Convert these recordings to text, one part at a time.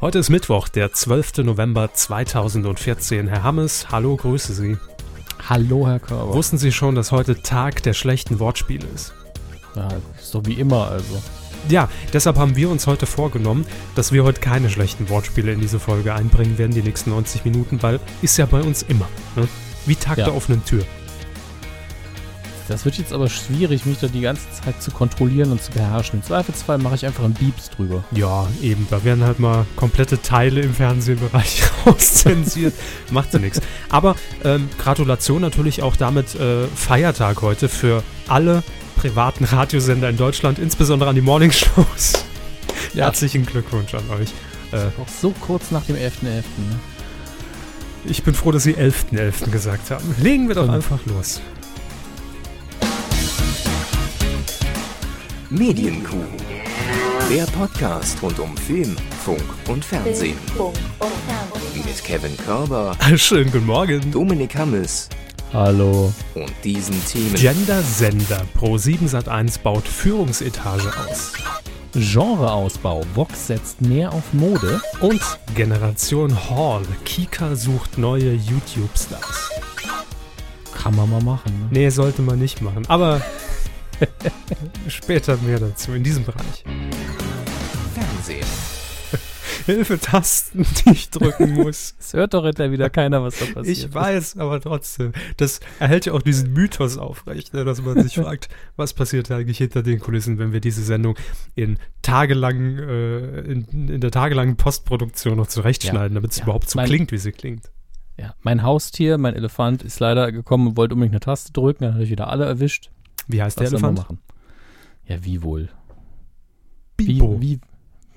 Heute ist Mittwoch, der 12. November 2014. Herr Hammes, hallo, grüße Sie. Hallo, Herr Körber. Wussten Sie schon, dass heute Tag der schlechten Wortspiele ist? Ja, ist doch wie immer, also. Ja, deshalb haben wir uns heute vorgenommen, dass wir heute keine schlechten Wortspiele in diese Folge einbringen werden, die nächsten 90 Minuten, weil ist ja bei uns immer. Ne? Wie Tag Ja. der offenen Tür. Das wird jetzt aber schwierig, mich da die ganze Zeit zu kontrollieren und zu beherrschen. Im Zweifelsfall mache ich einfach einen Beeps drüber. Ja, eben, da werden halt mal komplette Teile im Fernsehbereich rauszensiert. Macht ja nichts. Aber ähm, Gratulation natürlich auch damit äh, Feiertag heute für alle privaten Radiosender in Deutschland, insbesondere an die Morningshows. Ja. Herzlichen Glückwunsch an euch. Äh, Auch so kurz nach dem 11.11. Ne? ich bin froh, dass Sie 11.11. gesagt haben. Legen wir doch einfach los. Medienkuh. Der Podcast rund um Film, Funk und Fernsehen. Funk und Fernsehen. Mit Kevin Körber, Schönen guten Morgen. Dominik Hammes Hallo. und diesen Themen. Gender-Sender Pro7 Sat1 baut Führungsetage aus. Genreausbau. Vox setzt mehr auf Mode. Und Generation Hall. Kika sucht neue YouTube-Stars. Kann man mal machen. Ne? Nee, sollte man nicht machen. Aber später mehr dazu in diesem Bereich. Fernsehen. Hilfe-Tasten, die ich drücken muss. Es hört doch hinterher wieder keiner, was da passiert. Ich weiß, aber trotzdem. Das erhält ja auch diesen Mythos aufrecht, ne, dass man sich fragt, was passiert eigentlich hinter den Kulissen, wenn wir diese Sendung in tagelangen, äh, in, in der tagelangen Postproduktion noch zurechtschneiden, damit es Ja. überhaupt so Mein- klingt, wie sie klingt. Ja, mein Haustier, mein Elefant, ist leider gekommen und wollte unbedingt eine Taste drücken. Dann habe ich wieder alle erwischt. Wie heißt Was der Elefant? machen? Ja, wie wohl? Bibo. Wie,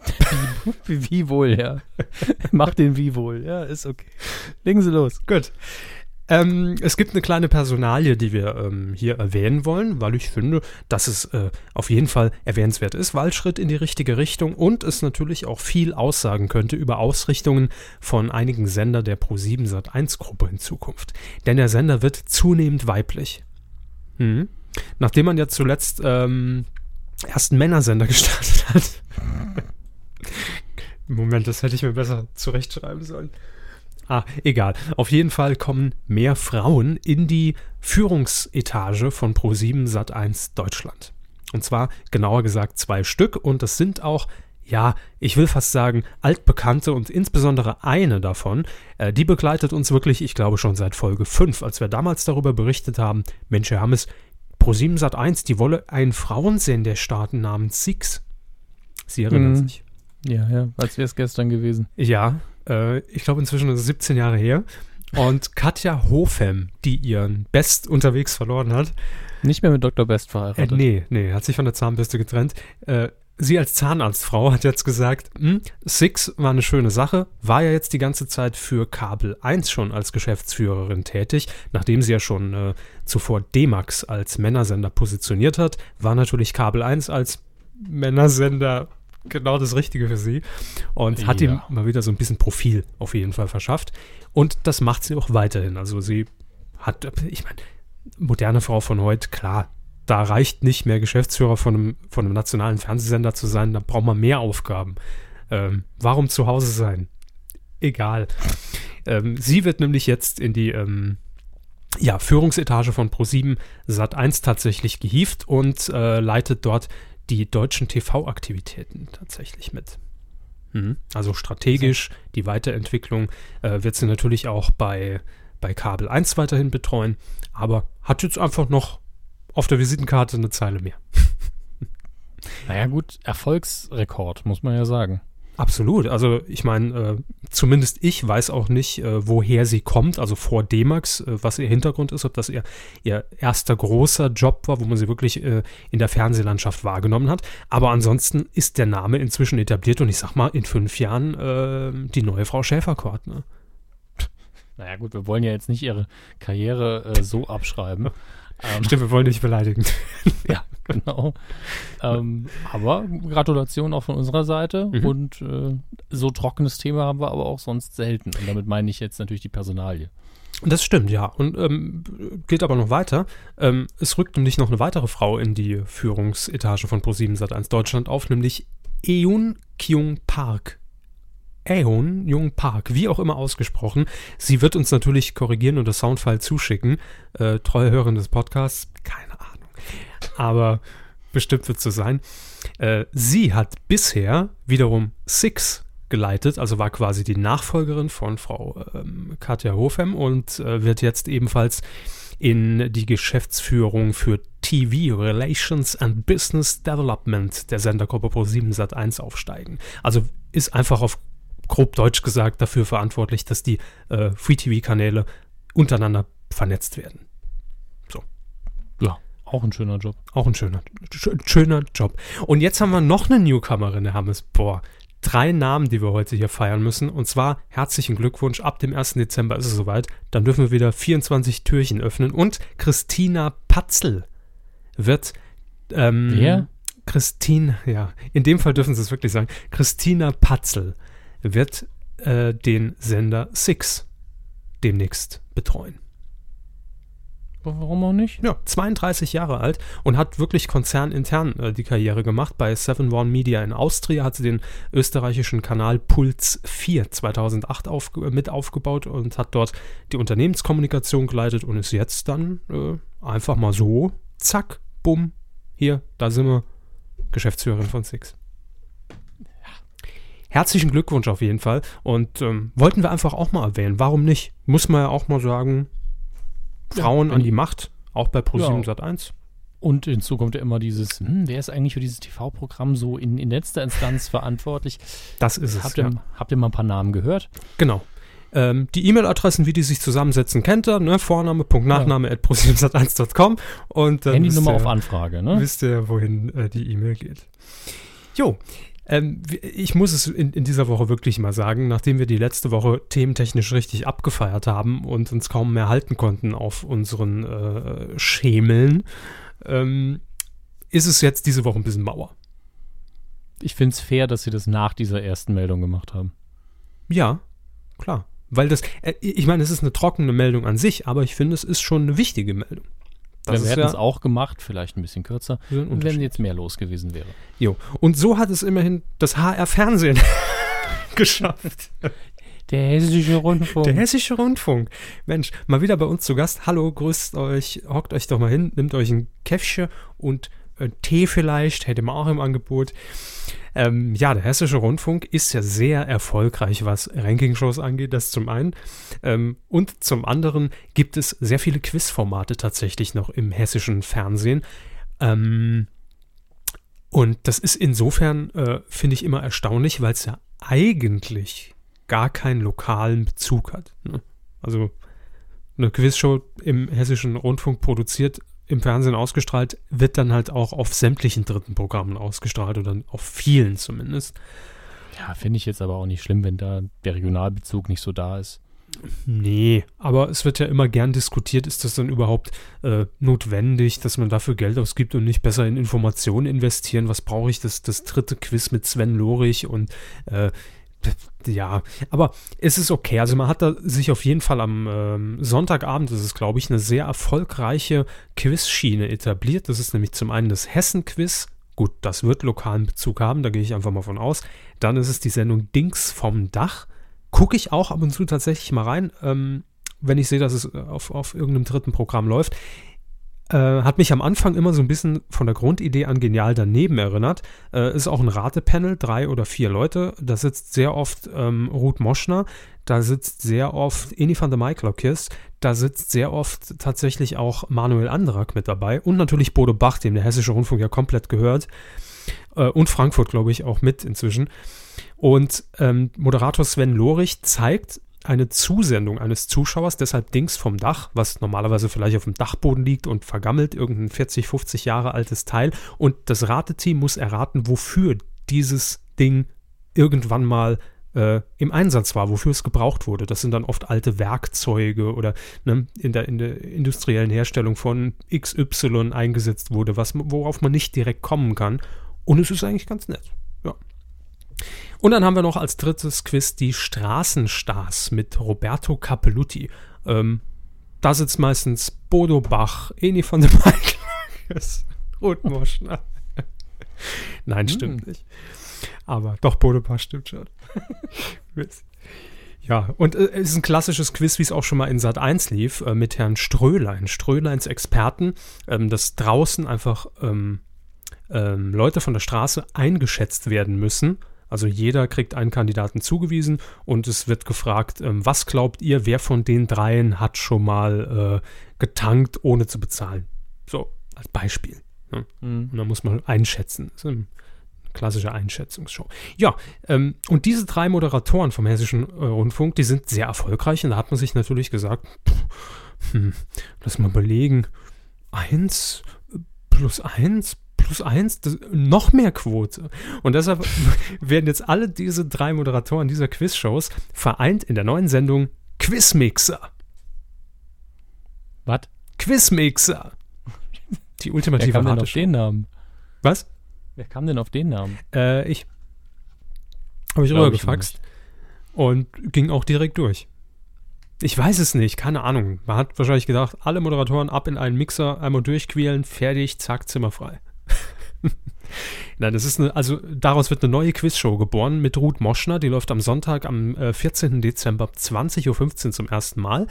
wie, wie, wohl, ja. Mach den wie wohl, ja, ist okay. Legen Sie los. Gut. Ähm, es gibt eine kleine Personalie, die wir ähm, hier erwähnen wollen, weil ich finde, dass es äh, auf jeden Fall erwähnenswert ist, weil Schritt in die richtige Richtung und es natürlich auch viel aussagen könnte über Ausrichtungen von einigen Sender der Pro7 Sat1 Gruppe in Zukunft. Denn der Sender wird zunehmend weiblich. Mhm. Nachdem man ja zuletzt ähm, erst einen Männersender gestartet hat. Moment, das hätte ich mir besser zurechtschreiben sollen. Ah, egal. Auf jeden Fall kommen mehr Frauen in die Führungsetage von Pro7 Sat1 Deutschland. Und zwar genauer gesagt zwei Stück und das sind auch, ja, ich will fast sagen, altbekannte und insbesondere eine davon, äh, die begleitet uns wirklich, ich glaube schon seit Folge 5, als wir damals darüber berichtet haben, Mensch, Herr Hammes, Pro7 Sat1, die wolle einen Frauensender starten namens Six. Sie erinnern Mhm. sich. Ja, ja, als wäre es gestern gewesen. Ja, äh, ich glaube inzwischen ist es 17 Jahre her. Und Katja Hofem, die ihren Best unterwegs verloren hat, Nicht mehr mit Dr. Best äh, verheiratet. nee, nee, hat sich von der Zahnbürste getrennt. Äh, sie als Zahnarztfrau hat jetzt gesagt, hm, Six war eine schöne Sache, war ja jetzt die ganze Zeit für Kabel 1 schon als Geschäftsführerin tätig, nachdem sie ja schon äh, zuvor D-Max als Männersender positioniert hat, war natürlich Kabel 1 als Männersender genau das Richtige für sie und hat ihm Ja. mal wieder so ein bisschen Profil auf jeden Fall verschafft. Und das macht sie auch weiterhin. Also sie hat, ich meine, moderne Frau von heute, klar, da reicht nicht mehr Geschäftsführer von einem, von einem nationalen Fernsehsender zu sein, da braucht man mehr Aufgaben. Ähm, warum zu Hause sein? Egal. Ähm, sie wird nämlich jetzt in die ähm, ja, Führungsetage von Pro7 Sat1 tatsächlich gehievt und äh, leitet dort die deutschen TV-Aktivitäten tatsächlich mit. Mhm. Also strategisch, die Weiterentwicklung äh, wird sie natürlich auch bei, bei Kabel 1 weiterhin betreuen, aber hat jetzt einfach noch auf der Visitenkarte eine Zeile mehr. Naja, gut, Erfolgsrekord, muss man ja sagen. Absolut. Also ich meine, äh, zumindest ich weiß auch nicht, äh, woher sie kommt, also vor D-Max, äh, was ihr Hintergrund ist, ob das ihr, ihr erster großer Job war, wo man sie wirklich äh, in der Fernsehlandschaft wahrgenommen hat. Aber ansonsten ist der Name inzwischen etabliert und ich sag mal, in fünf Jahren äh, die neue Frau Schäferkort. Ne? Naja, gut, wir wollen ja jetzt nicht ihre Karriere äh, so abschreiben. ähm, Stimmt, wir wollen dich beleidigen. ja, genau. ähm, aber Gratulation auch von unserer Seite. Mhm. Und äh, so trockenes Thema haben wir aber auch sonst selten. Und damit meine ich jetzt natürlich die Personalie. Das stimmt, ja. Und ähm, geht aber noch weiter. Ähm, es rückt nämlich noch eine weitere Frau in die Führungsetage von Pro7 Sat1 Deutschland auf, nämlich Eun Kyung Park. Aeon Jung Park, wie auch immer ausgesprochen. Sie wird uns natürlich korrigieren und das Soundfile zuschicken. Äh, treue Hörerin des Podcasts, keine Ahnung. Aber bestimmt wird es so sein. Äh, sie hat bisher wiederum Six geleitet, also war quasi die Nachfolgerin von Frau ähm, Katja Hofem und äh, wird jetzt ebenfalls in die Geschäftsführung für TV Relations and Business Development der Sendergruppe Pro7 Sat1 aufsteigen. Also ist einfach auf grob Deutsch gesagt dafür verantwortlich, dass die äh, Free-TV-Kanäle untereinander vernetzt werden. Ja, auch ein schöner Job. Auch ein schöner, sch schöner Job. Und jetzt haben wir noch eine Newcomerin, Herr Hammes. Boah, drei Namen, die wir heute hier feiern müssen. Und zwar herzlichen Glückwunsch. Ab dem 1. Dezember ist es soweit. Dann dürfen wir wieder 24 Türchen öffnen. Und Christina Patzel wird. Ähm, Wer? Christine, ja, in dem Fall dürfen Sie es wirklich sagen. Christina Patzel wird äh, den Sender Six demnächst betreuen. Warum auch nicht? Ja, 32 Jahre alt und hat wirklich konzernintern äh, die Karriere gemacht. Bei Seven One Media in Austria hat sie den österreichischen Kanal Puls 4 2008 auf, äh, mit aufgebaut und hat dort die Unternehmenskommunikation geleitet und ist jetzt dann äh, einfach mal so, zack, bumm, hier, da sind wir, Geschäftsführerin von Six. Herzlichen Glückwunsch auf jeden Fall und ähm, wollten wir einfach auch mal erwähnen. Warum nicht? Muss man ja auch mal sagen, Frauen wenn an die- Macht, auch bei ProSieben Ja. Sat1. Und hinzu kommt ja immer dieses, hm, wer ist eigentlich für dieses TV-Programm so in, in letzter Instanz verantwortlich? Das ist es. Habt ja. ihr, habt ihr mal ein paar Namen gehört? Genau. Ähm, die E-Mail-Adressen, wie die sich zusammensetzen, kennt ihr, ne? Vorname, Punkt, Nachname, at prosiebensat1.com und dann Handynummer ihr, auf Anfrage, ne? wisst ihr, wohin äh, die E-Mail geht. Jo, ähm, ich muss es in, in dieser Woche wirklich mal sagen, nachdem wir die letzte Woche thementechnisch richtig abgefeiert haben und uns kaum mehr halten konnten auf unseren äh, Schemeln, ähm, ist es jetzt diese Woche ein bisschen Mauer. Ich finde es fair, dass sie das nach dieser ersten Meldung gemacht haben. Ja, klar. Weil das, äh, ich meine, es ist eine trockene Meldung an sich, aber ich finde, es ist schon eine wichtige Meldung. Wir ist hätten ja es auch gemacht, vielleicht ein bisschen kürzer, ein wenn jetzt mehr los gewesen wäre. Jo. Und so hat es immerhin das HR-Fernsehen geschafft. Der hessische Rundfunk. Der Hessische Rundfunk. Mensch, mal wieder bei uns zu Gast. Hallo, grüßt euch, hockt euch doch mal hin, nimmt euch ein Käffchen und Tee vielleicht, hätte man auch im Angebot. Ähm, ja, der Hessische Rundfunk ist ja sehr erfolgreich, was Ranking-Shows angeht, das zum einen. Ähm, und zum anderen gibt es sehr viele Quizformate tatsächlich noch im hessischen Fernsehen. Ähm, und das ist insofern, äh, finde ich, immer erstaunlich, weil es ja eigentlich gar keinen lokalen Bezug hat. Ne? Also eine Quizshow im hessischen Rundfunk produziert, im Fernsehen ausgestrahlt, wird dann halt auch auf sämtlichen dritten Programmen ausgestrahlt oder auf vielen zumindest. Ja, finde ich jetzt aber auch nicht schlimm, wenn da der Regionalbezug nicht so da ist. Nee, aber es wird ja immer gern diskutiert, ist das dann überhaupt äh, notwendig, dass man dafür Geld ausgibt und nicht besser in Informationen investieren? Was brauche ich? Das, das dritte Quiz mit Sven Lorich und äh, ja, aber es ist okay. Also man hat da sich auf jeden Fall am ähm, Sonntagabend, das ist glaube ich, eine sehr erfolgreiche Quizschiene etabliert. Das ist nämlich zum einen das Hessen-Quiz. Gut, das wird lokalen Bezug haben, da gehe ich einfach mal von aus. Dann ist es die Sendung Dings vom Dach. Gucke ich auch ab und zu tatsächlich mal rein, ähm, wenn ich sehe, dass es auf, auf irgendeinem dritten Programm läuft. Äh, hat mich am Anfang immer so ein bisschen von der Grundidee an Genial daneben erinnert. Äh, ist auch ein Ratepanel, drei oder vier Leute. Da sitzt sehr oft ähm, Ruth Moschner, da sitzt sehr oft Eni van der Maiklokjes, da sitzt sehr oft tatsächlich auch Manuel Andrak mit dabei und natürlich Bodo Bach, dem der Hessische Rundfunk ja komplett gehört. Äh, und Frankfurt, glaube ich, auch mit inzwischen. Und ähm, Moderator Sven Lorich zeigt eine Zusendung eines Zuschauers, deshalb Dings vom Dach, was normalerweise vielleicht auf dem Dachboden liegt und vergammelt, irgendein 40, 50 Jahre altes Teil. Und das Rateteam muss erraten, wofür dieses Ding irgendwann mal äh, im Einsatz war, wofür es gebraucht wurde. Das sind dann oft alte Werkzeuge oder ne, in, der, in der industriellen Herstellung von XY eingesetzt wurde, was, worauf man nicht direkt kommen kann. Und es ist eigentlich ganz nett. Ja. Und dann haben wir noch als drittes Quiz die Straßenstars mit Roberto Capelluti. Ähm, da sitzt meistens Bodo Bach, Eni von der Maiklakis, Ruth Moschner. Nein, stimmt nicht. Aber doch, Bodepaar stimmt schon. ja, und äh, es ist ein klassisches Quiz, wie es auch schon mal in Sat 1 lief, äh, mit Herrn Strölein. Ströleins Experten, ähm, dass draußen einfach ähm, ähm, Leute von der Straße eingeschätzt werden müssen. Also jeder kriegt einen Kandidaten zugewiesen und es wird gefragt, ähm, was glaubt ihr, wer von den dreien hat schon mal äh, getankt, ohne zu bezahlen? So, als Beispiel. Ne? Mhm. Und da muss man einschätzen. Das ist eine klassische Einschätzungsshow. Ja, ähm, und diese drei Moderatoren vom Hessischen äh, Rundfunk, die sind sehr erfolgreich. Und da hat man sich natürlich gesagt, pff, hm, lass mal überlegen, eins plus eins plus eins, das, noch mehr Quote. Und deshalb werden jetzt alle diese drei Moderatoren dieser Quizshows vereint in der neuen Sendung Quizmixer. Was? Quizmixer. Die Wer ultimative kam denn auf den Namen? Was? Wer kam denn auf den Namen? Äh, ich. Habe ich rübergefaxt. Und ging auch direkt durch. Ich weiß es nicht, keine Ahnung. Man hat wahrscheinlich gedacht, alle Moderatoren ab in einen Mixer, einmal durchquälen, fertig, zack, Zimmer frei. Nein, das ist eine, also daraus wird eine neue Quizshow geboren mit Ruth Moschner. Die läuft am Sonntag, am äh, 14. Dezember, 20.15 Uhr zum ersten Mal.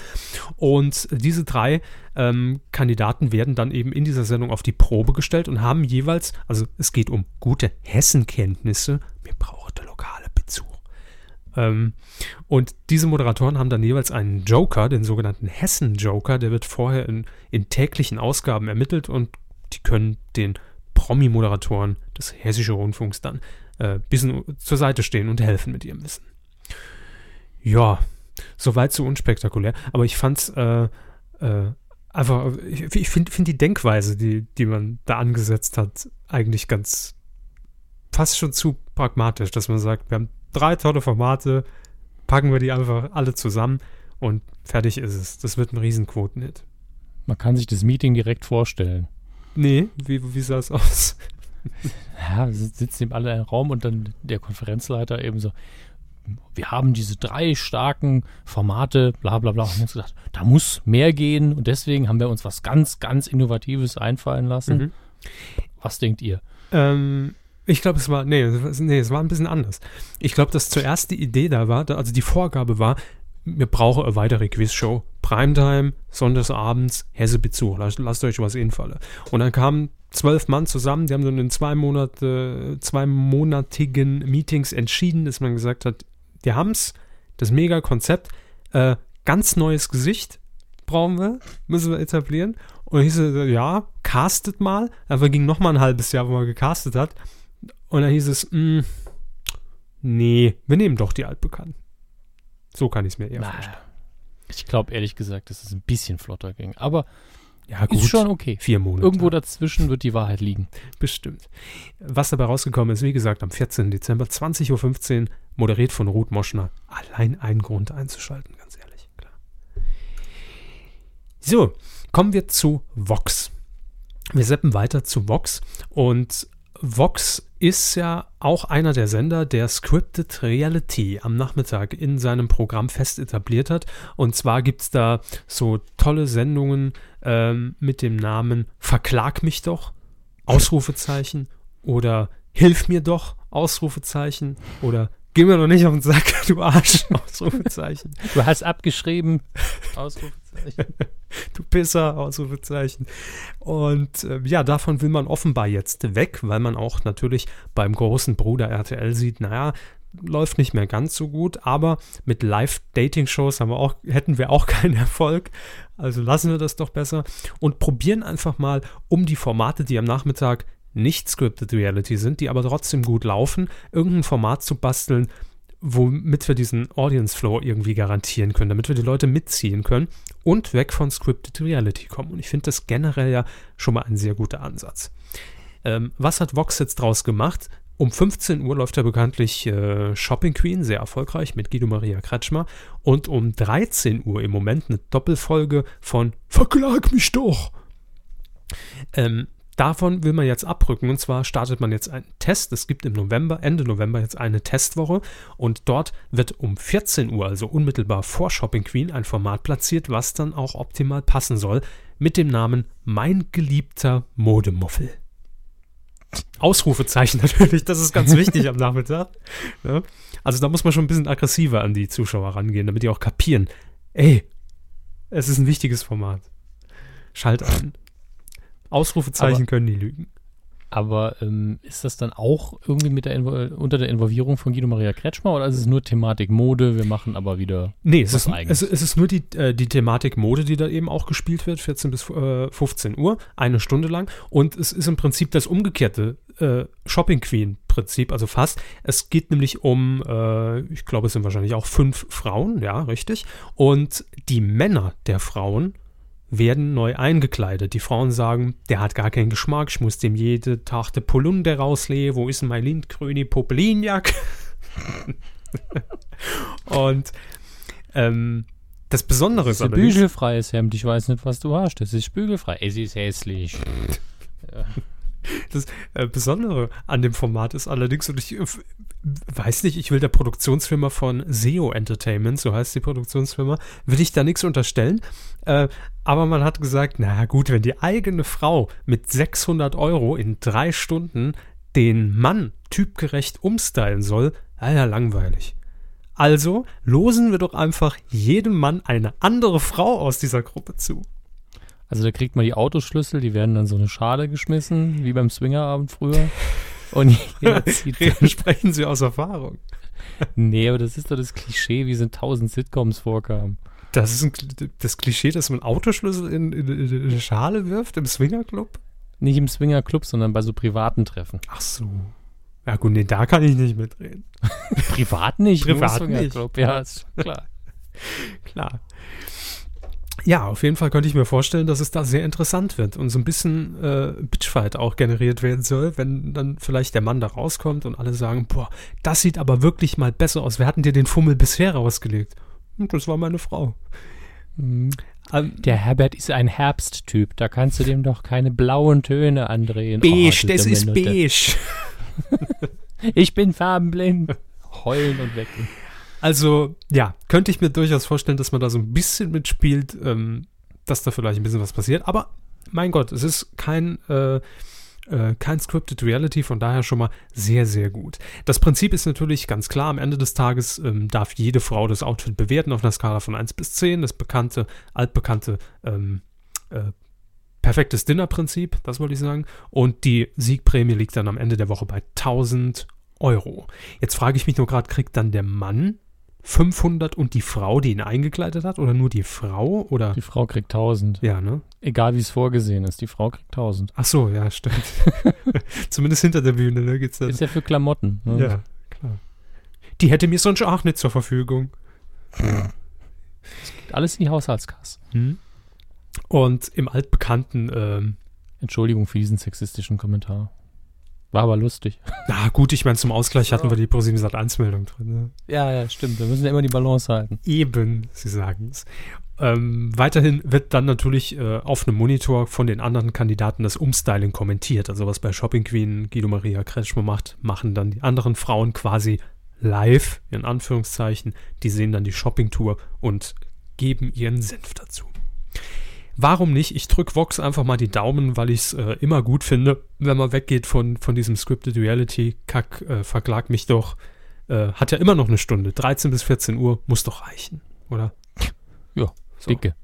Und diese drei ähm, Kandidaten werden dann eben in dieser Sendung auf die Probe gestellt und haben jeweils, also es geht um gute Hessenkenntnisse. Wir brauchen der lokale Bezug. Ähm, und diese Moderatoren haben dann jeweils einen Joker, den sogenannten Hessen-Joker, der wird vorher in, in täglichen Ausgaben ermittelt und die können den Promi-Moderatoren des Hessischen Rundfunks dann äh, bisschen zur Seite stehen und helfen mit ihrem Wissen. Ja, soweit so unspektakulär, aber ich fand's äh, äh, einfach, ich, ich finde find die Denkweise, die, die man da angesetzt hat, eigentlich ganz fast schon zu pragmatisch, dass man sagt, wir haben drei tolle Formate, packen wir die einfach alle zusammen und fertig ist es. Das wird ein Riesenquotenhit. Man kann sich das Meeting direkt vorstellen. Nee, wie, wie sah es aus? Ja, si- sitzen eben alle in einem Raum und dann der Konferenzleiter eben so, wir haben diese drei starken Formate, bla bla bla. Und haben uns gedacht, da muss mehr gehen und deswegen haben wir uns was ganz, ganz Innovatives einfallen lassen. Mhm. Was denkt ihr? Ähm, ich glaube, es war, nee, es war- nee, es war ein bisschen anders. Ich glaube, dass zuerst die Idee da war, also die Vorgabe war, wir brauchen eine weitere Quizshow. Primetime, sonntagsabends, Hesse Bezug. Lasst, lasst euch was einfallen. Und dann kamen zwölf Mann zusammen, die haben dann in zwei Monate, zweimonatigen Meetings entschieden, dass man gesagt hat, die haben's, das Mega-Konzept, äh, ganz neues Gesicht brauchen wir, müssen wir etablieren. Und dann hieß es, ja, castet mal. Dann verging noch mal ein halbes Jahr, wo man gecastet hat. Und dann hieß es, mh, nee, wir nehmen doch die Altbekannten. So kann ich es mir eher Na, vorstellen. Ich glaube ehrlich gesagt, dass es ein bisschen flotter ging. Aber Ja, ist schon okay. Vier Monate. Irgendwo dazwischen wird die Wahrheit liegen. Bestimmt. Was dabei rausgekommen ist, wie gesagt, am 14. Dezember, 20.15 Uhr, moderiert von Ruth Moschner. Allein ein Grund einzuschalten, ganz ehrlich. Klar. So, kommen wir zu Vox. Wir seppen weiter zu Vox und Vox ist ja auch einer der Sender, der Scripted Reality am Nachmittag in seinem Programm fest etabliert hat. Und zwar gibt es da so tolle Sendungen ähm, mit dem Namen Verklag mich doch, Ausrufezeichen, oder Hilf mir doch, Ausrufezeichen, oder Geh mir doch nicht auf den Sack, du Arsch, Ausrufezeichen. Du hast abgeschrieben. Ausrufezeichen. du Pisser, Ausrufezeichen. Und äh, ja, davon will man offenbar jetzt weg, weil man auch natürlich beim großen Bruder RTL sieht, naja, läuft nicht mehr ganz so gut, aber mit Live-Dating-Shows hätten wir auch keinen Erfolg. Also lassen wir das doch besser und probieren einfach mal, um die Formate, die am Nachmittag nicht Scripted Reality sind, die aber trotzdem gut laufen, irgendein Format zu basteln, womit wir diesen Audience Flow irgendwie garantieren können, damit wir die Leute mitziehen können und weg von Scripted Reality kommen. Und ich finde das generell ja schon mal ein sehr guter Ansatz. Ähm, was hat Vox jetzt draus gemacht? Um 15 Uhr läuft ja bekanntlich äh, Shopping Queen, sehr erfolgreich mit Guido Maria Kretschmer. Und um 13 Uhr im Moment eine Doppelfolge von Verklag mich doch. Ähm, davon will man jetzt abrücken. Und zwar startet man jetzt einen Test. Es gibt im November, Ende November jetzt eine Testwoche. Und dort wird um 14 Uhr, also unmittelbar vor Shopping Queen, ein Format platziert, was dann auch optimal passen soll. Mit dem Namen Mein geliebter Modemuffel. Ausrufezeichen natürlich, das ist ganz wichtig am Nachmittag. Ja. Also da muss man schon ein bisschen aggressiver an die Zuschauer rangehen, damit die auch kapieren. Ey, es ist ein wichtiges Format. Schalt ein. Ausrufezeichen Aber- können die lügen. Aber ähm, ist das dann auch irgendwie mit der Invo- unter der Involvierung von Guido Maria Kretschmer oder ist es nur Thematik Mode? Wir machen aber wieder. Nee, es ist, es, es ist nur die, äh, die Thematik Mode, die da eben auch gespielt wird, 14 bis äh, 15 Uhr, eine Stunde lang. Und es ist im Prinzip das umgekehrte äh, Shopping Queen-Prinzip, also fast. Es geht nämlich um, äh, ich glaube, es sind wahrscheinlich auch fünf Frauen, ja, richtig. Und die Männer der Frauen werden neu eingekleidet. Die Frauen sagen, der hat gar keinen Geschmack, ich muss dem jede Tag de Polunder rauslegen, wo ist denn mein Lindgrüne Popelinjak? Und ähm, das Besondere Das ist ist bügelfreies Hemd. Ich weiß nicht, was du hast. Das ist bügelfrei. Es ist hässlich. das äh, Besondere an dem Format ist allerdings, und ich weiß nicht, ich will der Produktionsfirma von SEO Entertainment, so heißt die Produktionsfirma, will ich da nichts unterstellen. Äh, aber man hat gesagt, na gut, wenn die eigene Frau mit 600 Euro in drei Stunden den Mann typgerecht umstylen soll, ja, langweilig. Also losen wir doch einfach jedem Mann eine andere Frau aus dieser Gruppe zu. Also da kriegt man die Autoschlüssel, die werden dann so eine Schale geschmissen, wie beim Swingerabend früher. Und jeder zieht Sprechen Sie aus Erfahrung. Nee, aber das ist doch das Klischee, wie es in tausend Sitcoms vorkam. Das ist ein, das Klischee, dass man Autoschlüssel in, in, in eine Schale wirft im Swingerclub? Nicht im Swingerclub, sondern bei so privaten Treffen. Ach so. Ja gut, nee, da kann ich nicht mitreden. Privat nicht, Privat Swingerclub. Ja, ist klar. Klar. Ja, auf jeden Fall könnte ich mir vorstellen, dass es da sehr interessant wird und so ein bisschen äh, Bitchfight auch generiert werden soll, wenn dann vielleicht der Mann da rauskommt und alle sagen, boah, das sieht aber wirklich mal besser aus. Wer hat denn dir den Fummel bisher rausgelegt? Hm, Das war meine Frau. Mhm. Der Herbert ist ein Herbsttyp, da kannst du dem doch keine blauen Töne andrehen. beige, Oh, das ist beige. Ich bin farbenblind. Heulen und weg. Also, ja, könnte ich mir durchaus vorstellen, dass man da so ein bisschen mitspielt, ähm, dass da vielleicht ein bisschen was passiert. Aber mein Gott, es ist kein, äh, äh, kein Scripted Reality, von daher schon mal sehr, sehr gut. Das Prinzip ist natürlich ganz klar, am Ende des Tages ähm, darf jede Frau das Outfit bewerten auf einer Skala von 1 bis 10. Das bekannte, altbekannte ähm, äh, perfektes Dinner-Prinzip, das wollte ich sagen. Und die Siegprämie liegt dann am Ende der Woche bei 1000 Euro. Jetzt frage ich mich nur gerade, kriegt dann der Mann 500 und die Frau, die ihn eingekleidet hat, oder nur die Frau? Oder Die Frau kriegt 1000. ja, ne? Egal wie es vorgesehen ist, die Frau kriegt 1000. Ach so, ja, stimmt. Zumindest hinter der Bühne, ne, geht's dann. Ist ja für Klamotten. Ne? Ja, klar. Die hätte mir sonst auch nicht zur Verfügung. Alles in die Haushaltskasse. Und im altbekannten, ähm, Entschuldigung für diesen sexistischen Kommentar. War aber lustig. na gut, ich meine, zum Ausgleich hatten wir die ProSieben Sat 1 Meldung drin. Ne? Ja, ja, stimmt. Wir müssen ja immer die Balance halten. Eben, Sie sagen es. Ähm, weiterhin wird dann natürlich äh, auf einem Monitor von den anderen Kandidaten das Umstyling kommentiert. Also was bei Shopping Queen Guido Maria Kretschmer macht, machen dann die anderen Frauen quasi live, in Anführungszeichen. Die sehen dann die Shopping-Tour und geben ihren Senf dazu. Warum nicht? Ich drücke Vox einfach mal die Daumen, weil ich es äh, immer gut finde, wenn man weggeht von, von diesem Scripted Reality-Kack, äh, verklag mich doch. Äh, hat ja immer noch eine Stunde. 13 bis 14 Uhr muss doch reichen, oder? Ja, So. dicke.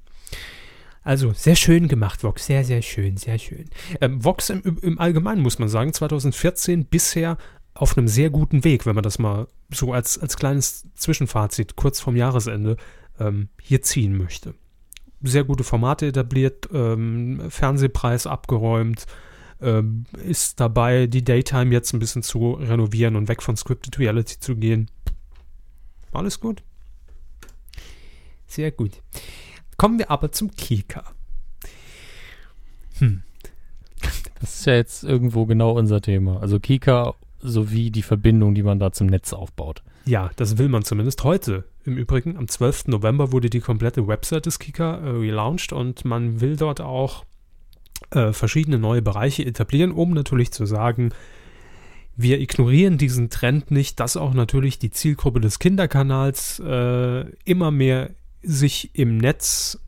Also sehr schön gemacht, Vox. Sehr, sehr schön, sehr schön. Ähm, Vox im, im Allgemeinen muss man sagen, 2014 bisher auf einem sehr guten Weg, wenn man das mal so als, als kleines Zwischenfazit kurz vorm Jahresende ähm, hier ziehen möchte. Sehr gute Formate etabliert, ähm, Fernsehpreis abgeräumt, ähm, ist dabei, die Daytime jetzt ein bisschen zu renovieren und weg von Scripted Reality zu gehen. Alles gut. Sehr gut. Kommen wir aber zum Kika. Das ist ja jetzt irgendwo genau unser Thema. Also Kika sowie die Verbindung, die man da zum Netz aufbaut. Ja, das will man zumindest heute. Im Übrigen, am 12. November wurde die komplette Website des Kika äh, relaunched und man will dort auch äh, verschiedene neue Bereiche etablieren, um natürlich zu sagen, wir ignorieren diesen Trend nicht, dass auch natürlich die Zielgruppe des Kinderkanals äh, immer mehr sich im Netz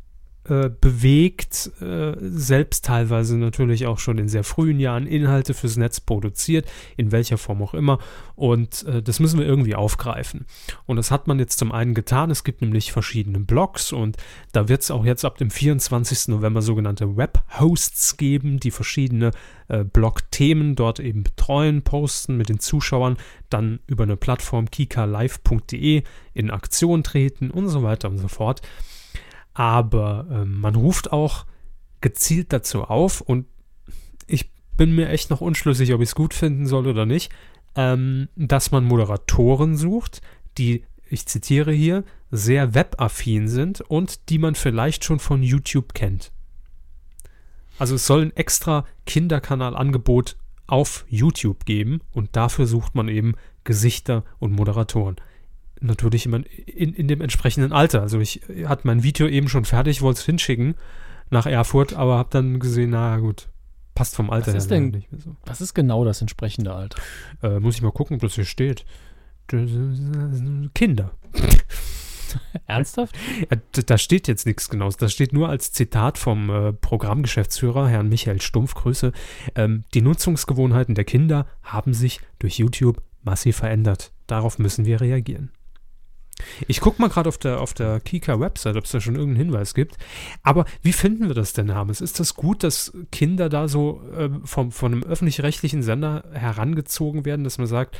äh, bewegt, äh, selbst teilweise natürlich auch schon in sehr frühen Jahren Inhalte fürs Netz produziert, in welcher Form auch immer. Und äh, das müssen wir irgendwie aufgreifen. Und das hat man jetzt zum einen getan. Es gibt nämlich verschiedene Blogs und da wird es auch jetzt ab dem 24. November sogenannte Web-Hosts geben, die verschiedene äh, Blog-Themen dort eben betreuen, posten mit den Zuschauern, dann über eine Plattform kikalive.de in Aktion treten und so weiter und so fort aber ähm, man ruft auch gezielt dazu auf und ich bin mir echt noch unschlüssig, ob ich es gut finden soll oder nicht, ähm, dass man Moderatoren sucht, die, ich zitiere hier, sehr webaffin sind und die man vielleicht schon von YouTube kennt. Also es soll ein extra Kinderkanalangebot auf YouTube geben und dafür sucht man eben Gesichter und Moderatoren natürlich immer in, in dem entsprechenden Alter. Also ich hatte mein Video eben schon fertig, wollte es hinschicken nach Erfurt, aber habe dann gesehen, na gut, passt vom Alter was her ist denn, nicht mehr so. Was ist genau das entsprechende Alter? Äh, muss ich mal gucken, ob das hier steht. Kinder. Ernsthaft? Da steht jetzt nichts Genaues. Das steht nur als Zitat vom äh, Programmgeschäftsführer, Herrn Michael Stumpf, Grüße. Ähm, die Nutzungsgewohnheiten der Kinder haben sich durch YouTube massiv verändert. Darauf müssen wir reagieren. Ich gucke mal gerade auf der, auf der Kika-Website, ob es da schon irgendeinen Hinweis gibt. Aber wie finden wir das denn, Hermes? Ist das gut, dass Kinder da so äh, vom, von einem öffentlich-rechtlichen Sender herangezogen werden, dass man sagt,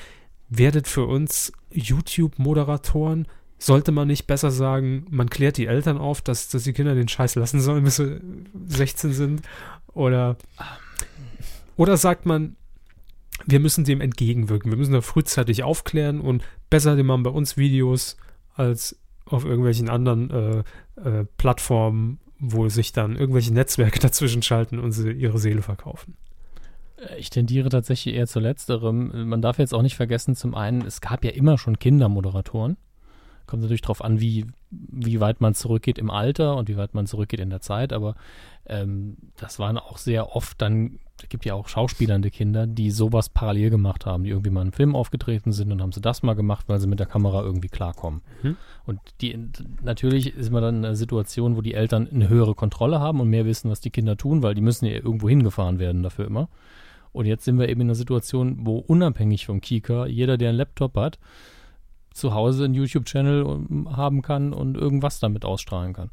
werdet für uns YouTube-Moderatoren? Sollte man nicht besser sagen, man klärt die Eltern auf, dass, dass die Kinder den Scheiß lassen sollen, bis sie 16 sind? Oder, oder sagt man, wir müssen dem entgegenwirken. Wir müssen da frühzeitig aufklären und besser, die machen bei uns Videos als auf irgendwelchen anderen äh, äh, Plattformen, wo sich dann irgendwelche Netzwerke dazwischen schalten und sie ihre Seele verkaufen. Äh, ich tendiere tatsächlich eher zu letzterem. Man darf jetzt auch nicht vergessen, zum einen, es gab ja immer schon Kindermoderatoren. Kommt natürlich darauf an, wie, wie weit man zurückgeht im Alter und wie weit man zurückgeht in der Zeit, aber ähm, das waren auch sehr oft dann es gibt ja auch schauspielernde Kinder, die sowas parallel gemacht haben, die irgendwie mal einen Film aufgetreten sind und haben sie das mal gemacht, weil sie mit der Kamera irgendwie klarkommen. Mhm. Und die, natürlich ist man dann in einer Situation, wo die Eltern eine höhere Kontrolle haben und mehr wissen, was die Kinder tun, weil die müssen ja irgendwo hingefahren werden dafür immer. Und jetzt sind wir eben in einer Situation, wo unabhängig vom Kika jeder, der einen Laptop hat, zu Hause einen YouTube-Channel haben kann und irgendwas damit ausstrahlen kann.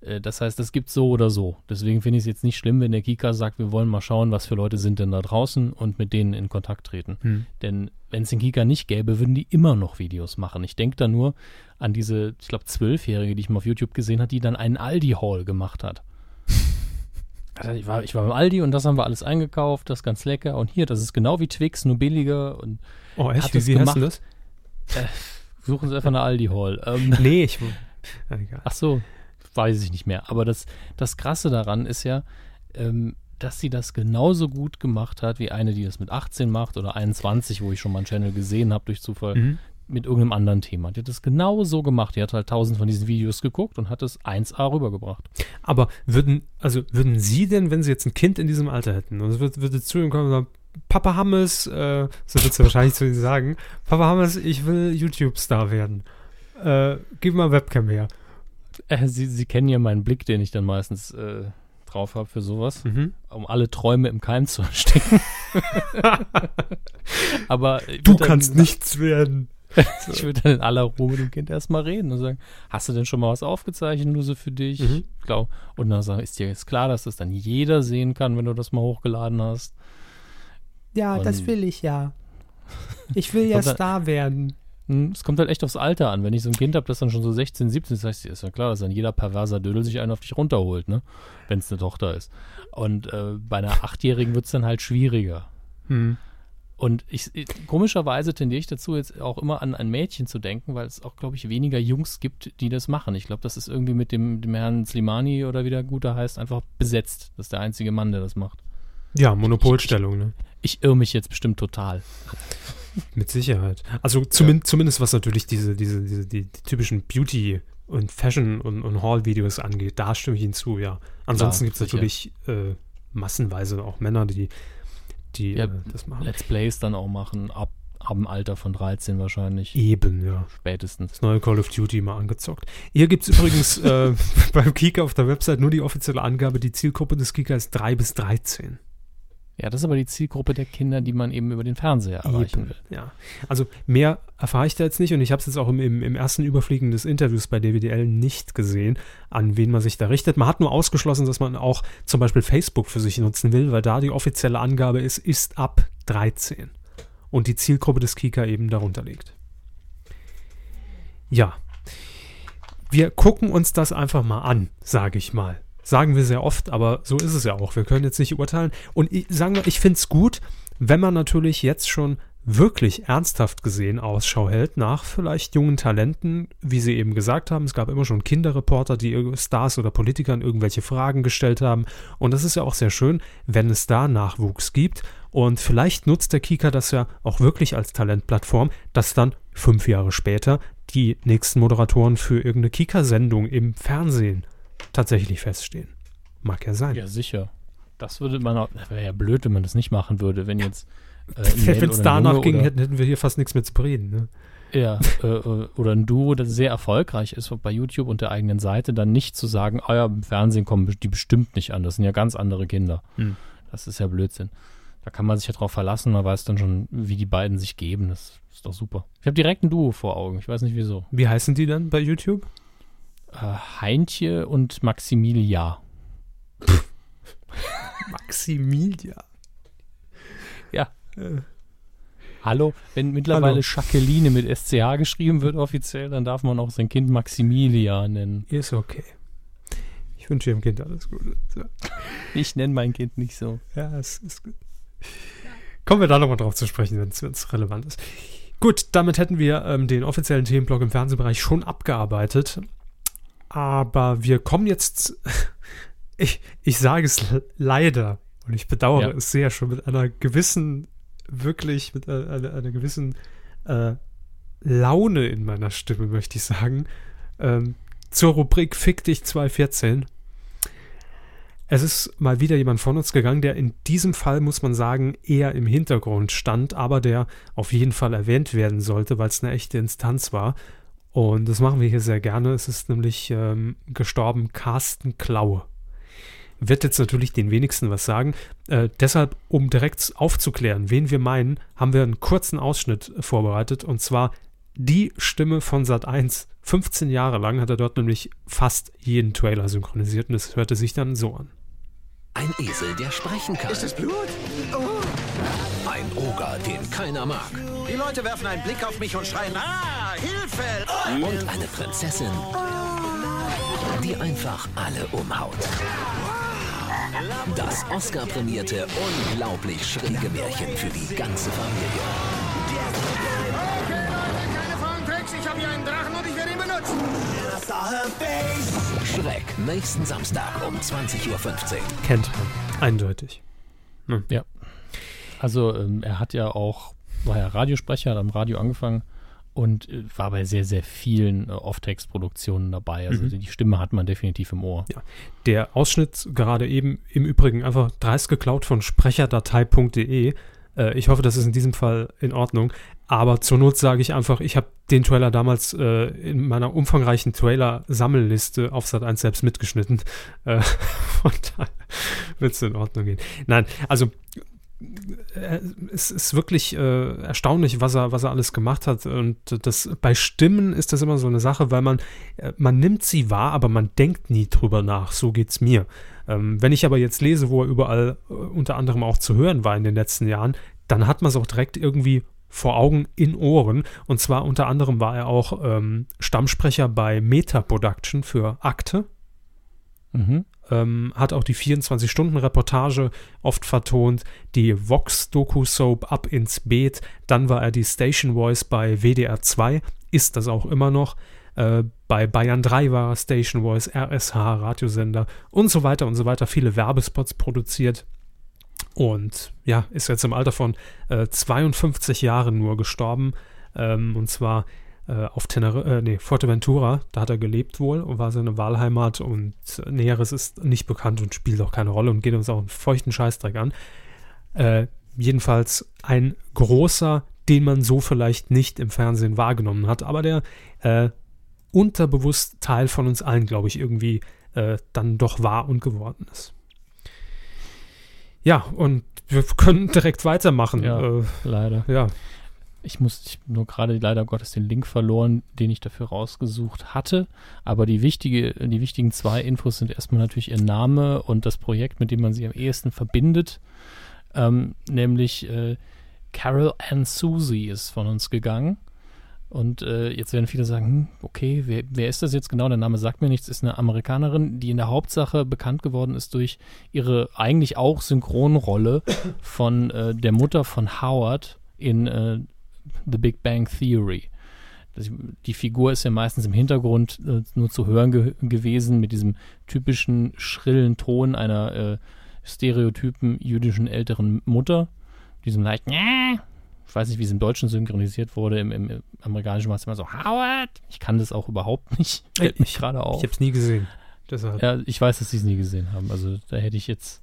Äh, das heißt, das gibt so oder so. Deswegen finde ich es jetzt nicht schlimm, wenn der Kika sagt, wir wollen mal schauen, was für Leute sind denn da draußen und mit denen in Kontakt treten. Hm. Denn wenn es den Kika nicht gäbe, würden die immer noch Videos machen. Ich denke da nur an diese, ich glaube, Zwölfjährige, die ich mal auf YouTube gesehen habe, die dann einen Aldi-Haul gemacht hat. Also ich, war, ich war beim Aldi und das haben wir alles eingekauft, das ist ganz lecker. Und hier, das ist genau wie Twix, nur billiger. Und oh, echt? Wie, wie gemacht. du das? Äh, suchen Sie einfach eine Aldi-Haul. Ähm, nee, ich. Ach so weiß ich nicht mehr. Aber das, das Krasse daran ist ja, ähm, dass sie das genauso gut gemacht hat, wie eine, die das mit 18 macht oder 21, wo ich schon mal einen Channel gesehen habe durch Zufall, mhm. mit irgendeinem anderen Thema. Die hat das genau so gemacht. Die hat halt tausend von diesen Videos geguckt und hat das 1A rübergebracht. Aber würden, also würden Sie denn, wenn Sie jetzt ein Kind in diesem Alter hätten, und es würde, würde zu ihm kommen und sagen, Papa Hammes, äh, so wird es wahrscheinlich zu Ihnen sagen, Papa Hammes, ich will YouTube-Star werden. Äh, gib mal Webcam her. Äh, Sie, Sie kennen ja meinen Blick, den ich dann meistens äh, drauf habe für sowas, mhm. um alle Träume im Keim zu ersticken. Aber du kannst dann, nichts werden. ich würde dann in aller Ruhe mit dem Kind erstmal reden und sagen, hast du denn schon mal was aufgezeichnet, nur so für dich? Mhm. Glaub, und dann sagen, ist dir jetzt klar, dass das dann jeder sehen kann, wenn du das mal hochgeladen hast? Ja, und das will ich ja. Ich will ja Star werden. Hm, es kommt halt echt aufs Alter an. Wenn ich so ein Kind habe, das dann schon so 16, 17 ist, heißt, ist ja klar, dass dann jeder perverser Dödel sich einen auf dich runterholt, ne? Wenn es eine Tochter ist. Und äh, bei einer Achtjährigen wird es dann halt schwieriger. Hm. Und ich, ich, komischerweise tendiere ich dazu, jetzt auch immer an ein Mädchen zu denken, weil es auch, glaube ich, weniger Jungs gibt, die das machen. Ich glaube, das ist irgendwie mit dem, dem Herrn Slimani oder wie der Guter heißt, einfach besetzt. Das ist der einzige Mann, der das macht. Ja, Monopolstellung, ne? Ich irre mich jetzt bestimmt total. Mit Sicherheit. Also zumin ja. zumindest was natürlich diese, diese, diese die, die typischen Beauty- und Fashion- und, und Haul-Videos angeht, da stimme ich hinzu, ja. Ansonsten gibt es natürlich äh, massenweise auch Männer, die, die ja, äh, das machen. Let's Plays dann auch machen, ab, am Alter von 13 wahrscheinlich. Eben, ja. Spätestens. Das neue Call of Duty mal angezockt. Hier gibt es übrigens äh, beim Kika auf der Website nur die offizielle Angabe, die Zielgruppe des Kika ist 3 bis 13. Ja, das ist aber die Zielgruppe der Kinder, die man eben über den Fernseher erreichen will. Ja, also mehr erfahre ich da jetzt nicht und ich habe es jetzt auch im, im, im ersten Überfliegen des Interviews bei DWDL nicht gesehen, an wen man sich da richtet. Man hat nur ausgeschlossen, dass man auch zum Beispiel Facebook für sich nutzen will, weil da die offizielle Angabe ist, ist ab 13 und die Zielgruppe des Kika eben darunter liegt. Ja, wir gucken uns das einfach mal an, sage ich mal. Sagen wir sehr oft, aber so ist es ja auch. Wir können jetzt nicht urteilen. Und ich, sagen wir, ich finde es gut, wenn man natürlich jetzt schon wirklich ernsthaft gesehen Ausschau hält nach vielleicht jungen Talenten, wie Sie eben gesagt haben. Es gab immer schon Kinderreporter, die Stars oder Politikern irgendwelche Fragen gestellt haben. Und das ist ja auch sehr schön, wenn es da Nachwuchs gibt. Und vielleicht nutzt der Kika das ja auch wirklich als Talentplattform, dass dann fünf Jahre später die nächsten Moderatoren für irgendeine Kika-Sendung im Fernsehen tatsächlich feststehen. Mag ja sein. Ja, sicher. Das würde man auch, wäre ja blöd, wenn man das nicht machen würde, wenn jetzt. Äh, wenn es danach ging, hätten, hätten wir hier fast nichts mehr zu bereden. Ne? Ja, äh, oder ein Duo, das sehr erfolgreich ist bei YouTube und der eigenen Seite, dann nicht zu sagen, ah ja, im Fernsehen kommen die bestimmt nicht an, das sind ja ganz andere Kinder. Hm. Das ist ja Blödsinn. Da kann man sich ja drauf verlassen, man weiß dann schon, wie die beiden sich geben. Das ist doch super. Ich habe direkt ein Duo vor Augen, ich weiß nicht wieso. Wie heißen die dann bei YouTube? Äh, Heintje und Maximilia. Maximilia. Ja. Äh. Hallo, wenn mittlerweile Hallo. Jacqueline mit SCH geschrieben wird offiziell, dann darf man auch sein Kind Maximilia nennen. Ist okay. Ich wünsche Ihrem Kind alles Gute. So. Ich nenne mein Kind nicht so. Ja, es ist gut. Kommen wir da nochmal drauf zu sprechen, wenn es relevant ist. Gut, damit hätten wir ähm, den offiziellen Themenblock im Fernsehbereich schon abgearbeitet. Aber wir kommen jetzt, ich, ich sage es leider und ich bedauere ja. es sehr schon mit einer gewissen, wirklich mit einer, einer, einer gewissen äh, Laune in meiner Stimme, möchte ich sagen, ähm, zur Rubrik Fick dich 214. Es ist mal wieder jemand von uns gegangen, der in diesem Fall, muss man sagen, eher im Hintergrund stand, aber der auf jeden Fall erwähnt werden sollte, weil es eine echte Instanz war. Und das machen wir hier sehr gerne. Es ist nämlich ähm, gestorben Carsten Klaue. Wird jetzt natürlich den wenigsten was sagen. Äh, deshalb, um direkt aufzuklären, wen wir meinen, haben wir einen kurzen Ausschnitt vorbereitet. Und zwar die Stimme von Sat 1. 15 Jahre lang hat er dort nämlich fast jeden Trailer synchronisiert und es hörte sich dann so an. Ein Esel, der sprechen kann. Ist es Blut? Oh. Ein Oger, den keiner mag. Die Leute werfen einen Blick auf mich und schreien, ah, Hilfe! Und eine Prinzessin, die einfach alle umhaut. Das Oscar-prämierte, unglaublich schräge Märchen für die ganze Familie. Okay, Leute, keine Frauentricks. Ich habe hier einen Drachen und ich werde ihn benutzen. Schreck, nächsten Samstag um 20.15 Uhr. Kennt man. Eindeutig. Hm. Ja. Also ähm, er hat ja auch, war ja Radiosprecher, hat am Radio angefangen und äh, war bei sehr, sehr vielen äh, Off-Text-Produktionen dabei. Also mhm. die Stimme hat man definitiv im Ohr. Ja. Der Ausschnitt gerade eben im Übrigen einfach dreist geklaut von sprecherdatei.de. Äh, ich hoffe, das ist in diesem Fall in Ordnung. Aber zur Not sage ich einfach, ich habe den Trailer damals äh, in meiner umfangreichen Trailer-Sammelliste auf Sat 1 selbst mitgeschnitten. Äh, von daher wird es in Ordnung gehen. Nein, also es ist wirklich äh, erstaunlich, was er, was er alles gemacht hat. Und das bei Stimmen ist das immer so eine Sache, weil man, äh, man nimmt sie wahr, aber man denkt nie drüber nach. So geht's mir. Ähm, wenn ich aber jetzt lese, wo er überall äh, unter anderem auch zu hören war in den letzten Jahren, dann hat man es auch direkt irgendwie vor Augen in Ohren. Und zwar unter anderem war er auch ähm, Stammsprecher bei Meta Production für Akte. Mhm ähm, hat auch die 24-Stunden-Reportage oft vertont, die Vox-Doku-Soap Ab ins Beet, dann war er die Station Voice bei WDR 2, ist das auch immer noch. Äh, bei Bayern 3 war er Station Voice, RSH, Radiosender und so weiter und so weiter. Viele Werbespots produziert. Und ja, ist jetzt im Alter von äh, 52 Jahren nur gestorben. Ähm, und zwar äh, auf Tener äh, nee, Fuerteventura, da hat er gelebt wohl und war seine Wahlheimat und Näheres ist nicht bekannt und spielt auch keine Rolle und geht uns auch einen feuchten Scheißdreck an. Äh, jedenfalls ein großer den man so vielleicht nicht im Fernsehen wahrgenommen hat, aber der äh, unterbewusst Teil von uns allen, glaube ich, irgendwie äh, dann doch war und geworden ist. Ja, und wir können direkt weitermachen. Ja, Äh, leider. ja. Ich muss ich nur gerade leider Gottes den Link verloren, den ich dafür rausgesucht hatte. Aber die, wichtige, die wichtigen zwei Infos sind erstmal natürlich ihr Name und das Projekt, mit dem man sie am ehesten verbindet. Ähm, nämlich äh, Carol Ann Susie ist von uns gegangen. Und äh, jetzt werden viele sagen, hm, okay, wer, wer ist das jetzt genau? Der Name sagt mir nichts, ist eine Amerikanerin, die in der Hauptsache bekannt geworden ist durch ihre eigentlich auch Synchronrolle von äh, der Mutter von Howard in äh, The Big Bang Theory. Das, die Figur ist ja meistens im Hintergrund äh, nur zu hören ge gewesen mit diesem typischen schrillen Ton einer äh, stereotypen jüdischen älteren Mutter. Diesem leicht, ich weiß nicht, wie es im Deutschen synchronisiert wurde, im, im, Amerikanischen war es immer so, Howard. Ich kann das auch überhaupt nicht. Fällt mich gerade auf. Ich habe es nie gesehen. Deshalb. Ja, ich weiß, dass sie es nie gesehen haben. Also da hätte ich jetzt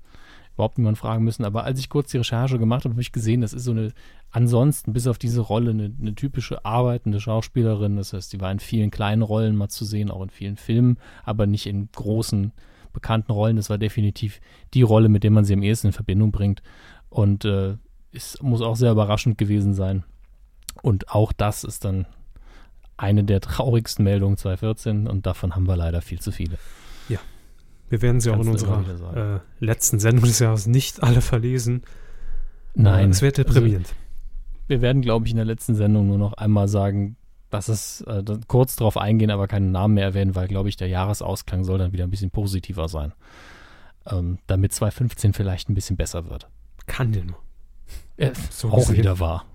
überhaupt niemanden fragen müssen. Aber als ich kurz die Recherche gemacht habe, habe ich gesehen, das ist so eine, ansonsten bis auf diese Rolle, eine, eine typische arbeitende Schauspielerin. Das heißt, die war in vielen kleinen Rollen mal zu sehen, auch in vielen Filmen, aber nicht in großen, bekannten Rollen. Das war definitiv die Rolle, mit der man sie am ehesten in Verbindung bringt. Und äh, es muss auch sehr überraschend gewesen sein. Und auch das ist dann eine der traurigsten Meldungen 2014 und davon haben wir leider viel zu viele. Wir werden sie auch in unserer äh, letzten Sendung des Jahres nicht alle verlesen. Nein. Es wird deprimierend. Wir werden, glaube ich, in der letzten Sendung nur noch einmal sagen, dass es äh, kurz darauf eingehen, aber keinen Namen mehr erwähnen, weil, glaube ich, der Jahresausklang soll dann wieder ein bisschen positiver sein. Ähm, damit 2015 vielleicht ein bisschen besser wird. Kann dir nur. Äh, So auch gesehen. wieder wahr.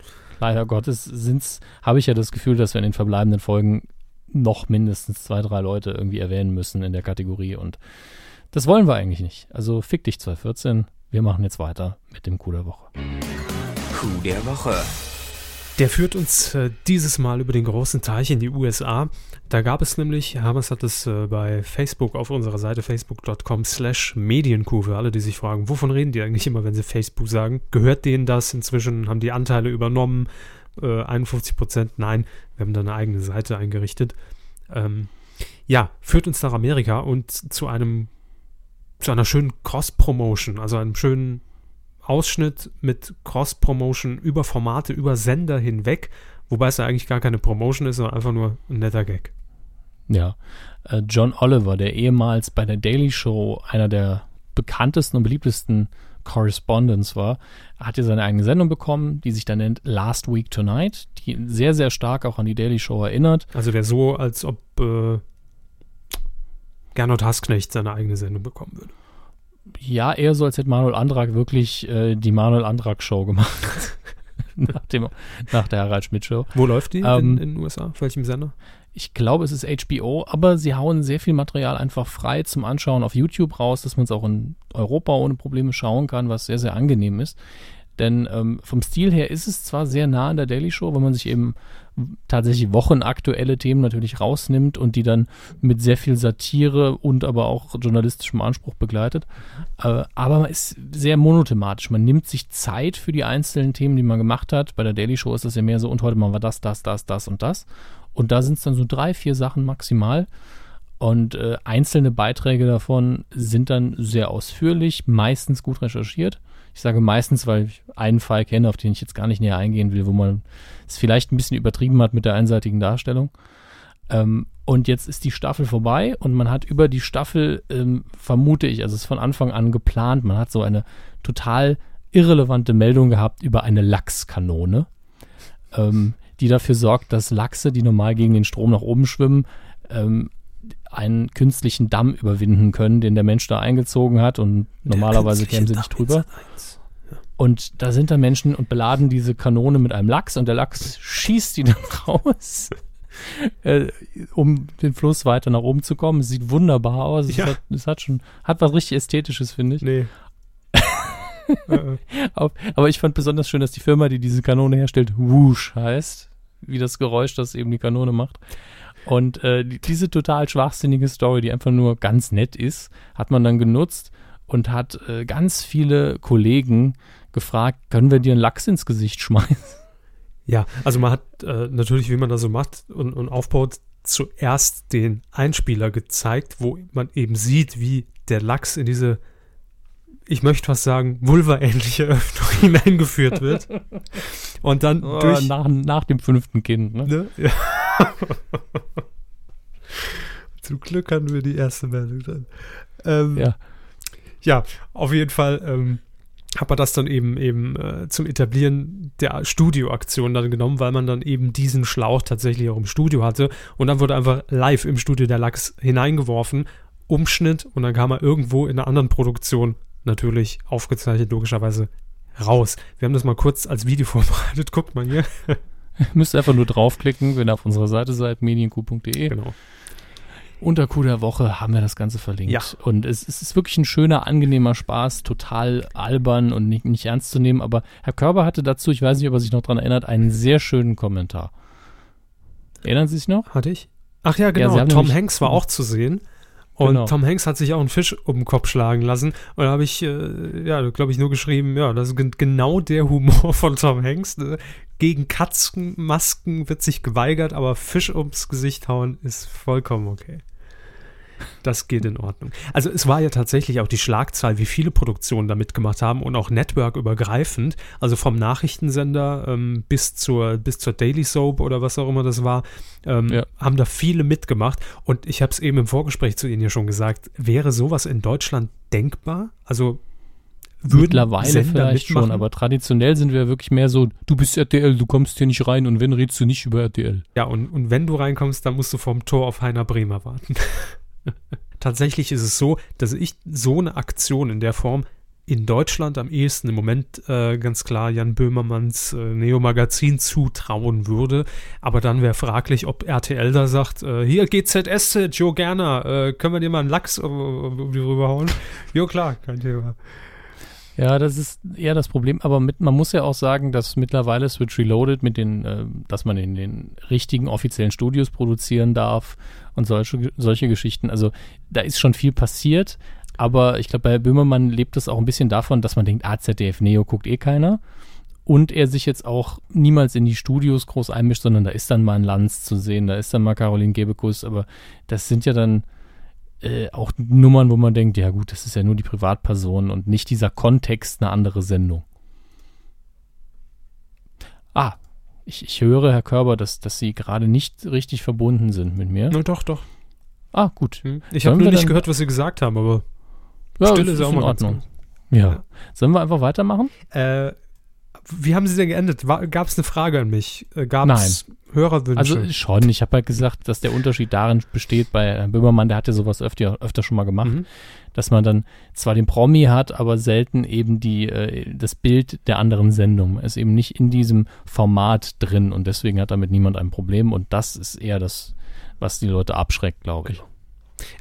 Leider Gottes sind's, habe ich ja das Gefühl, dass wir in den verbleibenden Folgen noch mindestens zwei, drei Leute irgendwie erwähnen müssen in der Kategorie und das wollen wir eigentlich nicht. Also fick dich 2014. Wir machen jetzt weiter mit dem Coup der Woche. Coup der Woche. Der führt uns äh, dieses Mal über den großen Teich in die USA. Da gab es nämlich, Hermes hat es äh, bei Facebook auf unserer Seite facebook.com slash Medienkuh für alle, die sich fragen, wovon reden die eigentlich immer, wenn sie Facebook sagen? Gehört denen das inzwischen? Haben die Anteile übernommen? Äh, 51 Prozent? Nein, wir haben da eine eigene Seite eingerichtet. Ähm, ja, führt uns nach Amerika und zu einem zu einer schönen Cross-Promotion, also einem schönen Ausschnitt mit Cross-Promotion über Formate, über Sender hinweg, wobei es ja eigentlich gar keine Promotion ist, sondern einfach nur ein netter Gag. Ja, äh, John Oliver, der ehemals bei der Daily Show einer der bekanntesten und beliebtesten Correspondents war, hat hier seine eigene Sendung bekommen, die sich dann nennt Last Week Tonight, die sehr, sehr stark auch an die Daily Show erinnert. Also der so, als ob äh, Gernot Hassknecht seine eigene Sendung bekommen würde. Ja, eher so, als hätte Manuel Andrak wirklich äh, die Manuel Andrak Show gemacht. nach, dem, nach der Harald Schmidt Show. Wo läuft die in, Ähm, in den USA? Auf welchem Sender? Ich glaube, es ist HBO, aber sie hauen sehr viel Material einfach frei zum Anschauen auf YouTube raus, dass man es auch in Europa ohne Probleme schauen kann, was sehr, sehr angenehm ist. Denn ähm, vom Stil her ist es zwar sehr nah an der Daily Show, wenn man sich eben tatsächlich wochenaktuelle Themen natürlich rausnimmt und die dann mit sehr viel Satire und aber auch journalistischem Anspruch begleitet. Äh, aber man ist sehr monothematisch. Man nimmt sich Zeit für die einzelnen Themen, die man gemacht hat. Bei der Daily Show ist das ja mehr so, und heute machen wir das, das, das, das und das. Und da sind es dann so drei, vier Sachen maximal. Und äh, einzelne Beiträge davon sind dann sehr ausführlich, meistens gut recherchiert. Ich sage meistens, weil ich einen Fall kenne, auf den ich jetzt gar nicht näher eingehen will, wo man es vielleicht ein bisschen übertrieben hat mit der einseitigen Darstellung. Ähm, und jetzt ist die Staffel vorbei und man hat über die Staffel, ähm, vermute ich, also es ist von Anfang an geplant, man hat so eine total irrelevante Meldung gehabt über eine Lachskanone, ähm, die dafür sorgt, dass Lachse, die normal gegen den Strom nach oben schwimmen, ähm, einen künstlichen Damm überwinden können, den der Mensch da eingezogen hat und normalerweise kämen sie nicht drüber. Und da sind dann Menschen und beladen diese Kanone mit einem Lachs und der Lachs schießt die dann raus, äh, um den Fluss weiter nach oben zu kommen. Es sieht wunderbar aus. Es, Ja. hat, es hat schon, hat was richtig Ästhetisches, finde ich. Nee. Äh, äh. Aber ich fand besonders schön, dass die Firma, die diese Kanone herstellt, Whoosh heißt, wie das Geräusch, das eben die Kanone macht. Und äh, die, diese total schwachsinnige Story, die einfach nur ganz nett ist, hat man dann genutzt und hat äh, ganz viele Kollegen gefragt, können wir dir einen Lachs ins Gesicht schmeißen? Ja, also man hat äh, natürlich, wie man das so macht und, und aufbaut, zuerst den Einspieler gezeigt, wo man eben sieht, wie der Lachs in diese, ich möchte fast sagen, vulva-ähnliche Öffnung hineingeführt wird. Und dann Oh, durch. nach, nach dem fünften Kind. Ne? Ne? Ja. Zum Glück hatten wir die erste Meldung dann. Ähm, Ja. ja, auf jeden Fall ähm, hat man das dann eben eben äh, zum Etablieren der Studioaktion dann genommen, weil man dann eben diesen Schlauch tatsächlich auch im Studio hatte und dann wurde einfach live im Studio der Lachs hineingeworfen, Umschnitt und dann kam er irgendwo in einer anderen Produktion natürlich aufgezeichnet logischerweise raus. Wir haben das mal kurz als Video vorbereitet, guckt mal hier. Müsst einfach nur draufklicken, wenn ihr auf unserer Seite seid, medienq.de. Genau. Unter Coup der Woche haben wir das Ganze verlinkt. Ja. Und es, es ist wirklich ein schöner, angenehmer Spaß, total albern und nicht, nicht ernst zu nehmen. Aber Herr Körber hatte dazu, ich weiß nicht, ob er sich noch dran erinnert, einen sehr schönen Kommentar. Erinnern Sie sich noch? Hatte ich? Ach ja, genau. Haben Tom nämlich- Hanks war auch zu sehen. Und Genau. Tom Hanks hat sich auch einen Fisch um den Kopf schlagen lassen. Und da habe ich, äh, ja, glaube ich, nur geschrieben, ja, das ist gen- genau der Humor von Tom Hanks. Ne? Gegen Katzenmasken wird sich geweigert, aber Fisch ums Gesicht hauen ist vollkommen okay. Das geht in Ordnung. Also es war ja tatsächlich auch die Schlagzahl, wie viele Produktionen da mitgemacht haben und auch networkübergreifend, also vom Nachrichtensender ähm, bis, zur, bis zur Daily Soap oder was auch immer das war, ähm, Ja. haben da viele mitgemacht. Und ich habe es eben im Vorgespräch zu Ihnen ja schon gesagt, wäre sowas in Deutschland denkbar? Also würden Mittlerweile Sender vielleicht mitmachen? schon, aber traditionell sind wir wirklich mehr so, du bist RTL, du kommst hier nicht rein und wenn, redest du nicht über RTL. Ja, und, und wenn du reinkommst, dann musst du vom Tor auf Heiner Bremer warten. Tatsächlich ist es so, dass ich so eine Aktion in der Form in Deutschland am ehesten im Moment äh, ganz klar Jan Böhmermanns äh, Neo-Magazin zutrauen würde. Aber dann wäre fraglich, ob RTL da sagt, äh, hier GZSZ, Joe Gerner, äh, können wir dir mal einen Lachs um, um die rüberhauen? jo klar, kein Thema. Ja, das ist eher das Problem, aber mit, man muss ja auch sagen, dass mittlerweile Switch Reloaded mit den, äh, dass man in den richtigen offiziellen Studios produzieren darf und solche, solche Geschichten. Also da ist schon viel passiert, aber ich glaube, bei Böhmermann lebt es auch ein bisschen davon, dass man denkt, ah, ZDF Neo guckt eh keiner. Und er sich jetzt auch niemals in die Studios groß einmischt, sondern da ist dann mal ein Lanz zu sehen, da ist dann mal Caroline Gebekus, aber das sind ja dann äh, auch Nummern, wo man denkt, ja gut, das ist ja nur die Privatperson und nicht dieser Kontext eine andere Sendung. Ah, ich, ich höre, Herr Körber, dass, dass Sie gerade nicht richtig verbunden sind mit mir. Na doch, doch. Ah, gut. Hm. Ich habe nur nicht gehört, was Sie gesagt haben, aber Ja, Stille das ist ja auch in Ordnung. Ja. Ja. Sollen wir einfach weitermachen? Äh, wie haben Sie denn geendet? Gab es eine Frage an mich? Äh, Gab es Hörerwünsche? Also schon, ich habe halt gesagt, dass der Unterschied darin besteht, bei Herrn Böhmermann, der hat ja sowas öfter, öfter schon mal gemacht, Mhm. Dass man dann zwar den Promi hat, aber selten eben die, äh, das Bild der anderen Sendung. Ist eben nicht in diesem Format drin und deswegen hat damit niemand ein Problem und das ist eher das, was die Leute abschreckt, glaube ich.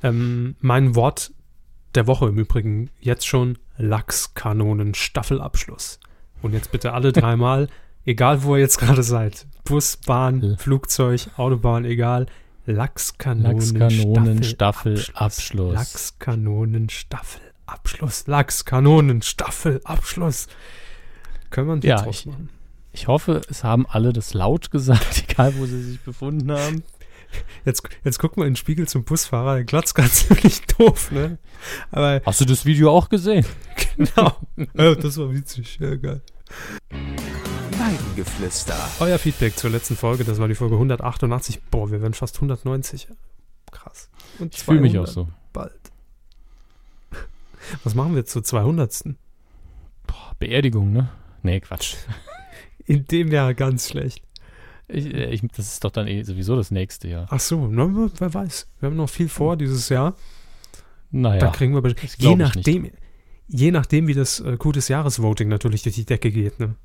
ähm, mein Wort der Woche im Übrigen jetzt schon Lachskanonen Staffelabschluss. Und jetzt bitte alle dreimal, egal wo ihr jetzt gerade seid. Bus, Bahn. Flugzeug, Autobahn, egal. Lachskanonen, Lachskanonen Staffelabschluss. Lachskanonen Staffelabschluss. Lachskanonen Staffelabschluss. Können wir einen Ja, draus ich- machen? Ich hoffe, es haben alle das laut gesagt, egal wo sie sich befunden haben. Jetzt, jetzt guck mal in den Spiegel zum Busfahrer, der glotzt gerade ziemlich doof, ne? Aber Hast du das Video auch gesehen? genau. ja, das war witzig, ja, geil. Weidengeflüster. Euer Feedback zur letzten Folge, das war die Folge 188. Boah, wir werden fast 190. Krass. Und Ich fühle mich auch 200 so. Bald. Was machen wir zur 200. Boah, Beerdigung, ne? Nee, Quatsch. In dem Jahr ganz schlecht. Ich, äh, ich, das ist doch dann eh sowieso das nächste Jahr. Ach so, na, wer weiß. Wir haben noch viel vor dieses Jahr. Da Naja, kriegen wir, je nachdem, je nachdem, wie das äh, Coup des Jahres-Voting natürlich durch die Decke geht, ne?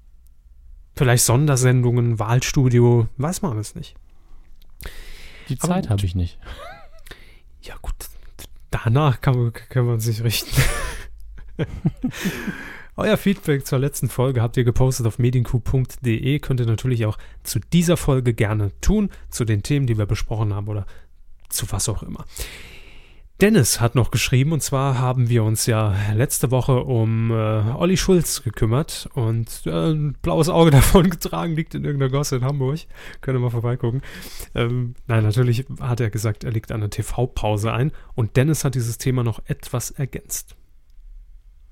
Vielleicht Sondersendungen, Wahlstudio, weiß man alles nicht. die Zeit habe ich nicht. Ja, gut. Danach kann man, kann man sich richten. Euer Feedback zur letzten Folge habt ihr gepostet auf medienku.de. Könnt ihr natürlich auch zu dieser Folge gerne tun, zu den Themen, die wir besprochen haben oder zu was auch immer. Dennis hat noch geschrieben, und zwar haben wir uns ja letzte Woche um äh, Olli Schulz gekümmert und äh, ein blaues Auge davon getragen, liegt in irgendeiner Gosse in Hamburg. Könnt ihr mal vorbeigucken. Ähm, nein, natürlich hat er gesagt, er legt eine TV-Pause ein und Dennis hat dieses Thema noch etwas ergänzt.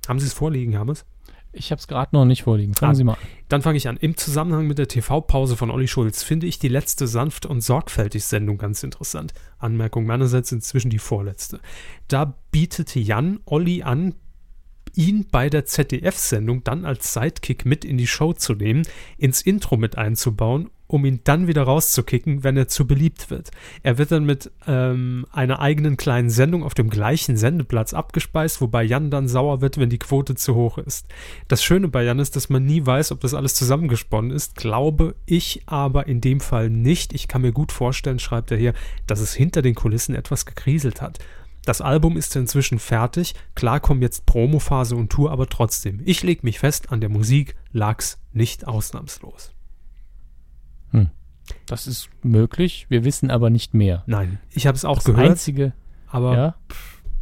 Haben Sie es vorliegen, Hammes? Ich habe es gerade noch nicht vorliegen. Fangen Ah. Sie mal an. Dann fange ich an. Im Zusammenhang mit der TV-Pause von Olli Schulz finde ich die letzte sanft und sorgfältig Sendung ganz interessant. Anmerkung meinerseits inzwischen die vorletzte. Da bietete Jan Olli an, ihn bei der ZDF-Sendung dann als Sidekick mit in die Show zu nehmen, ins Intro mit einzubauen, um ihn dann wieder rauszukicken, wenn er zu beliebt wird. Er wird dann mit ähm, einer eigenen kleinen Sendung auf dem gleichen Sendeplatz abgespeist, wobei Jan dann sauer wird, wenn die Quote zu hoch ist. Das Schöne bei Jan ist, dass man nie weiß, ob das alles zusammengesponnen ist. Glaube ich aber in dem Fall nicht. Ich kann mir gut vorstellen, schreibt er hier, dass es hinter den Kulissen etwas gekriselt hat. Das Album ist inzwischen fertig. Klar kommen jetzt Promophase und Tour, aber trotzdem. Ich leg mich fest, an der Musik lag's nicht ausnahmslos. Das ist möglich. Wir wissen aber nicht mehr. Nein, ich habe es auch Das gehört, Einzige, aber ja,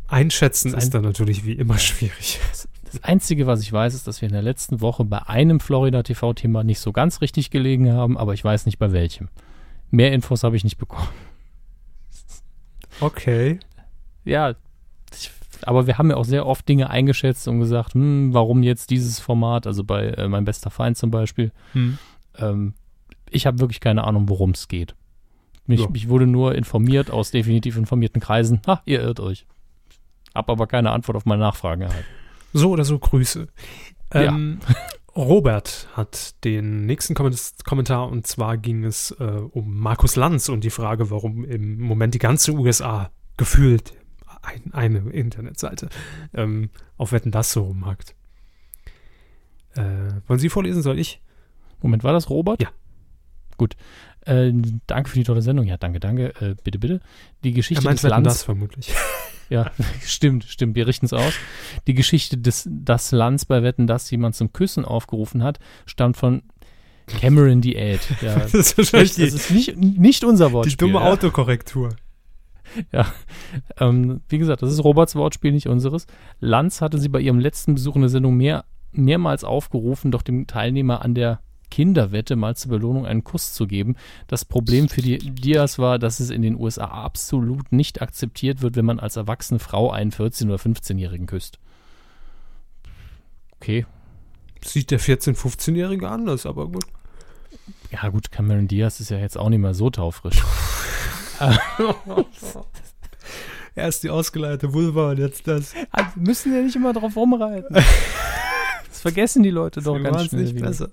einschätzen Das ist dann natürlich wie immer schwierig. das Einzige, was ich weiß, ist, dass wir in der letzten Woche bei einem Florida TV-Thema nicht so ganz richtig gelegen haben, aber ich weiß nicht bei welchem. Mehr Infos habe ich nicht bekommen. Okay. Ja, ich, aber wir haben ja auch sehr oft Dinge eingeschätzt und gesagt, hm, warum jetzt dieses Format, also bei äh, mein bester Feind zum Beispiel. Hm. Ähm, ich habe wirklich keine Ahnung, worum es geht. Mich, Ja. mich wurde nur informiert aus definitiv informierten Kreisen. Ha, ihr irrt euch. Hab aber keine Antwort auf meine Nachfragen erhalten. So oder so Grüße. Ja. Ähm, Robert hat den nächsten Komment- Kommentar und zwar ging es äh, um Markus Lanz und die Frage, warum im Moment die ganze USA gefühlt ein, eine Internetseite ähm, auf Wetten das so rumhackt. Äh, wollen Sie vorlesen, soll ich? Moment, war das Robert? Ja. Gut. Äh, danke für die tolle Sendung. Ja, danke, danke. Äh, bitte, bitte. Die Geschichte meint des Lanz. das vermutlich. Ja, stimmt, stimmt. Wir richten es aus. Die Geschichte des das Lanz bei Wetten, dass jemand zum Küssen aufgerufen hat, stammt von Cameron Diät. Ja, das ist wahrscheinlich das die, ist nicht, nicht unser die Wortspiel. dumme ja. Autokorrektur. Ähm, wie gesagt, das ist Roberts Wortspiel, nicht unseres. Lanz hatte sie bei ihrem letzten Besuch in der Sendung mehr, mehrmals aufgerufen, doch dem Teilnehmer an der Kinderwette mal zur Belohnung einen Kuss zu geben. Das Problem für die Diaz war, dass es in den USA absolut nicht akzeptiert wird, wenn man als erwachsene Frau einen 14- oder 15-Jährigen küsst. Okay. Sieht der 14-, 15-Jährige anders, aber gut. Ja, gut, Cameron Diaz ist ja jetzt auch nicht mehr so taufrisch. Erst die ausgeleierte Vulva und jetzt das. Also, müssen ja nicht immer drauf rumreiten. Das vergessen die Leute doch ganz schnell. nicht wieder. besser.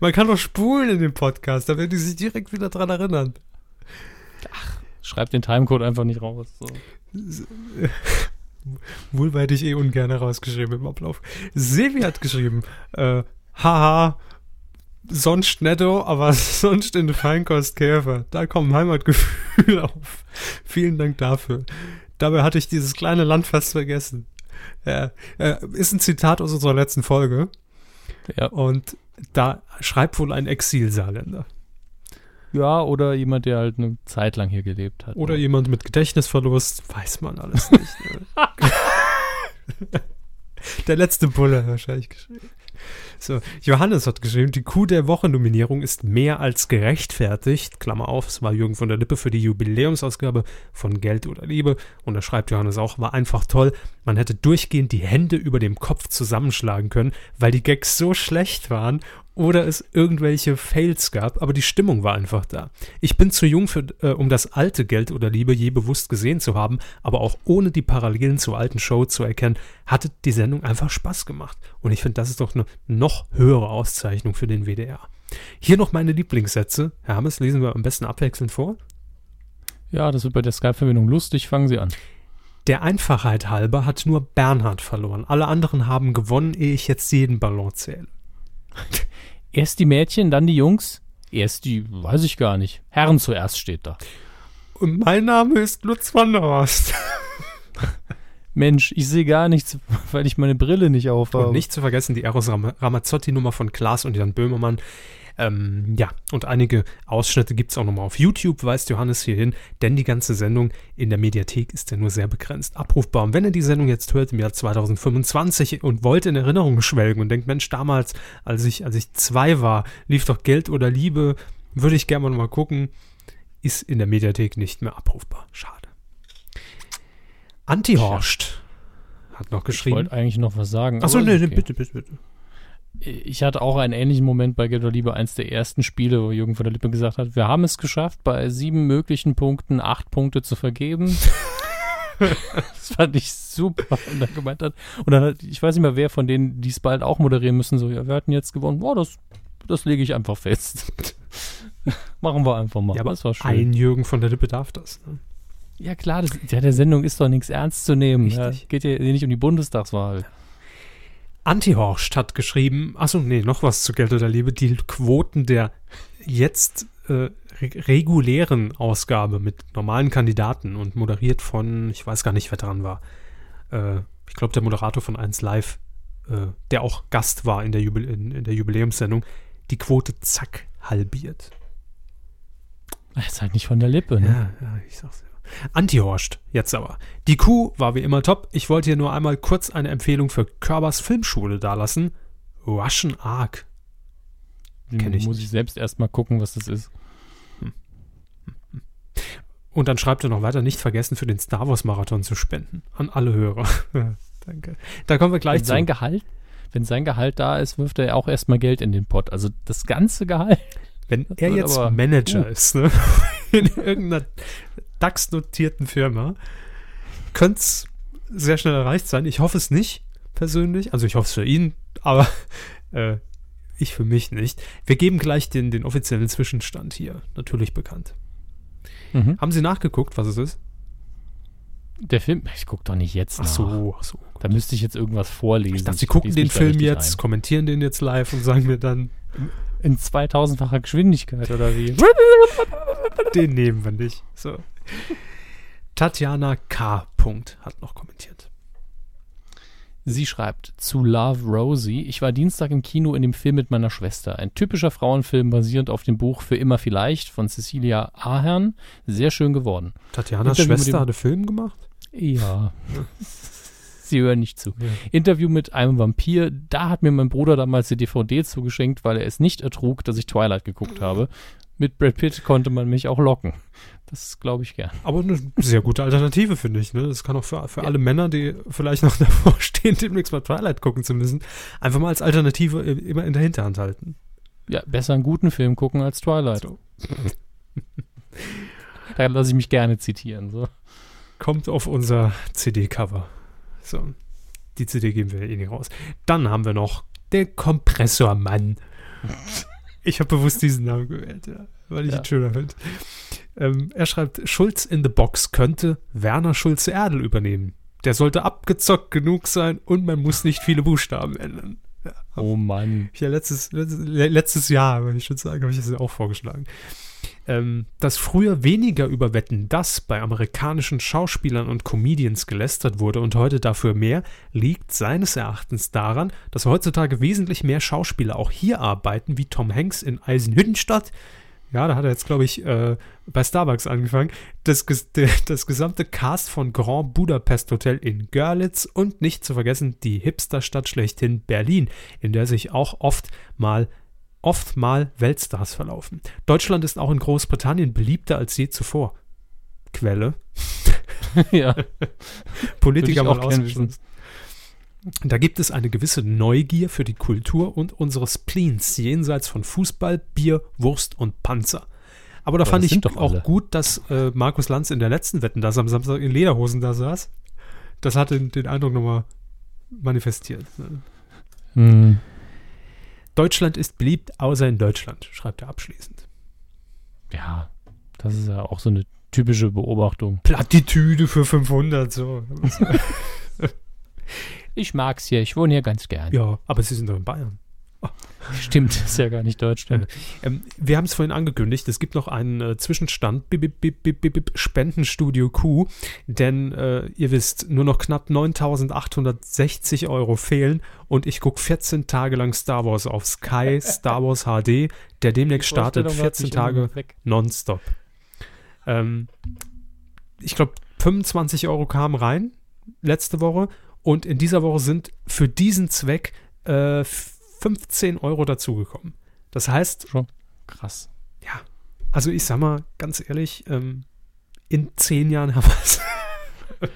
Man kann doch spulen in dem Podcast, da werden die sich direkt wieder dran erinnern. Schreib den Timecode einfach nicht raus. So. Vulva hätte ich eh ungern rausgeschrieben im Ablauf. Sevi hat geschrieben, äh, haha, sonst netto, aber sonst in Feinkost Käfer. Da kommen Heimatgefühle auf. Vielen Dank dafür. Dabei hatte ich dieses kleine Land fast vergessen. Ja, äh, ist ein Zitat aus unserer letzten Folge Ja. und da schreibt wohl ein Exilsaarländer. ja, oder jemand, der halt eine Zeit lang hier gelebt hat. Oder jemand mit Gedächtnisverlust, weiß man alles nicht. Ne? der letzte Bulle wahrscheinlich geschrieben. So, Johannes hat geschrieben, die Kuh der Woche-Nominierung ist mehr als gerechtfertigt. Klammer auf, es war Jürgen von der Lippe für die Jubiläumsausgabe von Geld oder Liebe. Und da schreibt Johannes auch, war einfach toll. Man hätte durchgehend die Hände über dem Kopf zusammenschlagen können, weil die Gags so schlecht waren oder es irgendwelche Fails gab, aber die Stimmung war einfach da. Ich bin zu jung, für, äh, um das alte Geld oder Liebe je bewusst gesehen zu haben, aber auch ohne die Parallelen zur alten Show zu erkennen, hatte die Sendung einfach Spaß gemacht. Und ich finde, das ist doch eine noch höhere Auszeichnung für den WDR. Hier noch meine Lieblingssätze. Hermes, lesen wir am besten abwechselnd vor. Ja, das wird bei der Skype-Verbindung lustig. Fangen Sie an. Der Einfachheit halber hat nur Bernhard verloren. Alle anderen haben gewonnen, ehe ich jetzt jeden Ballon zähle. Erst die Mädchen, dann die Jungs. Erst die, weiß ich gar nicht. Herren zuerst steht da. Und mein Name ist Lutz van der Horst. Mensch, ich sehe gar nichts, weil ich meine Brille nicht aufhabe. Und nicht zu vergessen die Eros Ram Ramazzotti-Nummer von Klaas und Jan Böhmermann. Ähm, ja, und einige Ausschnitte gibt es auch nochmal auf YouTube, weist Johannes hier hin, denn die ganze Sendung in der Mediathek ist ja nur sehr begrenzt abrufbar. Und wenn ihr die Sendung jetzt hört im Jahr 2025 und wollt in Erinnerung schwelgen und denkt, Mensch, damals, als ich, als ich zwei war, lief doch Geld oder Liebe, würde ich gerne mal gucken, ist in der Mediathek nicht mehr abrufbar. Schade. Antihorst hat noch Ich geschrieben. wollte eigentlich noch was sagen. Achso, nee, okay. bitte, bitte, bitte. Ich hatte auch einen ähnlichen Moment bei Geld oder Liebe, eins der ersten Spiele, wo Jürgen von der Lippe gesagt hat, wir haben es geschafft, bei sieben möglichen Punkten acht Punkte zu vergeben. das fand ich super, und dann gemeint hat. Und dann hat, ich weiß nicht mehr, wer von denen, die es bald auch moderieren müssen, so, ja, wir hatten jetzt gewonnen. Boah, das, das lege ich einfach fest. Machen wir einfach mal. Ja, aber das war schön. ein Jürgen von der Lippe darf das. Ne? Ja klar, das, ja, der Sendung ist doch nichts ernst zu nehmen. Ja, geht ja nicht um die Bundestagswahl. Antihorst hat geschrieben, achso, nee, noch was zu Geld oder Liebe, die Quoten der jetzt äh, re regulären Ausgabe mit normalen Kandidaten und moderiert von, ich weiß gar nicht, wer dran war. Äh, ich glaube, der Moderator von 1 Live, äh, der auch Gast war in der, Jubil in, in der Jubiläumssendung, die Quote zack halbiert. Ist halt nicht von der Lippe, ne? Ja, ja, ich sag's ja. Antihorst, jetzt aber. Die Kuh war wie immer top. Ich wollte hier nur einmal kurz eine Empfehlung für Körbers Filmschule dalassen. Russian Ark. kenn ich Muss nicht. ich selbst erstmal gucken, was das ist. Und dann schreibt er noch weiter, nicht vergessen, für den Star Wars Marathon zu spenden. An alle Hörer. Danke. Da kommen wir gleich Wenn sein zu. Gehalt, wenn sein Gehalt da ist, wirft er ja auch erstmal Geld in den Pott. Also das ganze Gehalt. Wenn er jetzt aber- Manager uh. ist, ne? in irgendeiner DAX-notierten Firma, könnte es sehr schnell erreicht sein. Ich hoffe es nicht, persönlich. Also ich hoffe es für ihn, aber äh, ich für mich nicht. Wir geben gleich den, den offiziellen Zwischenstand hier, natürlich bekannt. Mhm. Haben Sie nachgeguckt, was es ist? Der Film, ich gucke doch nicht jetzt Ach nach. so, ach so. Da müsste ich jetzt irgendwas vorlesen. Ich dachte, Sie gucken den Film jetzt, kommentieren den jetzt live und sagen mir dann. In 2000-facher Geschwindigkeit oder wie? den nehmen wir nicht. So. Tatjana K. Punkt hat noch kommentiert. Sie schreibt zu Love Rosie. Ich war Dienstag im Kino in dem Film mit meiner Schwester. Ein typischer Frauenfilm basierend auf dem Buch Für immer vielleicht von Cecilia Ahern. Sehr schön geworden. Tatjanas Schwester hat einen Film gemacht? Ja. Sie hören nicht zu. Interview mit einem Vampir. Da hat mir mein Bruder damals die DVD zugeschenkt, weil er es nicht ertrug, dass ich Twilight geguckt habe. Mit Brad Pitt konnte man mich auch locken. Das glaube ich gern. Aber eine sehr gute Alternative, finde ich. Ne? Das kann auch für, für alle Männer, die vielleicht noch davor stehen, demnächst mal Twilight gucken zu müssen, einfach mal als Alternative immer in der Hinterhand halten. Ja, besser einen guten Film gucken als Twilight. So. Da lasse ich mich gerne zitieren. So. Kommt auf unser CD-Cover. So. Die CD geben wir eh nicht raus. Dann haben wir noch der Kompressormann. Ich habe bewusst diesen Namen gewählt, ja, weil ich Ja. ihn schöner finde. Ähm, er schreibt, Schulz in the Box könnte Werner Schulze-Erdel übernehmen. Der sollte abgezockt genug sein und man muss nicht viele Buchstaben ändern. Oh Mann. Ja, letztes, letztes, le- letztes Jahr, würde ich schon sagen, habe ich das ja auch vorgeschlagen. Ähm, dass früher weniger über Wetten das bei amerikanischen Schauspielern und Comedians gelästert wurde und heute dafür mehr, liegt seines Erachtens daran, dass heutzutage wesentlich mehr Schauspieler auch hier arbeiten, wie Tom Hanks in Eisenhüttenstadt. Ja, da hat er jetzt, glaube ich, äh, bei Starbucks angefangen. Das, das gesamte Cast von Grand Budapest Hotel in Görlitz und nicht zu vergessen die Hipsterstadt schlechthin Berlin, in der sich auch oft mal oft mal Weltstars verlaufen. Deutschland ist auch in Großbritannien beliebter als je zuvor. Quelle. ja, Politiker mal auch ausgeschlossen. Da gibt es eine gewisse Neugier für die Kultur und unsere Spleens jenseits von Fußball, Bier, Wurst und Panzer. Aber da Aber fand ich doch auch gut, dass äh, Markus Lanz in der letzten Wetten, dass er am Samstag in Lederhosen da saß. Das hat den, den Eindruck nochmal manifestiert. ne? hm. Deutschland ist beliebt, außer in Deutschland, schreibt er abschließend. ja, das ist ja auch so eine typische Beobachtung. Plattitüde für 500, so. Ich mag's hier, ich wohne hier ganz gern. ja, aber sie sind doch in Bayern. Stimmt, ist ja gar nicht Deutsch. Ähm, wir haben es vorhin angekündigt, es gibt noch einen äh, Zwischenstand, bip, bip, bip, Spendenstudio Q, denn äh, ihr wisst, nur noch knapp 9.860 Euro fehlen und ich gucke 14 Tage lang Star Wars auf Sky, Star Wars HD, der demnächst startet, Vorstellung hat 14 sich immer Tage nonstop. Ähm, ich glaube, 25 Euro kamen rein letzte Woche und in dieser Woche sind für diesen Zweck äh, 15 Euro dazugekommen. Das heißt, Schon krass. ja, also ich sag mal ganz ehrlich, ähm, in zehn Jahren haben wir es.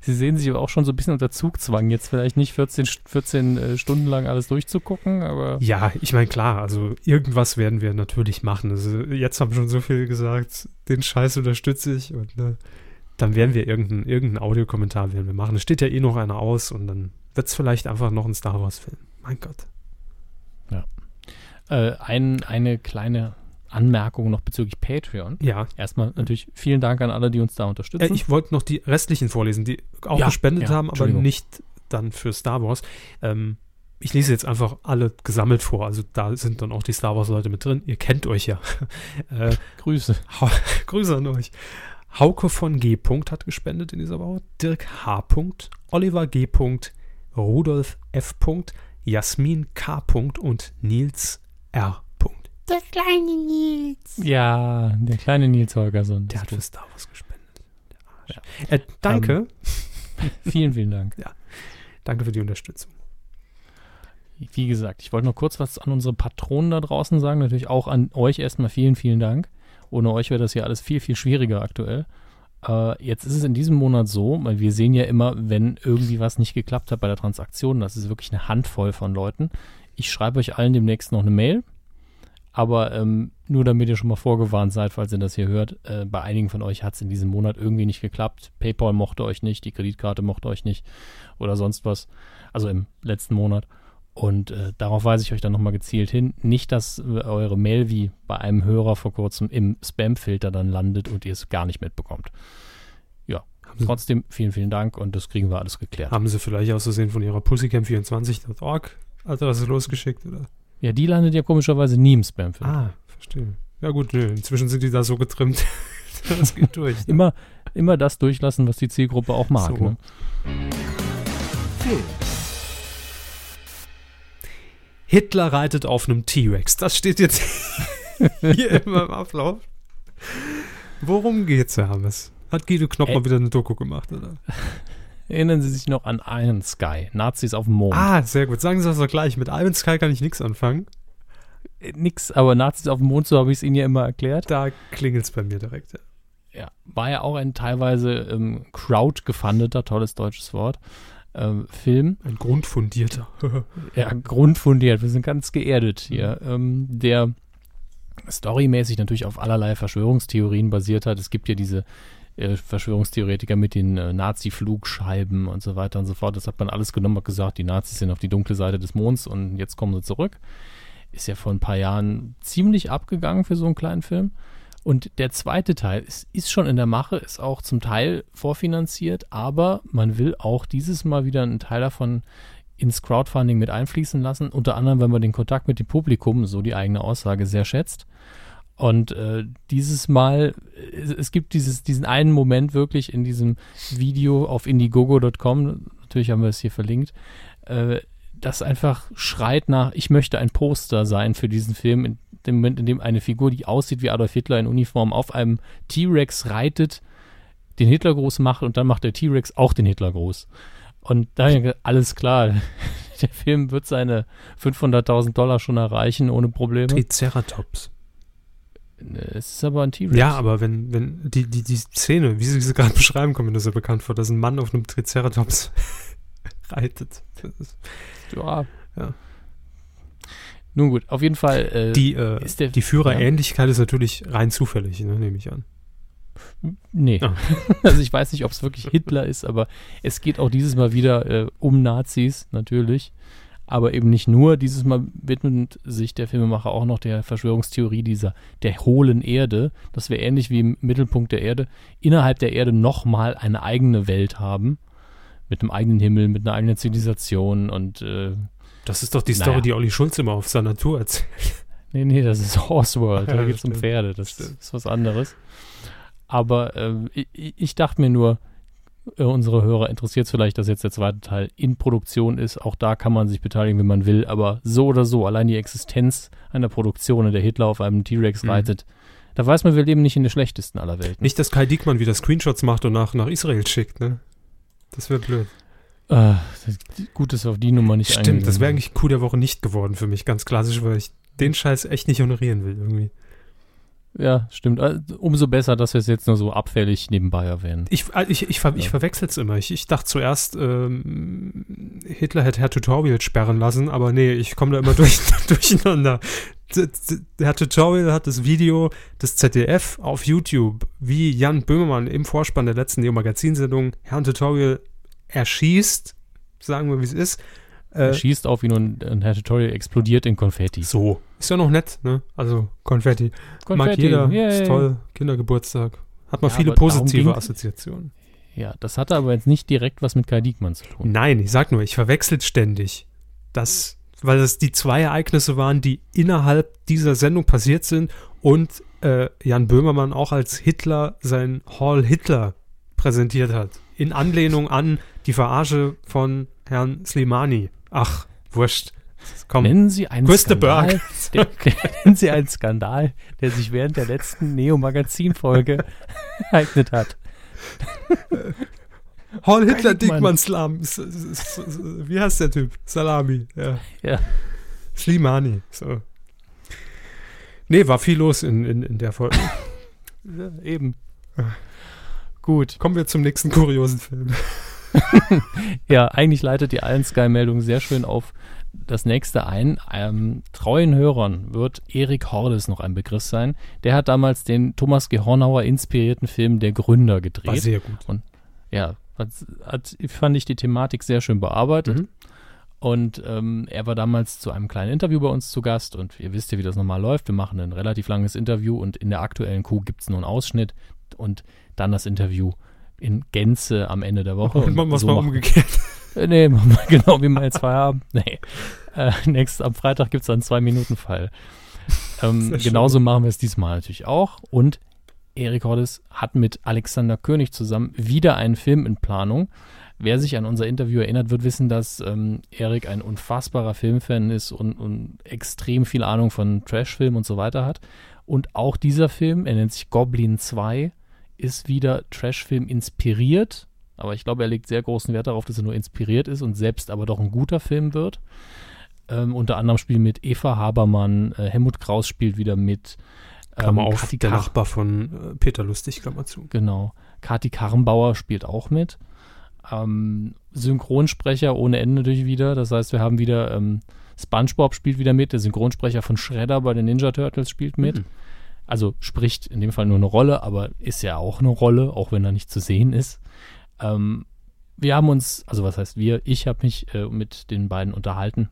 Sie sehen sich aber auch schon so ein bisschen unter Zugzwang, jetzt vielleicht nicht 14, St- 14 äh, Stunden lang alles durchzugucken, aber Ja, ich meine, klar, also irgendwas werden wir natürlich machen. Also jetzt haben schon so viele gesagt, den Scheiß unterstütze ich und äh, dann werden wir irgendeinen irgendein Audiokommentar werden wir machen. Es steht ja eh noch einer aus und dann wird es vielleicht einfach noch ein Star Wars-Film. Mein Gott. äh, ein, eine kleine Anmerkung noch bezüglich Patreon. Ja, Erstmal natürlich vielen Dank an alle, die uns da äh, unterstützen. ich wollte noch die restlichen vorlesen, die auch Ja, gespendet ja, haben, aber nicht dann für Star Wars. Ähm, ich lese jetzt einfach alle gesammelt vor. Also da sind dann auch die Star Wars-Leute mit drin. Ihr kennt euch ja. äh, Grüße. Grüße an euch. Hauke von G. hat gespendet in dieser Woche. Dirk H. Oliver G. Rudolf F. Jasmin K. und Nils R. Der kleine Nils. Ja, der kleine Nils Holgersson. Der hat für Star Wars gespendet. Der Arsch. Äh, danke. gut. vielen, vielen Dank. danke für die Unterstützung. Wie gesagt, ich wollte noch kurz was an unsere Patronen da draußen sagen. Natürlich auch an euch erstmal vielen, vielen Dank. Ohne euch wäre das hier alles viel, viel schwieriger aktuell. Äh, jetzt ist es in diesem Monat so, weil wir sehen ja immer, wenn irgendwie was nicht geklappt hat bei der Transaktion, das ist wirklich eine Handvoll von Leuten. Ich schreibe euch allen demnächst noch eine Mail. Aber ähm, nur damit ihr schon mal vorgewarnt seid, falls ihr das hier hört, äh, bei einigen von euch hat es in diesem Monat irgendwie nicht geklappt. PayPal mochte euch nicht, die Kreditkarte mochte euch nicht oder sonst was. Also im letzten Monat. Und äh, darauf weise ich euch dann nochmal gezielt hin. Nicht, dass äh, eure Mail wie bei einem Hörer vor kurzem im Spam-Filter dann landet und ihr es gar nicht mitbekommt. Haben sie, Trotzdem vielen, vielen Dank und das kriegen wir alles geklärt. haben sie vielleicht aus Versehen von ihrer Pussycam24.org Adresse losgeschickt? Oder? Ja, die landet ja komischerweise nie im Spam-Filter. Ah, verstehe. Ja gut, nö. Inzwischen sind die da so getrimmt. das geht durch. ne? Immer, immer das durchlassen, was die Zielgruppe auch mag. So. Ne? Hitler reitet auf einem T-Rex. Das steht jetzt hier immer im Ablauf. Worum geht's, Herr Hammes? Hat Guido Knopp Ä- mal wieder eine Doku gemacht, oder? Erinnern Sie sich noch an Iron Sky, Nazis auf dem Mond. Ah, sehr gut. Sagen Sie das doch gleich. Mit Iron Sky kann ich nichts anfangen. Äh, Nix, aber Nazis auf dem Mond, so habe ich es Ihnen ja immer erklärt. Da klingelt's bei mir direkt. Ja. Ja, war ja auch ein teilweise ähm, crowdgefundeter, tolles deutsches Wort, ähm, Film. Ein grundfundierter. Ja, grundfundiert, wir sind ganz geerdet hier. Ähm, der storymäßig natürlich auf allerlei Verschwörungstheorien basiert hat. Es gibt ja diese äh, Verschwörungstheoretiker mit den äh, Nazi-Flugscheiben und so weiter und so fort. Das hat man alles genommen und gesagt, die Nazis sind auf die dunkle Seite des Monds und jetzt kommen sie zurück. Ist ja vor ein paar Jahren ziemlich abgegangen für so einen kleinen Film. Und der zweite Teil ist, ist schon in der Mache, ist auch zum Teil vorfinanziert, aber man will auch dieses Mal wieder einen Teil davon ins Crowdfunding mit einfließen lassen. Unter anderem, wenn man den Kontakt mit dem Publikum, so die eigene Aussage, sehr schätzt. Und äh, dieses Mal, es, gibt dieses, diesen einen Moment wirklich in diesem Video auf indiegogo.com, natürlich haben wir es hier verlinkt, äh, das einfach schreit nach, ich möchte ein Poster sein für diesen Film, in dem Moment, in dem eine Figur, die aussieht wie Adolf Hitler in Uniform, auf einem T-Rex reitet, den Hitlergruß macht und dann macht der T-Rex auch den Hitlergruß. Und da alles klar, der Film wird seine 500.000 Dollar schon erreichen ohne Probleme. Triceratops. Es ist aber ein T-Rex. Ja, aber wenn, wenn die, die, die Szene, wie Sie sie gerade beschreiben, kommt mir das so bekannt vor, dass ein Mann auf einem Triceratops reitet. Das ist, ja. Ja. Nun gut, auf jeden Fall. Äh, die, äh, ist der- die Führerähnlichkeit ist natürlich rein zufällig, ne, nehme ich an. Nee. Ah. Also ich weiß nicht, ob es wirklich Hitler ist, aber es geht auch dieses Mal wieder äh, um Nazis, natürlich. Aber eben nicht nur. Dieses Mal widmet sich der Filmemacher auch noch der Verschwörungstheorie dieser, der hohlen Erde, dass wir ähnlich wie im Mittelpunkt der Erde, innerhalb der Erde nochmal eine eigene Welt haben. Mit einem eigenen Himmel, mit einer eigenen Zivilisation und äh, Das ist doch die Story, Naja. die Olli Schulz immer auf seiner Tour erzählt. Nee, nee, das ist Horse World. Da Ja, geht es um. Pferde. Das Stimmt. ist was anderes. Aber ähm, ich, ich dachte mir nur, äh, unsere Hörer interessiert es vielleicht, dass jetzt der zweite Teil in Produktion ist. Auch da kann man sich beteiligen, wenn man will. Aber so oder so, allein die Existenz einer Produktion, in der Hitler auf einem T-Rex Mhm. reitet, da weiß man, wir leben nicht in der schlechtesten aller Welten. Nicht, dass Kai Diekmann wieder Screenshots macht und nach, nach Israel schickt, ne? Das wäre blöd. Das- gut, dass wir auf die Nummer nicht Stimmt, das wäre eigentlich Coup der Woche nicht geworden für mich, ganz klassisch, weil ich den Scheiß echt nicht honorieren will irgendwie. Ja, stimmt. Äh, Umso besser, dass wir es jetzt nur so abfällig nebenbei erwähnen. Ich, äh, ich, ich, ver, ich Ja. verwechsel es immer. Ich, ich dachte zuerst, ähm, Hitler hätte Herr Tutorial sperren lassen, aber nee, ich komme da immer durch, durcheinander. Herr Tutorial hat das Video des ZDF auf YouTube, wie Jan Böhmermann im Vorspann der letzten Neo-Magazin-Sendung Herrn Tutorial erschießt, sagen wir, wie es ist. Er Äh, schießt auf ihn und ein Herr Tutorial explodiert in Konfetti. so. Ist ja noch nett, ne? Also Konfetti. Mag Konfetti, jeder. yay. Ist toll. Kindergeburtstag. Hat man Ja, viele positive. Assoziationen. Ja, das hatte aber jetzt nicht direkt was mit Kai Diekmann zu tun. Nein, ich sag nur, ich verwechsel ständig. Das, weil das die zwei Ereignisse waren, die innerhalb dieser Sendung passiert sind und äh, Jan Böhmermann auch als Hitler sein Hall Hitler präsentiert hat. In Anlehnung an die Verarsche von Herrn Slimani. Ach, wurscht. Komm. Nennen Sie einen Skandal, der, nennen Sie einen Skandal, der sich während der letzten Neo-Magazin-Folge ereignet hat. Hall Hitler. Dickmann Slam. Wie heißt der Typ? Salami. Ja. Ja. Slimani. So. Nee, war viel los in, in, in der Folge. Ja, eben. Gut. Kommen wir zum nächsten kuriosen Film. Ja, eigentlich leitet die Allen Sky-Meldung sehr schön auf das nächste ein. Ähm, treuen Hörern wird Erik Hordes noch ein Begriff sein. Der hat damals den Thomas G. Hornauer inspirierten Film Der Gründer War gedreht. sehr gut. Ja, hat, hat, fand ich die Thematik sehr schön bearbeitet. Mhm. Und ähm, er war damals zu einem kleinen Interview bei uns zu Gast und ihr wisst ja, wie das normal läuft. Wir machen ein relativ langes Interview und in der aktuellen Kuh gibt es nur einen Ausschnitt und dann das Interview in Gänze am Ende der Woche. Und machen wir es so mal umgekehrt. Nee, machen wir genau wie wir jetzt Feierabend. Nee. Äh, nächst, am Freitag gibt es einen Zwei-Minuten-Fall. Ähm, Sehr schön. genauso machen wir es diesmal natürlich auch. Und Erik Hordes hat mit Alexander König zusammen wieder einen Film in Planung. Wer sich an unser Interview erinnert, wird wissen, dass ähm, Erik ein unfassbarer Filmfan ist und, und extrem viel Ahnung von Trashfilm und so weiter hat. Und auch dieser Film, er nennt sich Goblin 2, ist wieder Trashfilm inspiriert. Aber ich glaube, er legt sehr großen Wert darauf, dass er nur inspiriert ist und selbst aber doch ein guter Film wird. Ähm, unter anderem spielen mit Eva Habermann, äh, Helmut Kraus spielt wieder mit. Klammer ähm, auf, Kathi der Kar- Nachbar von äh, Peter Lustig, Klammer zu. Genau. Kati Karrenbauer spielt auch mit. Ähm, Synchronsprecher ohne Ende natürlich wieder. Das heißt, wir haben wieder ähm, SpongeBob spielt wieder mit. Der Synchronsprecher von Shredder bei den Ninja Turtles spielt mit. Mhm. Also spricht in dem Fall nur eine Rolle, aber ist ja auch eine Rolle, auch wenn er nicht zu sehen ist. Ähm, wir haben uns, also was heißt wir? Ich habe mich äh, mit den beiden unterhalten.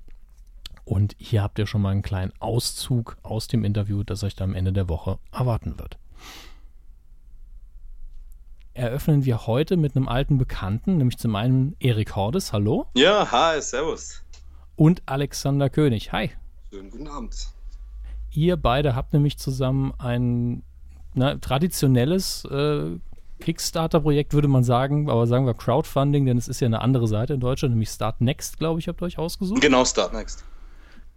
Und hier habt ihr schon mal einen kleinen Auszug aus dem Interview, das euch dann am Ende der Woche erwarten wird eröffnen wir heute mit einem alten Bekannten, nämlich zum einen Erik Hordes, hallo, Ja, hi, servus. und Alexander König, hi. Schönen guten Abend. Ihr beide habt nämlich zusammen ein na, traditionelles äh, Kickstarter-Projekt, würde man sagen, aber sagen wir Crowdfunding, denn es ist ja eine andere Seite in Deutschland, nämlich Start Next, glaube ich, habt ihr euch ausgesucht. Genau, Start Next.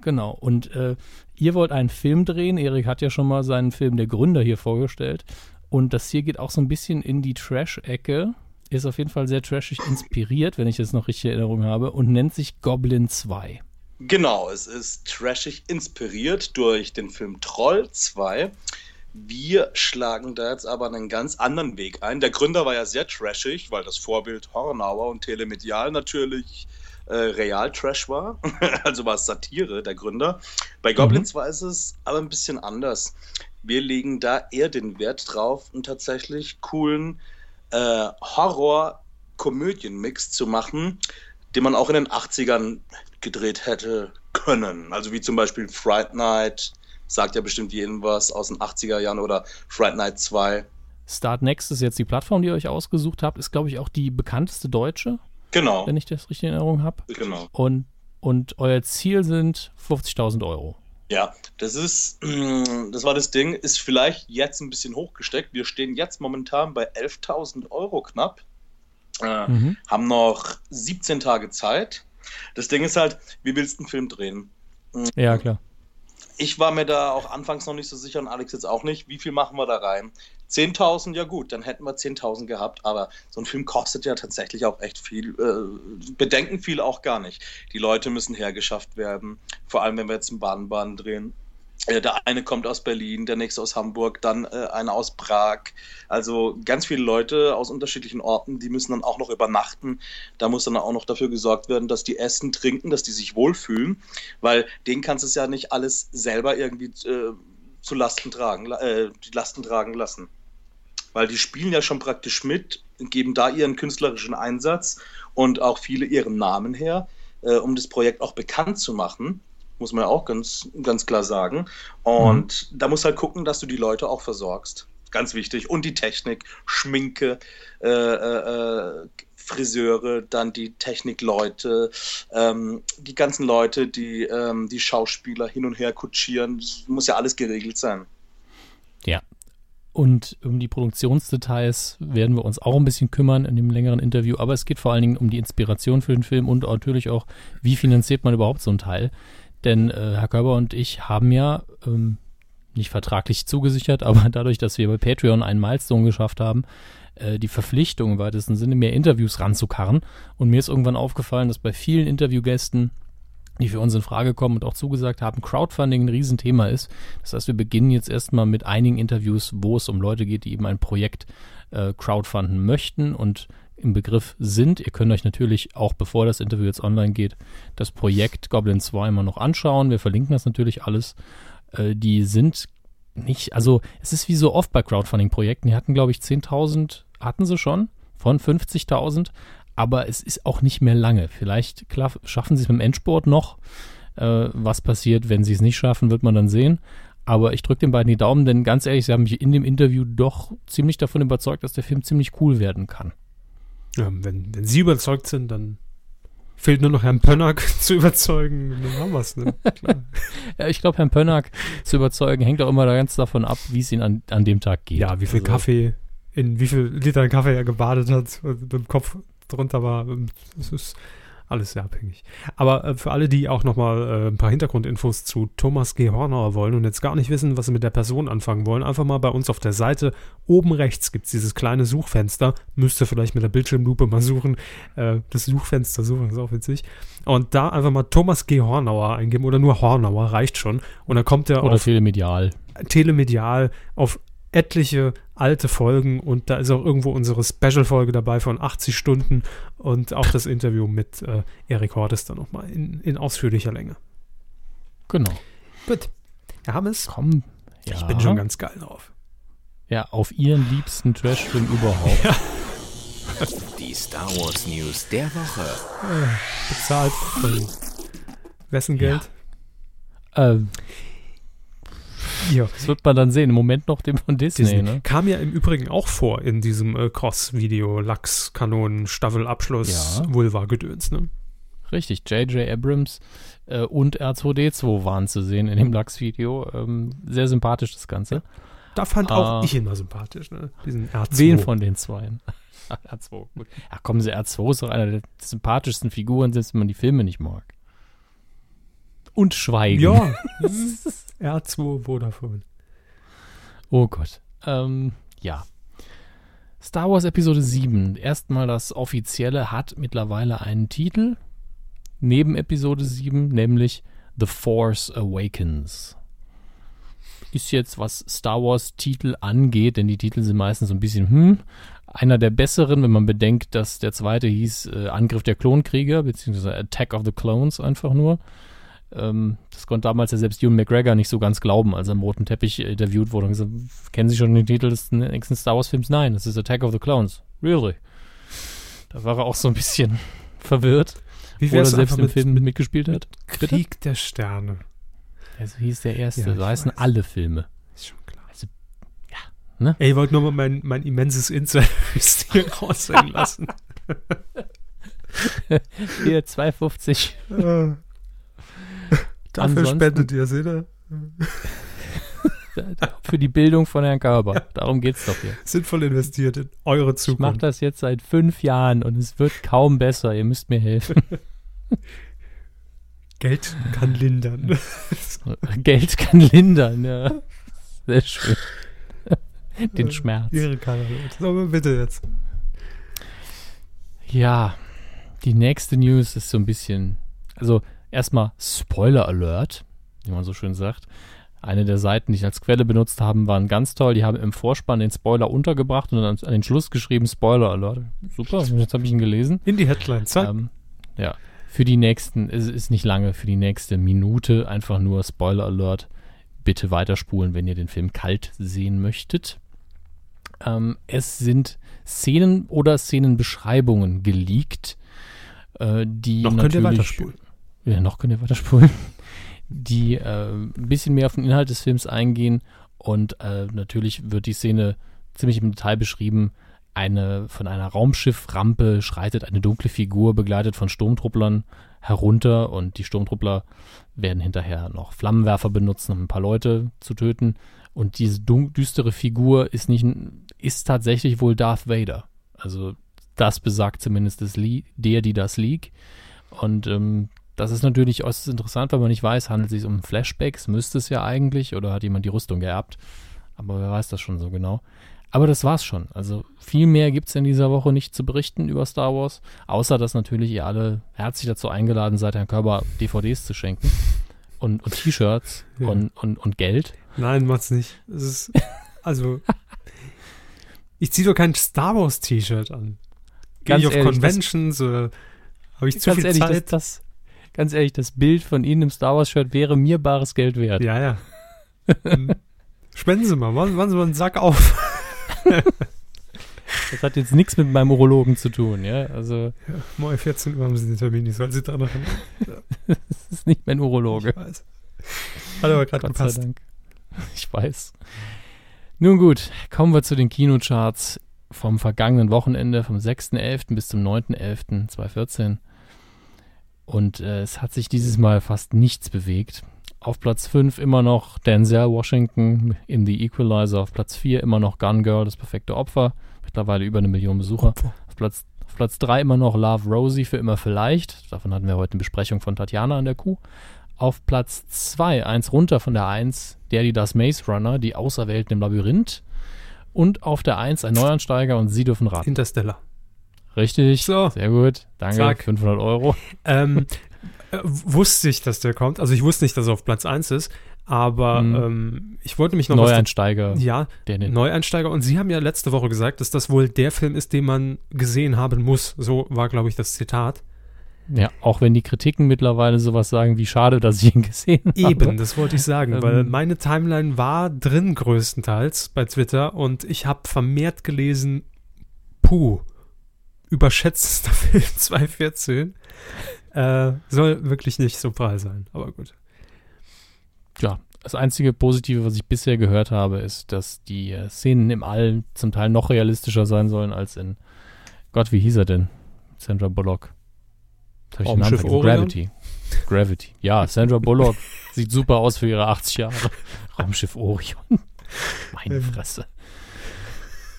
Genau, und äh, ihr wollt einen Film drehen. Erik hat ja schon mal seinen Film Der Gründer hier vorgestellt. Und das hier geht auch so ein bisschen in die Trash-Ecke. Ist auf jeden Fall sehr trashig inspiriert, wenn ich jetzt noch richtig Erinnerung habe, und nennt sich Goblin 2. Genau, es ist trashig inspiriert durch den Film Troll 2. Wir schlagen da jetzt aber einen ganz anderen Weg ein. Der Gründer war ja sehr trashig, weil das Vorbild Hornauer und Telemedial natürlich äh, Real-Trash war. also war es Satire, der Gründer. Bei Mhm. 2 ist es aber ein bisschen anders. Wir legen da eher den Wert drauf, einen tatsächlich coolen äh, Horror-Komödien-Mix zu machen, den man auch in den 80ern gedreht hätte können. Also wie zum Beispiel Fright Night, sagt ja bestimmt jedem was aus den 80er Jahren oder Fright Night 2. Start Next ist jetzt die Plattform, die ihr euch ausgesucht habt. Ist, glaube ich, auch die bekannteste deutsche, Genau, wenn ich das richtig in Erinnerung habe. genau. Und, und euer Ziel sind 50.000 Euro. Ja, das ist, das war das Ding, ist vielleicht jetzt ein bisschen hochgesteckt. Wir stehen jetzt momentan bei 11.000 Euro knapp, äh, Mhm. haben noch 17 Tage Zeit. Das Ding ist halt, wie willst du einen Film drehen? Ja, klar. Ich war mir da auch anfangs noch nicht so sicher und Alex jetzt auch nicht. Wie viel machen wir da rein? 10.000, ja gut, dann hätten wir 10.000 gehabt, aber so ein Film kostet ja tatsächlich auch echt viel. Äh, bedenken viele auch gar nicht. Die Leute müssen hergeschafft werden, vor allem wenn wir jetzt einen Bahnbahn drehen. Äh, Der eine kommt aus Berlin, der nächste aus Hamburg, dann äh, einer aus Prag. Also ganz viele Leute aus unterschiedlichen Orten, die müssen dann auch noch übernachten. Da muss dann auch noch dafür gesorgt werden, dass die essen, trinken, dass die sich wohlfühlen, weil denen kannst du es ja nicht alles selber irgendwie äh, zu Lasten tragen, äh, die Lasten tragen lassen. Weil die spielen ja schon praktisch mit, geben da ihren künstlerischen Einsatz und auch viele ihren Namen her, äh, um das Projekt auch bekannt zu machen muss man ja auch ganz, ganz klar sagen. Und da musst halt gucken, dass du die Leute auch versorgst. Ganz wichtig. Und die Technik, Schminke, äh, äh, äh, Friseure, dann die Technikleute, ähm, die ganzen Leute, die ähm, die Schauspieler hin und her kutschieren. Das muss ja alles geregelt sein. Ja. Und um die Produktionsdetails werden wir uns auch ein bisschen kümmern in dem längeren Interview. Aber es geht vor allen Dingen um die Inspiration für den Film und natürlich auch, wie finanziert man überhaupt so einen Teil. Denn äh, Herr Körber und ich haben ja ähm, nicht vertraglich zugesichert, aber dadurch, dass wir bei Patreon einen Milestone geschafft haben, äh, die Verpflichtung im weitesten Sinne mehr Interviews ranzukarren. Und mir ist irgendwann aufgefallen, dass bei vielen Interviewgästen die für uns in Frage kommen und auch zugesagt haben, Crowdfunding ein Riesenthema ist. Das heißt, wir beginnen jetzt erstmal mit einigen Interviews, wo es um Leute geht, die eben ein Projekt äh, crowdfunden möchten und im Begriff sind. Ihr könnt euch natürlich auch, bevor das Interview jetzt online geht, das Projekt Goblin 2 immer noch anschauen. Wir verlinken das natürlich alles. Äh, die sind nicht, also es ist wie so oft bei Crowdfunding-Projekten. Die hatten, glaube ich, 10.000, hatten sie schon von 50.000, aber es ist auch nicht mehr lange. Vielleicht schaffen sie es mit dem Endsport noch. Äh, was passiert, wenn sie es nicht schaffen, wird man dann sehen. Aber ich drücke den beiden die Daumen, denn ganz ehrlich, sie haben mich in dem Interview doch ziemlich davon überzeugt, dass der Film ziemlich cool werden kann. Ja, wenn, wenn Sie überzeugt sind, dann fehlt nur noch Herrn Pönnack zu überzeugen. Dann haben wir es, ne? Ja, ich glaube, Herrn Pönnack zu überzeugen, hängt auch immer ganz davon ab, wie es ihm an, an dem Tag geht. Ja, wie viel Also, Kaffee, in wie viel Litern Kaffee er gebadet hat mit dem Kopf drunter war. Das ist alles sehr abhängig. Aber äh, für alle, die auch nochmal äh, ein paar Hintergrundinfos zu Thomas G. Hornauer wollen und jetzt gar nicht wissen, was sie mit der Person anfangen wollen, einfach mal bei uns auf der Seite oben rechts gibt es dieses kleine Suchfenster. Müsst ihr vielleicht mit der Bildschirmlupe mal suchen. Äh, das Suchfenster suchen, ist auch witzig. Und da einfach mal Thomas G. Hornauer eingeben oder nur Hornauer, reicht schon. Und dann kommt er Oder auf telemedial. telemedial auf etliche alte Folgen und da ist auch irgendwo unsere Special-Folge dabei von 80 Stunden und auch das Interview mit äh, Erik Hortes dann nochmal in, in ausführlicher Länge. Genau. Gut. Herr Hammes, Komm. Ja, ich bin schon ganz geil drauf. Ja, auf ihren liebsten Trash-Film überhaupt. Die Star Wars News der Woche. Bezahlt von wessen Geld? Ähm, Ja. das wird man dann sehen. Im Moment noch dem von Disney, Disney. ne? Kam ja im Übrigen auch vor in diesem äh, Cross-Video, Lachs, Kanonen, Staffelabschluss, Ja. Vulva-Gedöns, ne? Richtig. J.J. Abrams äh, und R2D2 waren zu sehen in dem Lachs-Video. Ähm, sehr sympathisch das Ganze. Da fand auch Ah. ich ihn mal sympathisch, ne? Diesen R2. Wen von den zweien? R2, gut. Ja, kommen Sie, R2 ist doch einer der sympathischsten Figuren, selbst wenn man die Filme nicht mag. Und Schweigen. Ja. R2 Vodafone. Oh Gott. Ähm, ja. Star Wars Episode 7, erstmal das offizielle, hat mittlerweile einen Titel. Neben Episode 7, nämlich The Force Awakens. Ist jetzt, was Star Wars Titel angeht, denn die Titel sind meistens so ein bisschen, hm, einer der besseren, wenn man bedenkt, dass der zweite hieß äh, Angriff der Klonkrieger, beziehungsweise Attack of the Clones einfach nur. Ähm, das konnte damals ja selbst Ewan McGregor nicht so ganz glauben, als er am roten Teppich interviewt wurde und gesagt, kennen Sie schon den Titel des nächsten Star Wars Films? Nein, das ist Attack of the Clones. Really? Da war er auch so ein bisschen verwirrt, Wie er selbst im mit, Film mit mitgespielt hat. Krieg der Sterne? Also hieß der erste, Ja, so heißen weiß. alle Filme. Ist schon klar. Also, ja, ne? Ey, ich wollte nur mal mein, mein immenses Insider-Wissen hier raushängen lassen. Hier 250. Dafür Ansonsten- spendet ihr, seht ihr? für die Bildung von Herrn Körber. Darum geht's doch hier. Sinnvoll investiert in eure Ich mache Zukunft. das jetzt seit fünf Jahren und es wird kaum besser. Ihr müsst mir helfen. Geld kann lindern. Geld kann lindern, ja. Sehr schön. Den Schmerz. Ihre Karre. So, bitte jetzt. Ja, die nächste News ist so ein bisschen, also erstmal Spoiler Alert, wie man so schön sagt. Eine der Seiten, die ich als Quelle benutzt haben, waren ganz toll. Die haben im Vorspann den Spoiler untergebracht und dann an den Schluss geschrieben Spoiler Alert. Super, jetzt habe ich ihn gelesen. In die Headlines. Zack. Ähm, ja, für die nächsten, es ist nicht lange, für die nächste Minute einfach nur Spoiler Alert. Bitte weiterspulen, wenn ihr den Film kalt sehen möchtet. Ähm, es sind Szenen oder Szenenbeschreibungen geleakt, äh, die Noch könnt ihr natürlich- weiterspulen. Ja, noch könnt ihr weiterspulen. Die äh, ein bisschen mehr auf den Inhalt des Films eingehen und äh, natürlich wird die Szene ziemlich im Detail beschrieben. Eine von einer Raumschifframpe schreitet eine dunkle Figur, begleitet von Sturmtrupplern, herunter und die Sturmtruppler werden hinterher noch Flammenwerfer benutzen, um ein paar Leute zu töten. Und diese düstere Figur ist nicht, ist tatsächlich wohl Darth Vader. Also das besagt zumindest das der, die das Leak. Und ähm, das ist natürlich äußerst interessant, weil man nicht weiß, handelt es sich um Flashbacks, müsste es ja eigentlich, oder hat jemand die Rüstung geerbt. Aber wer weiß das schon so genau. Aber das war's schon. Also viel mehr gibt's in dieser Woche nicht zu berichten über Star Wars, außer dass natürlich ihr alle herzlich dazu eingeladen seid, Herrn Körber DVDs zu schenken. Und, und T-Shirts Ja. und, und, und Geld. Nein, macht's nicht. Es ist, also, ich ziehe doch kein Star Wars T-Shirt an. Gehe ich auf ehrlich, das- Conventions oder habe ich zu viel ehrlich, das, Zeit? das, ganz ehrlich, das Bild von Ihnen im Star Wars-Shirt wäre mir bares Geld wert. ja, ja. Hm. Spenden Sie mal, machen, machen Sie mal einen Sack auf. Das hat jetzt nichts mit meinem Urologen zu tun, ja. Also, Morgen 14 Uhr haben Sie den Termin, ich soll Sie dran erinnern. das ist nicht mein Urologe. Ich weiß. Hat aber gerade Gott sei gepasst. Dank. Ich weiß. Nun gut, kommen wir zu den Kinocharts vom vergangenen Wochenende, vom 6.11. bis zum 9.11.2014. Und äh, es hat sich dieses Mal fast nichts bewegt. Auf Platz 5 immer noch Denzel Washington in The Equalizer. Auf Platz 4 immer noch Gun Girl, das perfekte Opfer. Mittlerweile über eine Million Besucher. Auf Platz, auf Platz 3 immer noch Love Rosie für immer vielleicht. Davon hatten wir heute eine Besprechung von Tatjana an der Kuh. Auf Platz 2, eins runter von der 1, der, die das Maze Runner, die Auserwählten im Labyrinth. Und auf der 1 ein Neuansteiger und Sie dürfen raten. Interstellar. Richtig, So. sehr gut. Danke, Zack. 500 Euro. Ähm, äh, wusste ich, dass der kommt. Also ich wusste nicht, dass er auf Platz 1 ist, aber Mhm. ähm, ich wollte mich noch was Neueinsteiger. Ja, Der den, Neueinsteiger. Und Sie haben ja letzte Woche gesagt, dass das wohl der Film ist, den man gesehen haben muss. So war, glaube ich, das Zitat. ja, auch wenn die Kritiken mittlerweile sowas sagen, wie schade, dass ich ihn gesehen habe. Eben, das wollte ich sagen, Ähm. weil meine Timeline war drin größtenteils bei Twitter und ich habe vermehrt gelesen, puh, überschätzter Film 2014. Äh, soll wirklich nicht so prall sein, aber gut. ja, das einzige Positive, was ich bisher gehört habe, ist, dass die äh, Szenen im All zum Teil noch realistischer sein sollen als in Gott, wie hieß er denn? Sandra Bullock. Raumschiff. Orion? Gravity. Gravity. Ja, Sandra Bullock sieht super aus für ihre 80 Jahre. Raumschiff Orion. Meine Fresse.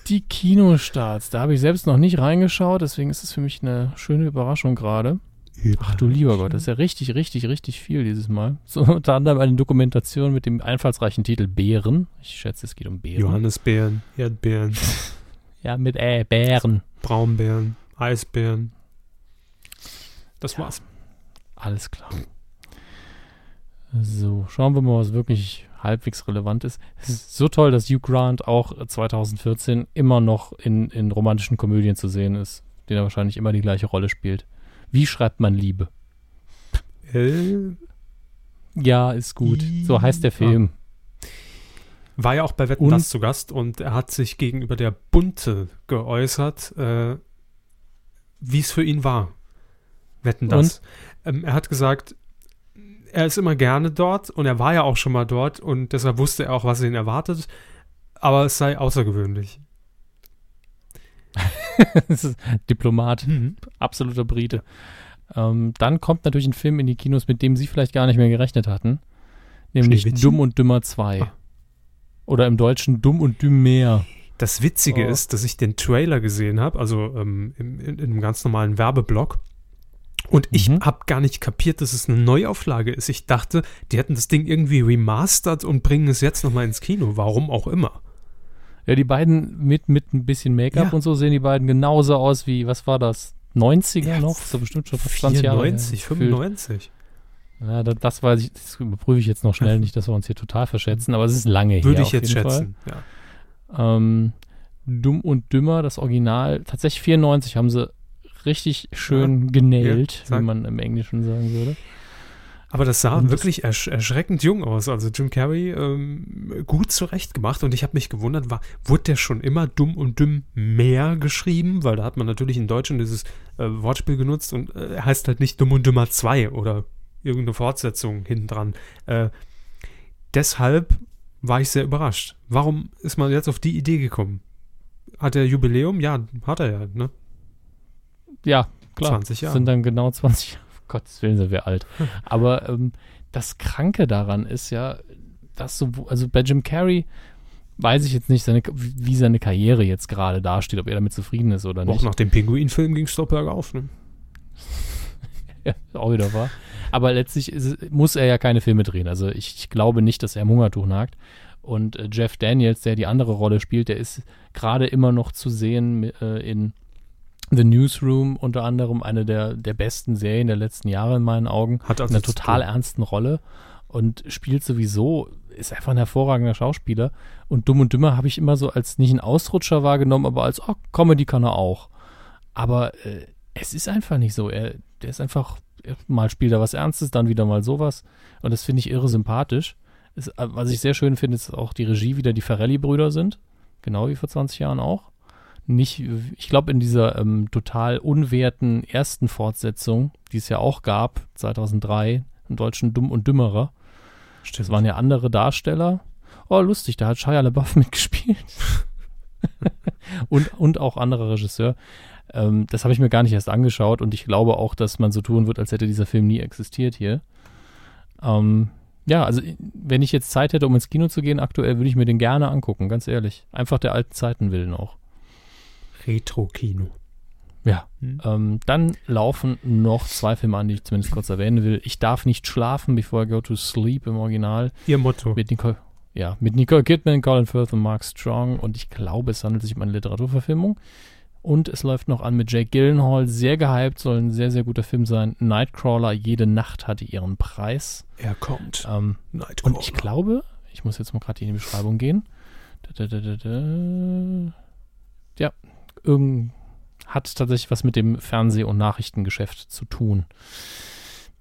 Die Kinostarts, da habe ich selbst noch nicht reingeschaut, deswegen ist es für mich eine schöne Überraschung gerade. Ach du lieber Gott, das ist ja richtig, richtig, richtig viel dieses Mal. So unter anderem eine Dokumentation mit dem einfallsreichen Titel Bären. Ich schätze, es geht um Bären. Johannisbeeren, Erdbeeren, Ja, mit äh, Bären. Braunbeeren, Eisbeeren. Das war's. Alles klar. So, schauen wir mal, was wirklich halbwegs relevant ist. Es ist so toll, dass Hugh Grant auch 2014 immer noch in, in romantischen Komödien zu sehen ist, den er wahrscheinlich immer die gleiche Rolle spielt. Wie schreibt man Liebe? Äh, Ja, ist gut. So heißt der Film. war ja auch bei Wetten Und- das zu Gast und er hat sich gegenüber der Bunte geäußert, äh, wie es für ihn war. Wetten das. Ähm, er hat gesagt, er ist immer gerne dort und er war ja auch schon mal dort und deshalb wusste er auch, was ihn erwartet, aber es sei außergewöhnlich. Diplomat, absoluter Brite. Ähm, dann kommt natürlich ein Film in die Kinos, mit dem Sie vielleicht gar nicht mehr gerechnet hatten. Nämlich? Dumm und Dümmer 2. Ah. Oder im Deutschen Dumm und Dümmer. Das Witzige Oh. ist, dass ich den Trailer gesehen habe, also ähm, im, in, in einem ganz normalen Werbeblock. Und ich Mhm. habe gar nicht kapiert, dass es eine Neuauflage ist. Ich dachte, die hätten das Ding irgendwie remastert und bringen es jetzt nochmal ins Kino. Warum auch immer. Ja, die beiden mit, mit ein bisschen Make-up Ja. und so sehen die beiden genauso aus wie, was war das? 90er Ja, noch? So bestimmt schon fast 20 Jahre. her 94, gefühlt. 95. Ja, das, das weiß ich, das überprüfe ich jetzt noch schnell, nicht, dass wir uns hier total verschätzen, aber es ist lange her. Würde ich jetzt jeden Fall. schätzen. Ja. Ähm, Dumm und Dümmer, das Original, tatsächlich 94 haben sie richtig schön genailt, Ja, wie man im Englischen sagen würde. Aber das sah Und wirklich ersch erschreckend jung aus. Also Jim Carrey ähm, gut zurechtgemacht und ich habe mich gewundert, war, wurde der schon immer dumm und dünn mehr geschrieben? Weil da hat man natürlich in Deutschland dieses äh, Wortspiel genutzt und äh, heißt halt nicht dumm und dümmer 2 oder irgendeine Fortsetzung hinten dran. Äh, deshalb war ich sehr überrascht. Warum ist man jetzt auf die Idee gekommen? Hat er Jubiläum? Ja, hat er ja, ne? Ja, klar. 20 Jahre. Sind dann genau 20 Jahre. Gottes Willen sind wir alt. Aber ähm, das Kranke daran ist ja, dass so, also bei Jim Carrey weiß ich jetzt nicht, seine, wie seine Karriere jetzt gerade dasteht, ob er damit zufrieden ist oder Auch nicht. nach dem Pinguin-Film ging es doch bergauf, ne? Ja, auch wieder wahr. Aber letztlich ist, muss er ja keine Filme drehen. Also ich, ich glaube nicht, dass er im Hungertuch nagt. Und äh, Jeff Daniels, der die andere Rolle spielt, der ist gerade immer noch zu sehen äh, in The Newsroom, unter anderem eine der, der besten Serien der letzten Jahre in meinen Augen. Hat also in einer zu total ernsten Rolle und spielt sowieso, ist einfach ein hervorragender Schauspieler. Und Dumm und Dümmer habe ich immer so als nicht ein Ausrutscher wahrgenommen, aber als, oh, Comedy kann er auch. Aber äh, es ist einfach nicht so. Er, der ist einfach, mal spielt er was Ernstes, dann wieder mal sowas. Und das finde ich irre sympathisch. Ist, äh, was ich sehr schön finde, ist auch die Regie wieder die Farrelly-Brüder sind. Genau wie vor 20 Jahren auch. Nicht, ich glaube, in dieser ähm, total unwerten ersten Fortsetzung, die es ja auch gab, 2003, im Deutschen Dumm und Dümmerer. Das waren ja andere Darsteller. Oh, lustig, da hat Shia LaBeouf mitgespielt. und, und auch anderer Regisseur. Ähm, das habe ich mir gar nicht erst angeschaut und ich glaube auch, dass man so tun wird, als hätte dieser Film nie existiert hier. Ähm, ja, also wenn ich jetzt Zeit hätte, um ins Kino zu gehen, aktuell würde ich mir den gerne angucken, ganz ehrlich. Einfach der alten Zeiten willen auch. Retro-Kino. Ja. Hm. Ähm, dann laufen noch zwei Filme an, die ich zumindest kurz erwähnen will. Ich darf nicht schlafen, before I go to sleep im Original. Ihr Motto. Mit Nicole, ja, mit Nicole Kidman, Colin Firth und Mark Strong. Und ich glaube, es handelt sich um eine Literaturverfilmung. Und es läuft noch an mit Jake Gyllenhaal, sehr gehypt, soll ein sehr, sehr guter Film sein. Nightcrawler, jede Nacht hatte ihren Preis. Er kommt. Ähm, Nightcrawler. und ich glaube, ich muss jetzt mal gerade in die Beschreibung gehen. Da, da, da. Ja, irgend, hat tatsächlich was mit dem Fernseh- und Nachrichtengeschäft zu tun.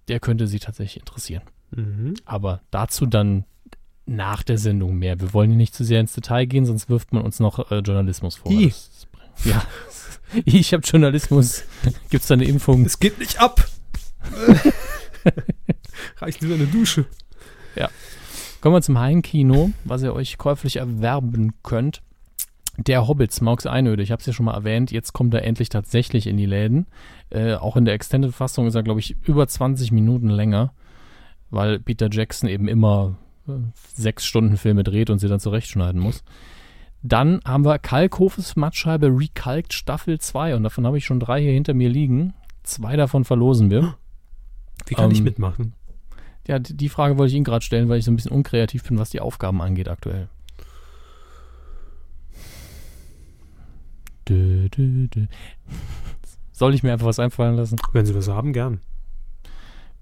Der könnte Sie tatsächlich interessieren. Mhm. Aber dazu dann nach der Sendung mehr. Wir wollen hier nicht zu sehr ins Detail gehen, sonst wirft man uns noch äh, Journalismus vor. I. Das- ja, ich habe Journalismus. Gibt es da eine Impfung? Es geht nicht ab. Reicht nur eine Dusche. Kommen wir zum Heimkino, was ihr euch käuflich erwerben könnt. Der Hobbit, Smaugs Einöde, ich habe es ja schon mal erwähnt, jetzt kommt er endlich tatsächlich in die Läden. Äh, auch in der Extended-Fassung ist er, glaube ich, über 20 Minuten länger, weil Peter Jackson eben immer äh, sechs Stunden Filme dreht und sie dann zurechtschneiden muss. Dann haben wir Kalkhofes Mattscheibe Recalked Staffel 2 und davon habe ich schon drei hier hinter mir liegen. Zwei davon verlosen wir. Wie kann ich Ähm, mitmachen? Ja, die Frage wollte ich Ihnen gerade stellen, weil ich so ein bisschen unkreativ bin, was die Aufgaben angeht aktuell. Dö, dö, dö. Soll ich mir einfach was einfallen lassen? Wenn Sie was haben, gern.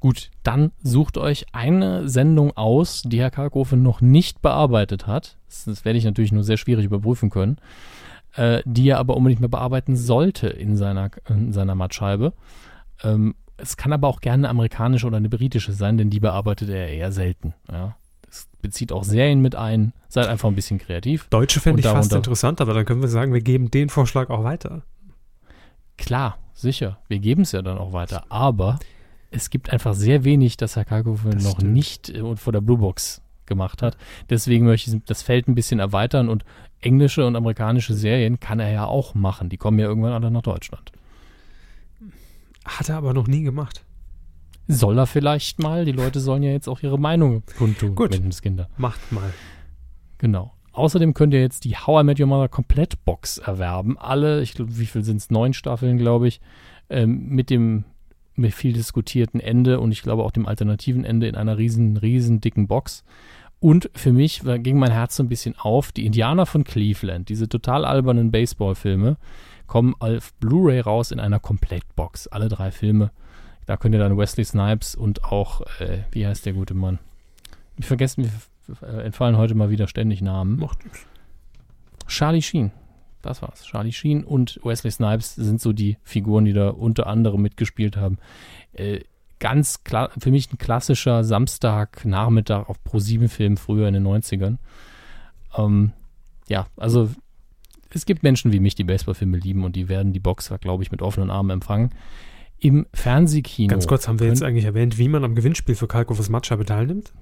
Gut, dann sucht euch eine Sendung aus, die Herr Kalkofe noch nicht bearbeitet hat. Das, das werde ich natürlich nur sehr schwierig überprüfen können. Äh, die er aber unbedingt mal bearbeiten sollte in seiner, in seiner Mattscheibe. Ähm, es kann aber auch gerne eine amerikanische oder eine britische sein, denn die bearbeitet er eher selten. Ja. Bezieht auch Serien mit ein. Seid einfach ein bisschen kreativ. Deutsche fände ich fast interessant, aber dann können wir sagen, wir geben den Vorschlag auch weiter. Klar, sicher. Wir geben es ja dann auch weiter. Aber es gibt einfach sehr wenig, das Herr Kalkofe Das noch stimmt. nicht äh, vor der Bluebox gemacht hat. Deswegen möchte ich das Feld ein bisschen erweitern und englische und amerikanische Serien kann er ja auch machen. Die kommen ja irgendwann alle nach Deutschland. Hat er aber noch nie gemacht. Soll er vielleicht mal? Die Leute sollen ja jetzt auch ihre Meinung kundtun, Gut. Menschenskinder. Macht mal. Genau. Außerdem könnt ihr jetzt die How I Met Your Mother Komplettbox erwerben. Alle, ich glaube, wie viel sind es? Neun Staffeln, glaube ich, ähm, mit dem mit viel diskutierten Ende und ich glaube auch dem alternativen Ende in einer riesen, riesen dicken Box. Und für mich ging mein Herz so ein bisschen auf. Die Indianer von Cleveland, diese total albernen Baseballfilme, kommen auf Blu-ray raus in einer Komplettbox. Alle drei Filme. Da könnt ihr dann Wesley Snipes und auch, äh, wie heißt der gute Mann? Ich vergesse, mir äh, entfallen heute mal wieder ständig Namen. Macht nichts. Charlie Sheen. Das war's. Charlie Sheen und Wesley Snipes sind so die Figuren, die da unter anderem mitgespielt haben. Äh, ganz klar, für mich ein klassischer Samstagnachmittag auf Pro-7-Film früher in den 90ern. Ähm, ja, also es gibt Menschen wie mich, die Baseballfilme lieben und die werden die Boxer, glaube ich, mit offenen Armen empfangen. Im Fernsehkino. Ganz kurz, haben wir jetzt eigentlich erwähnt, wie man am Gewinnspiel für Kalkofes Matcha teilnimmt?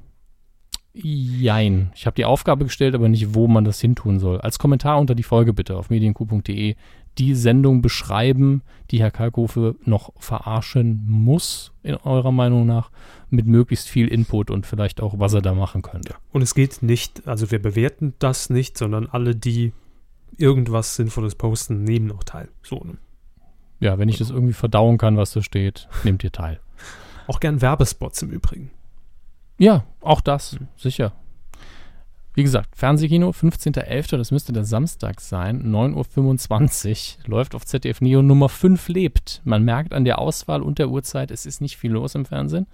Jein. Ich habe die Aufgabe gestellt, aber nicht, wo man das hintun soll. Als Kommentar unter die Folge bitte auf medienku.de die Sendung beschreiben, die Herr Kalkofe noch verarschen muss, in eurer Meinung nach, mit möglichst viel Input und vielleicht auch, was er da machen könnte. Und es geht nicht, also wir bewerten das nicht, sondern alle, die irgendwas Sinnvolles posten, nehmen auch teil. So. Ne? Ja, wenn ich das irgendwie verdauen kann, was da steht, nehmt ihr teil. Auch gern Werbespots im Übrigen. Ja, auch das, sicher. Wie gesagt, Fernsehkino, 15.11., das müsste der Samstag sein, 9.25 Uhr, läuft auf ZDF Neo, Nummer 5 lebt. Man merkt an der Auswahl und der Uhrzeit, es ist nicht viel los im Fernsehen.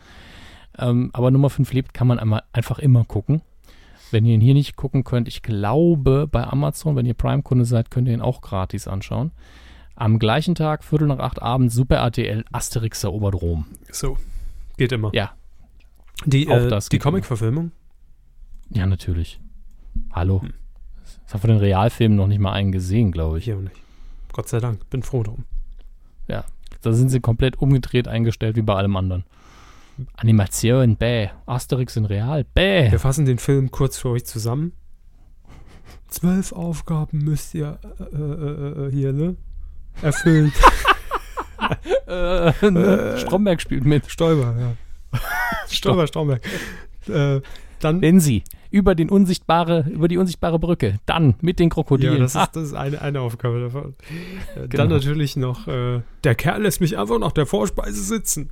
Ähm, aber Nummer 5 lebt kann man einmal, einfach immer gucken. Wenn ihr ihn hier nicht gucken könnt, ich glaube, bei Amazon, wenn ihr Prime-Kunde seid, könnt ihr ihn auch gratis anschauen. Am gleichen Tag, Viertel nach acht abends, Super RTL, Asterix erobert Rom. So. Geht immer. Ja, Die, auch äh, das die. Comic-Verfilmung? Ja, natürlich. Hallo. Ich habe von den Realfilmen noch nicht mal einen gesehen, glaube ich. Hier auch nicht. Gott sei Dank. Bin froh drum. Ja. Da sind sie komplett umgedreht eingestellt wie bei allem anderen. Animation, bäh. Asterix in Real, bäh. Wir fassen den Film kurz für euch zusammen. Zwölf Aufgaben müsst ihr äh, äh, äh, hier, ne? Erfüllen. Äh, ne? Stromberg spielt mit. Stoiber, ja. Stoiber, Stromberg. Äh, dann, Wenn sie über, den unsichtbare, über die unsichtbare Brücke, dann mit den Krokodilen. ja, das ist, das ist eine, eine Aufgabe davon. Äh, Genau. Dann natürlich noch, äh, der Kerl lässt mich einfach nach der Vorspeise sitzen.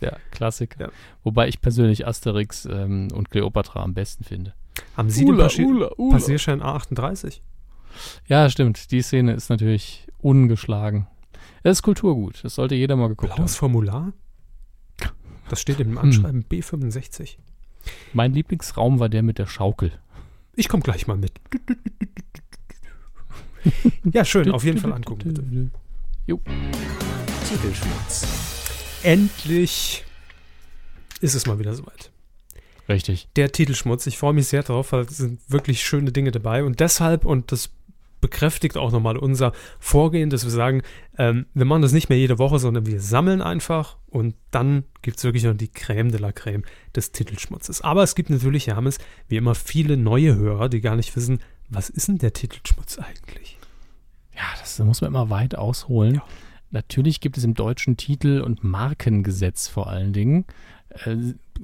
ja, Klassik. Ja. Wobei ich persönlich Asterix ähm, und Cleopatra am besten finde. Haben Sie den Passi Ula, Ula. Passierschein A38? Ja, stimmt. Die Szene ist natürlich ungeschlagen. Es ist Kulturgut. Das sollte jeder mal geguckt haben. Blaues Formular? Das steht Hm. im Anschreiben B65. Mein Lieblingsraum war der mit der Schaukel. Ich komme gleich mal mit. Ja, schön. Auf jeden Fall angucken, bitte. Titelschmutz. Endlich ist es mal wieder soweit. Richtig. Der Titelschmutz. Ich freue mich sehr drauf, weil es sind wirklich schöne Dinge dabei. Und deshalb, und das bekräftigt auch nochmal unser Vorgehen, dass wir sagen, ähm, wir machen das nicht mehr jede Woche, sondern wir sammeln einfach und dann gibt es wirklich noch die Crème de la Crème des Titelschmutzes. Aber es gibt natürlich, wir haben es wie immer viele neue Hörer, die gar nicht wissen, was ist denn der Titelschmutz eigentlich? Ja, das muss man immer weit ausholen. Ja. Natürlich gibt es im deutschen Titel- und Markengesetz vor allen Dingen äh,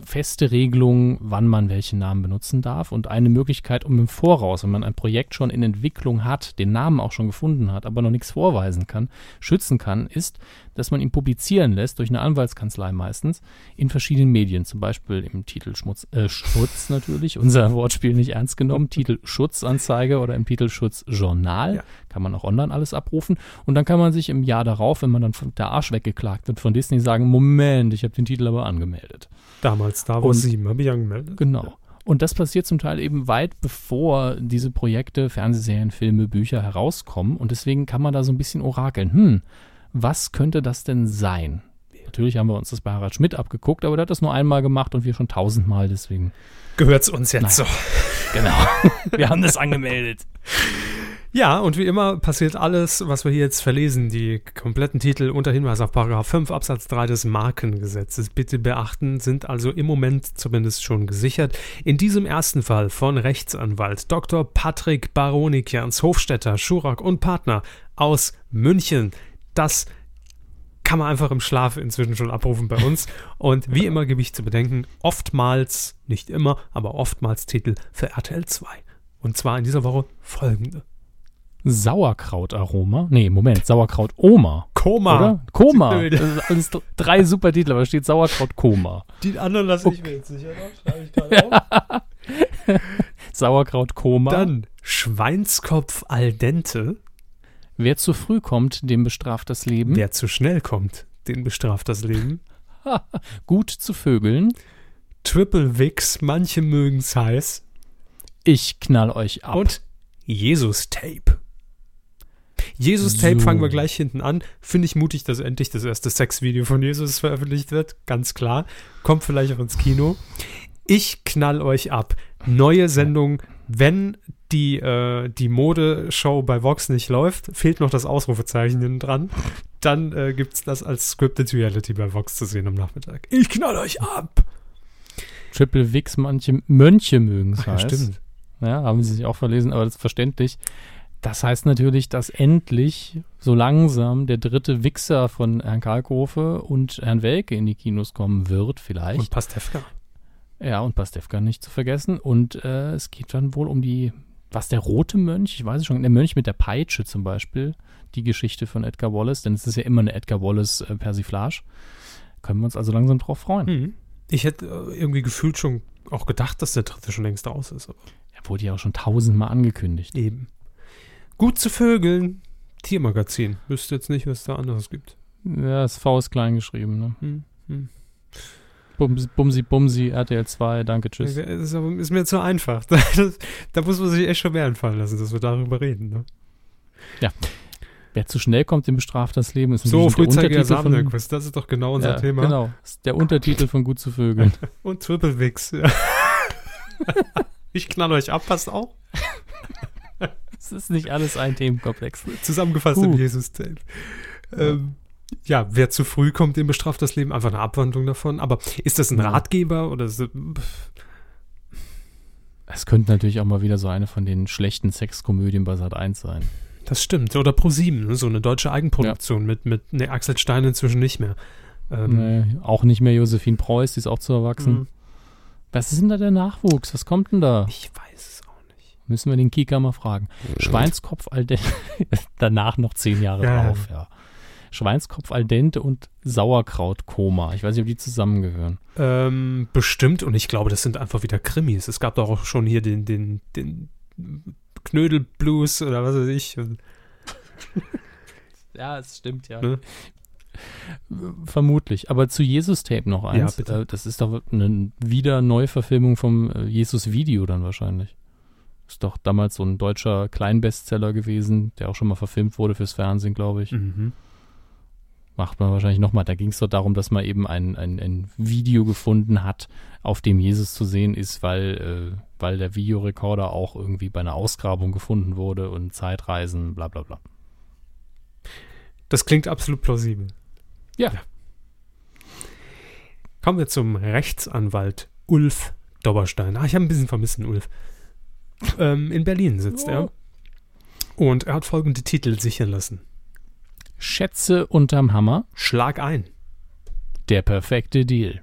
feste Regelungen, wann man welchen Namen benutzen darf. Und eine Möglichkeit, um im Voraus, wenn man ein Projekt schon in Entwicklung hat, den Namen auch schon gefunden hat, aber noch nichts vorweisen kann, schützen kann, ist, dass man ihn publizieren lässt, durch eine Anwaltskanzlei meistens, in verschiedenen Medien, zum Beispiel im Titelschmutz, äh, Schutz natürlich, unser Wortspiel nicht ernst genommen, Titelschutzanzeige oder im Titelschutzjournal, Ja. kann man auch online alles abrufen. Und dann kann man sich im Jahr darauf, wenn man dann von der Arsch weggeklagt wird von Disney, sagen, Moment, ich habe den Titel aber angemeldet. Damals Star Wars Und- 7 habe ich angemeldet. Genau. Und das passiert zum Teil eben weit bevor diese Projekte, Fernsehserien, Filme, Bücher herauskommen. Und deswegen kann man da so ein bisschen orakeln. Hm, was könnte das denn sein? Natürlich haben wir uns das bei Harald Schmidt abgeguckt, aber der hat das nur einmal gemacht und wir schon tausendmal, deswegen. Gehört's uns jetzt Nein. so. Genau. wir haben das angemeldet. Ja, und wie immer passiert alles, was wir hier jetzt verlesen, die kompletten Titel unter Hinweis auf Paragraph 5 Absatz 3 des Markengesetzes. Bitte beachten, sind also im Moment zumindest schon gesichert. In diesem ersten Fall von Rechtsanwalt Dr. Patrick Baronikians, Hofstetter, Schurak und Partner aus München. Das kann man einfach im Schlaf inzwischen schon abrufen bei uns. Und wie immer gebe ich zu bedenken, oftmals, nicht immer, aber oftmals Titel für RTL 2. Und zwar in dieser Woche folgende. Sauerkrautaroma. Nee, Moment, Sauerkraut-Oma. Koma. Oder? Koma. Das ist alles dr- drei super Titel, aber steht Sauerkraut-Koma. Die anderen lasse ich mir jetzt sicher noch. Schreibe ich gerade auf. Sauerkraut-Koma. Dann Schweinskopf al dente. Wer zu früh kommt, dem bestraft das Leben. Wer zu schnell kommt, den bestraft das Leben. Gut zu Vögeln. Triple Wix, manche mögen's heiß. Ich knall euch ab. Und Jesus Tape. Jesus Tape So. fangen wir gleich hinten an. Finde ich mutig, dass endlich das erste Sexvideo von Jesus veröffentlicht wird. Ganz klar. Kommt vielleicht auch ins Kino. Ich knall euch ab. Neue Sendung, wenn die, äh, die Modeshow bei Vox nicht läuft, fehlt noch das Ausrufezeichen hinten dran. Dann äh, gibt es das als Scripted Reality bei Vox zu sehen am Nachmittag. Ich knall euch ab. Triple Wix, manche Mönche mögen es ja, stimmt. Ja, haben sie sich auch verlesen, aber das ist verständlich. Das heißt natürlich, dass endlich so langsam der dritte Wichser von Herrn Kalkofe und Herrn Welke in die Kinos kommen wird, vielleicht. Und Pastewka. ja, und Pastewka nicht zu vergessen. Und äh, es geht dann wohl um die, was der rote Mönch, ich weiß es schon, der Mönch mit der Peitsche zum Beispiel, die Geschichte von Edgar Wallace, denn es ist ja immer eine Edgar Wallace äh, Persiflage. Können wir uns also langsam drauf freuen. Hm. Ich hätte äh, irgendwie gefühlt schon auch gedacht, dass der dritte schon längst aus ist. Aber Er wurde ja auch schon tausendmal angekündigt. eben. Gut zu Vögeln. Tiermagazin. Wüsste jetzt nicht, was da anderes gibt. Ja, das V ist klein geschrieben, ne? Hm. Hm. Bumsi, Bumsi, Bumsi, RTL 2, danke, tschüss. Das ist, aber, ist mir zu einfach. Da, da muss man sich echt schon mehr einfallen lassen, dass wir darüber reden. Ne? Wer zu schnell kommt, dem bestraft das Leben. Ist So, frühzeitiger Samenerquiz, das ist doch genau unser ja, Thema. Genau, das ist der Untertitel von Gut zu Vögeln. Und Triple Wix. Ja. ich knall euch ab, passt auch. Es ist nicht alles ein Themenkomplex. Zusammengefasst im Puh. Jesus-Tape. Ähm, ja, wer zu früh kommt, dem bestraft das Leben. Einfach eine Abwandlung davon. Aber ist das ein Ja. Ratgeber oder pff, Es könnte natürlich auch mal wieder so eine von den schlechten Sexkomödien bei Sat 1 sein. das stimmt. Oder Pro7, ne? so eine deutsche Eigenproduktion mit, mit ne, Axel Stein inzwischen nicht mehr. Ähm, Nee, auch nicht mehr Josephine Preuß, die ist auch zu erwachsen. Mhm. Was ist denn da der Nachwuchs? Was kommt denn da? Ich weiß. Müssen wir den Kika mal fragen. Schweinskopf al dente. Danach noch zehn Jahre Ja. drauf, ja. Schweinskopf al dente und Sauerkrautkoma. Ich weiß nicht, ob die zusammengehören. Ähm, bestimmt, und ich glaube, das sind einfach wieder Krimis. Es gab doch auch schon hier den, den, den Knödelblues oder was weiß ich. Ja, es stimmt, ja. Ne? Vermutlich. Aber zu Jesus-Tape noch eins. Ja, bitte. Äh, Das ist doch eine wieder Neuverfilmung vom äh, Jesus-Video dann wahrscheinlich. Ist doch damals so ein deutscher Kleinbestseller gewesen, der auch schon mal verfilmt wurde fürs Fernsehen, glaube ich. mhm. Macht man wahrscheinlich nochmal. Da ging es doch darum, dass man eben ein, ein, ein Video gefunden hat, auf dem Jesus zu sehen ist, weil, äh, weil der Videorekorder auch irgendwie bei einer Ausgrabung gefunden wurde und Zeitreisen, bla bla bla. Das klingt absolut plausibel. Ja. Kommen wir zum Rechtsanwalt Ulf Dobberstein. Ah, ich habe ein bisschen vermissen, Ulf. Ähm, in Berlin sitzt Ja. er. Und er hat folgende Titel sichern lassen. Schätze unterm Hammer. Schlag ein. Der perfekte Deal.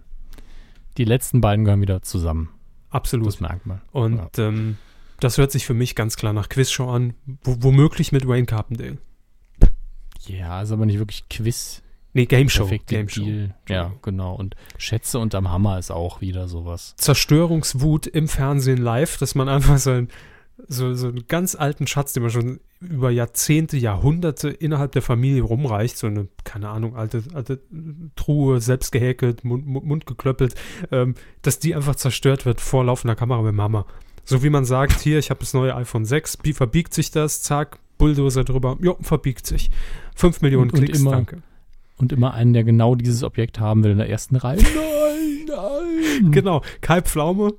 Die letzten beiden gehören wieder zusammen. Absolut. Das merkt man. Und ähm, das hört sich für mich ganz klar nach Quizshow an. Wo, womöglich mit Wayne Carpendale. Ja, ist aber nicht wirklich Quiz. Nee, Game Show. Game Show. Deal. Ja, genau. Und Schätze unterm Hammer ist auch wieder sowas. Zerstörungswut im Fernsehen live, dass man einfach so, ein, so, so einen ganz alten Schatz, den man schon über Jahrzehnte, Jahrhunderte innerhalb der Familie rumreicht, so eine, keine Ahnung, alte, alte Truhe, selbst gehäkelt, Mund, Mund, geklöppelt, ähm, dass die einfach zerstört wird vor laufender Kamera bei Mama. So wie man sagt, hier, ich habe das neue iPhone 6, wie verbiegt sich das, zack, Bulldozer drüber, jo, verbiegt sich. 5 Millionen Und- und Klicks, immer- danke. Und immer einen, der genau dieses Objekt haben will in der ersten Reihe. Nein, nein. Genau, Kai Pflaume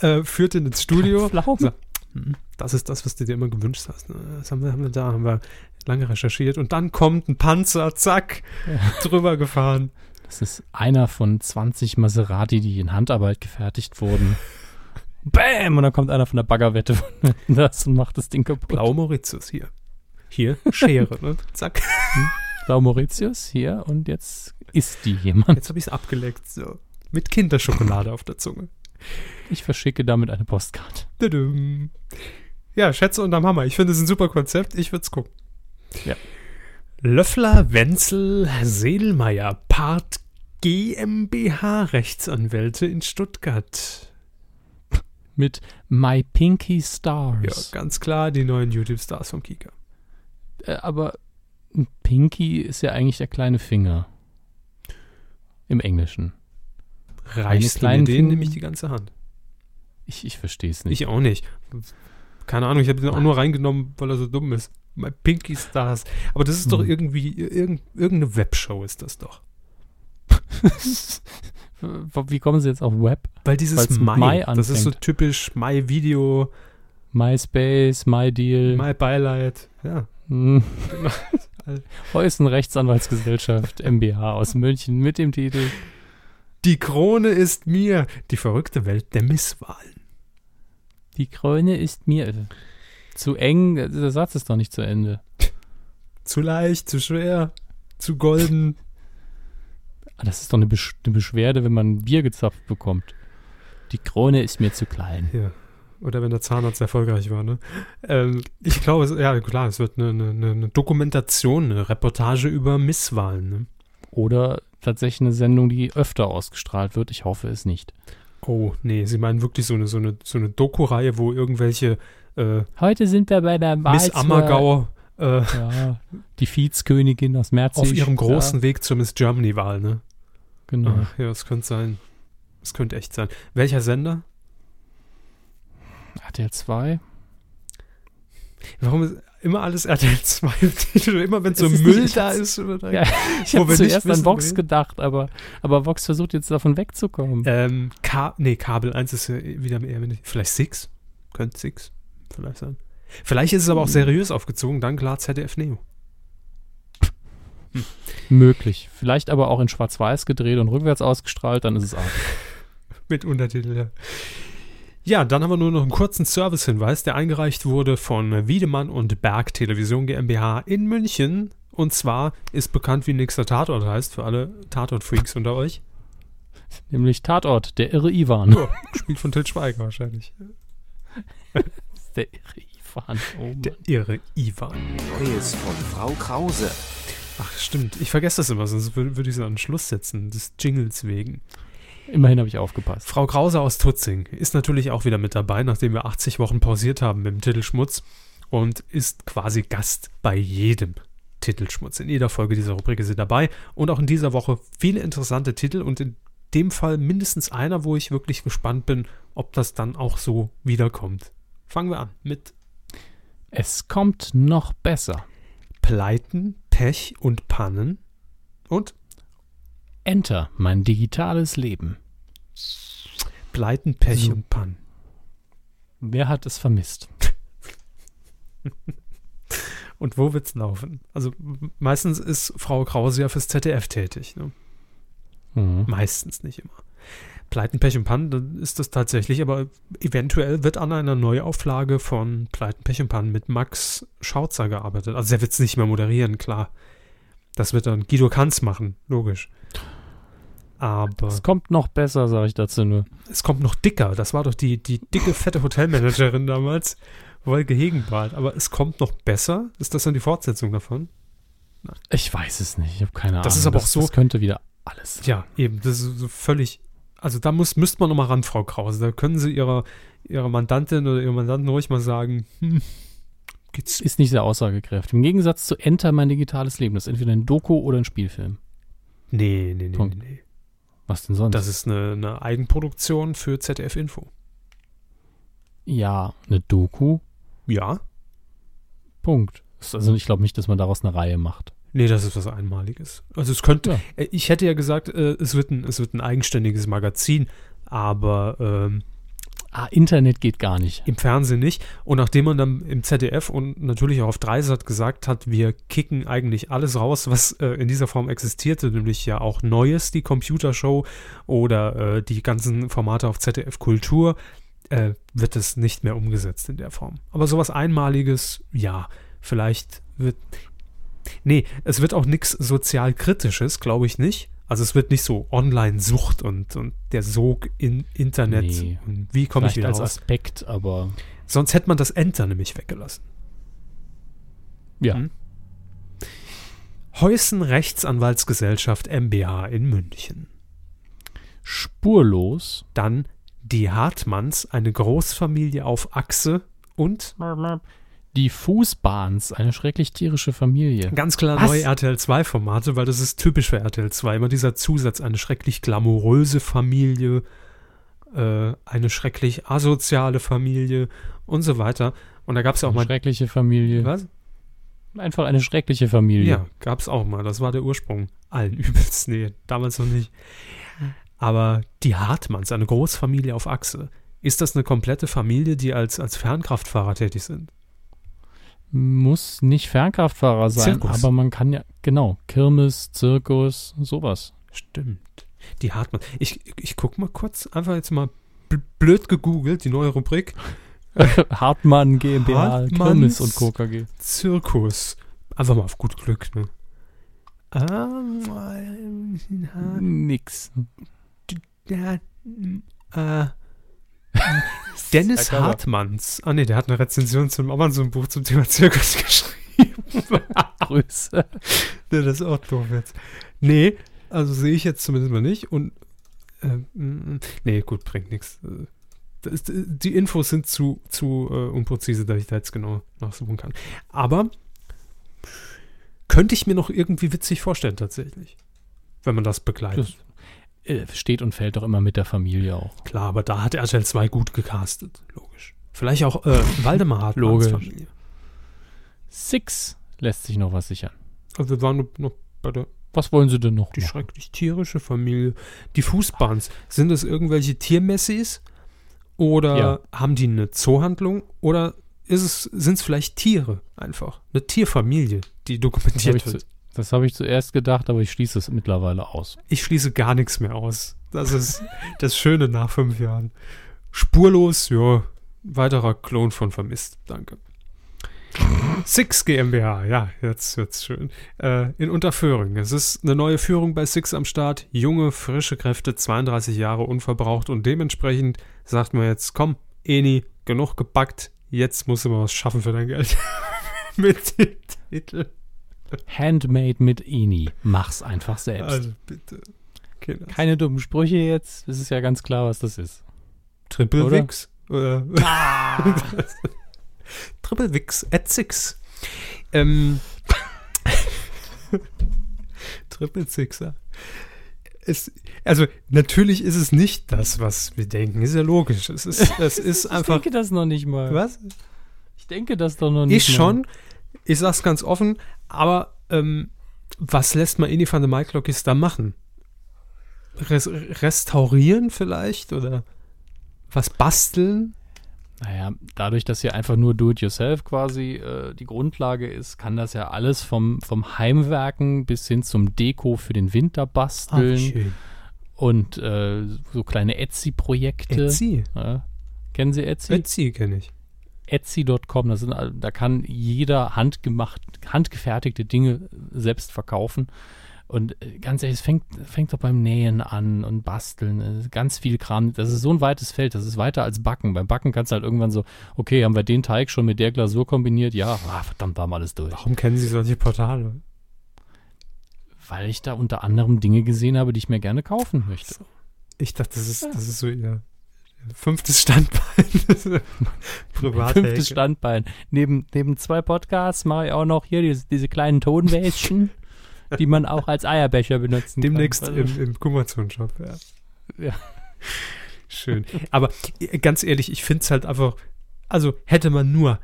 äh, führt ihn ins Studio. Pflaume. So. Hm, Das ist das, was du dir immer gewünscht hast. ne? Das haben wir, haben wir da, haben wir lange recherchiert. Und dann kommt ein Panzer, zack, drüber gefahren. Das ist einer von 20 Maserati, die in Handarbeit gefertigt wurden. Bäm! Und dann kommt einer von der Baggerwette das und macht das Ding kaputt. Blau Mauritius hier. Hier, Schere, ne? Zack. Frau Mauritius hier und jetzt isst die jemand. Jetzt habe ich es abgeleckt. So. Mit Kinderschokolade auf der Zunge. Ich verschicke damit eine Postkarte. Ja, Schätze unterm Hammer. Ich finde es ein super Konzept. Ich würde es gucken. Ja. Löffler, Wenzel, Seelmeier, Part GmbH Rechtsanwälte in Stuttgart. Mit My Pinky Ja, Stars. ganz klar die neuen YouTube-Stars vom Kika. Äh, aber Pinky ist ja eigentlich der kleine Finger. Im Englischen. Reichst du mir den, Finger- nehme ich die ganze Hand. Ich, ich verstehe es nicht. Ich auch nicht. Keine Ahnung, ich habe den auch nur reingenommen, weil er so dumm ist. My Pinky Stars. Aber das ist doch Hm. irgendwie, irgend, irgendeine Webshow ist das doch. Wie kommen Sie jetzt auf Web? Weil dieses Weil's My, My das ist so typisch My Video, MySpace, MyDeal, My Beileid. Ja. hm. Heusen Rechtsanwaltsgesellschaft MBH aus München mit dem Titel Die Krone ist mir. Die verrückte Welt der Misswahlen. Die Krone ist mir zu eng. Der Satz ist doch nicht zu Ende. Zu leicht, zu schwer, zu golden. Ah, Das ist doch eine Beschwerde, wenn man ein Bier gezapft bekommt. Die Krone ist mir zu klein. Ja. Oder wenn der Zahnarzt erfolgreich war, ne? Ähm, ich glaube, es, ja klar, es wird eine, eine, eine Dokumentation, eine Reportage über Misswahlen, ne? Oder tatsächlich eine Sendung, die öfter ausgestrahlt wird. Ich hoffe es nicht. Oh, nee, sie meinen wirklich so eine, so eine, so eine Doku-Reihe, wo irgendwelche äh, Heute sind wir bei der Wahl Miss Ammergau äh, Ja, die Viehskönigin aus Merzig. auf ihrem großen Ja, Weg zur Miss Germany-Wahl, ne? genau. Ach, ja, das könnte sein. Das könnte echt sein. Welcher Sender? RTL 2. Warum ist immer alles RTL 2 im Titel? Immer wenn so Müll nicht- da ist. Oder Ja, ich habe zuerst an Vox wohin. gedacht, aber, aber Vox versucht jetzt davon wegzukommen. Ähm, Ka nee, Kabel 1 ist ja wieder eher, vielleicht Six? Könnte Six vielleicht sein. Vielleicht ist es aber auch seriös aufgezogen, dann klar ZDF Neo. Möglich. Vielleicht aber auch in Schwarz-Weiß gedreht und rückwärts ausgestrahlt, dann ist es Arte. Mit Untertitel, ja. Ja, dann haben wir nur noch einen kurzen Servicehinweis, der eingereicht wurde von Wiedemann und Berg Television GmbH in München. Und zwar ist bekannt, wie nächster Tatort heißt, für alle Tatort-Freaks unter euch. Nämlich Tatort, der irre Ivan. Ja, gespielt von Til Schweiger wahrscheinlich. Der irre Ivan. Oh Mann. Der irre Ivan. Neues von Frau Krause. Ach, stimmt. Ich vergesse das immer, sonst wür- würde ich es an den Schluss setzen, des Jingles wegen. Immerhin habe ich aufgepasst. Frau Krause aus Tutzing ist natürlich auch wieder mit dabei, nachdem wir 80 Wochen pausiert haben mit dem Titelschmutz und ist quasi Gast bei jedem Titelschmutz. In jeder Folge dieser Rubrik ist sie dabei und auch in dieser Woche viele interessante Titel und in dem Fall mindestens einer, wo ich wirklich gespannt bin, ob das dann auch so wiederkommt. Fangen wir an mit Es kommt noch besser. Pleiten, Pech und Pannen und Enter, mein digitales Leben. Pleiten, Pech So. und Pannen. Wer hat es vermisst? Und wo wird's laufen? Also meistens ist Frau Krause ja fürs ZDF tätig. Ne? Mhm. Meistens nicht immer. Pleiten, Pech und Pannen, dann ist das tatsächlich, aber eventuell wird an einer Neuauflage von Pleiten, Pech und Pannen mit Max Schautzer gearbeitet. Also er wird es nicht mehr moderieren, klar. Das wird dann Guido Kanz machen, logisch. Aber Es kommt noch besser, sage ich dazu nur. es kommt noch dicker. Das war doch die, die dicke, fette Hotelmanagerin damals, Wolke Hegenbart. Aber es kommt noch besser. Ist das dann die Fortsetzung davon? Ich weiß es nicht, ich habe keine Ahnung. Das ist aber auch so- Das könnte wieder alles. Ja, eben. Das ist so völlig. Also da muss, müsste man nochmal ran, Frau Krause. Da können Sie Ihrer, ihrer Mandantin oder Ihrem Mandanten ruhig mal sagen, hm, geht's. Ist nicht sehr aussagekräftig. Im Gegensatz zu Enter, mein digitales Leben. Das ist entweder ein Doku oder ein Spielfilm. Nee, nee, nee, nee, Punkt. nee. Was denn sonst? Das ist eine, eine Eigenproduktion für ZDF Info. ja, eine Doku. Ja? Punkt. Also ich glaube nicht, dass man daraus eine Reihe macht. Nee, das ist was Einmaliges. Also es könnte, Ja. äh, ich hätte ja gesagt, äh, es, wird ein, es wird ein eigenständiges Magazin, aber ähm, Ah, Internet geht gar nicht. im Fernsehen nicht. Und nachdem man dann im ZDF und natürlich auch auf Dreisat gesagt hat, wir kicken eigentlich alles raus, was äh, in dieser Form existierte, nämlich ja auch Neues, die Computershow oder äh, die ganzen Formate auf ZDF Kultur, äh, wird es nicht mehr umgesetzt in der Form. Aber sowas Einmaliges, ja, vielleicht wird. Nee, es wird auch nichts sozialkritisches, glaube ich nicht. Also es wird nicht so Online-Sucht und, und der Sog in Internet. Nee. Und wie komme ich Vielleicht wieder als raus? Aspekt, aber Sonst hätte man das Enter nämlich weggelassen. ja. Hm? Heusen Rechtsanwaltsgesellschaft MBH in München. Spurlos. Dann die Hartmanns, eine Großfamilie auf Achse und Die Fußbahns, eine schrecklich tierische Familie. ganz klar Was? neue RTL 2 Formate, weil das ist typisch für RTL 2. Immer dieser Zusatz, eine schrecklich glamouröse Familie, äh, eine schrecklich asoziale Familie und so weiter. Und da gab es ja auch Eine mal. schreckliche Familie. Was? Einfach eine schreckliche Familie. Ja, gab es auch mal. Das war der Ursprung. Allen übelst. Nee, damals noch nicht. Aber die Hartmanns, eine Großfamilie auf Achse. Ist das eine komplette Familie, die als, als Fernkraftfahrer tätig sind? Muss nicht Fernkraftfahrer sein, Zirkus. aber man kann ja, genau, Kirmes, Zirkus, sowas. Stimmt. Die Hartmanns. Ich, ich guck mal kurz, einfach jetzt mal bl- blöd gegoogelt, die neue Rubrik. Hartmann GmbH, Hartmanns. Kirmes und Co. KG. Zirkus. Einfach mal auf gut Glück, ne? Ähm, Nix. Ja, äh, Dennis. Hartmanns. Ah ne, der hat eine Rezension zum Amazon-Buch zum Thema Zirkus geschrieben. Grüße. ne, das ist auch doof jetzt. Nee, also sehe ich jetzt zumindest mal nicht. Und äh, mm, nee, gut, bringt nichts. Die Infos sind zu, zu äh, unpräzise, dass ich da jetzt genau nachsuchen kann. Aber könnte ich mir noch irgendwie witzig vorstellen, tatsächlich. Wenn man das begleitet. Das äh, steht und fällt doch immer mit der Familie auch. Klar, aber da hat RTL 2 gut gecastet, logisch. Vielleicht auch äh, Waldemar Hartmanns Logisch. Familie. Six lässt sich noch was sichern. Also wir waren noch- bei der Was wollen sie denn noch? die machen? schrecklich tierische Familie. Die Fußbahns, sind das irgendwelche Tiermessis? Oder Ja. haben die eine Zoohandlung? Oder es, sind es vielleicht Tiere einfach? Eine Tierfamilie, die dokumentiert wird. Das hab ich zuerst gedacht, aber ich schließe es mittlerweile aus. Ich schließe gar nichts mehr aus. Das ist das Schöne nach fünf Jahren. Spurlos, ja, weiterer Klon von Vermisst. Danke. Six GmbH, ja, jetzt wird's schön. Äh, in Unterföhring. Es ist eine neue Führung bei Six am Start. Junge, frische Kräfte, 32 Jahre unverbraucht und dementsprechend sagt man jetzt, komm, Eni, genug gepackt, jetzt musst du mal was schaffen für dein Geld. Mit dem Titel. Handmade mit Eni. Mach's einfach selbst. Also bitte. Okay, Keine dummen Sprüche jetzt. Es ist ja ganz klar, was das ist. Triple Oder? Wix. Oder? Triple Wix at Six. Ähm, Triple Sixer. Es, also natürlich ist es nicht das, was wir denken. Ist ja logisch. Es ist, es ist Ich einfach. denke das noch nicht mal. Was? Ich denke das doch noch nicht Ich mal. schon. Ich sag's ganz offen. Aber ähm, was lässt man Ini van de Maiklokis da machen? Res restaurieren vielleicht? Oder was basteln? Naja, dadurch, dass hier einfach nur Do-it-yourself quasi äh, die Grundlage ist, kann das ja alles vom, vom Heimwerken bis hin zum Deko für den Winter basteln schön. und äh, so kleine Etsy-Projekte. Etsy. Ja. Kennen Sie Etsy? Etsy kenne ich. Etsy.com, das sind, all- da kann jeder handgemacht, handgefertigte Dinge selbst verkaufen. Und äh, ganz ehrlich, es fängt, fängt doch beim Nähen an und Basteln. äh, Ganz viel Kram. Das ist so ein weites Feld. Das ist weiter als Backen. Beim Backen kannst du halt irgendwann so, okay, haben wir den Teig schon mit der Glasur kombiniert? Ja, ah, verdammt, da haben alles durch. Warum kennen Sie solche Portale? Weil ich da unter anderem Dinge gesehen habe, die ich mir gerne kaufen möchte. Ich dachte, das ist, das ist so Ihr fünftes Standbein. Fünftes Standbein. Neben, neben zwei Podcasts mache ich auch noch hier diese, diese kleinen Tonbäschen, die man auch als Eierbecher benutzen Demnächst kann. im, im Kummerzone-Shop, ja. Ja. Schön. Aber äh, ganz ehrlich, ich finde es halt einfach, also hätte man nur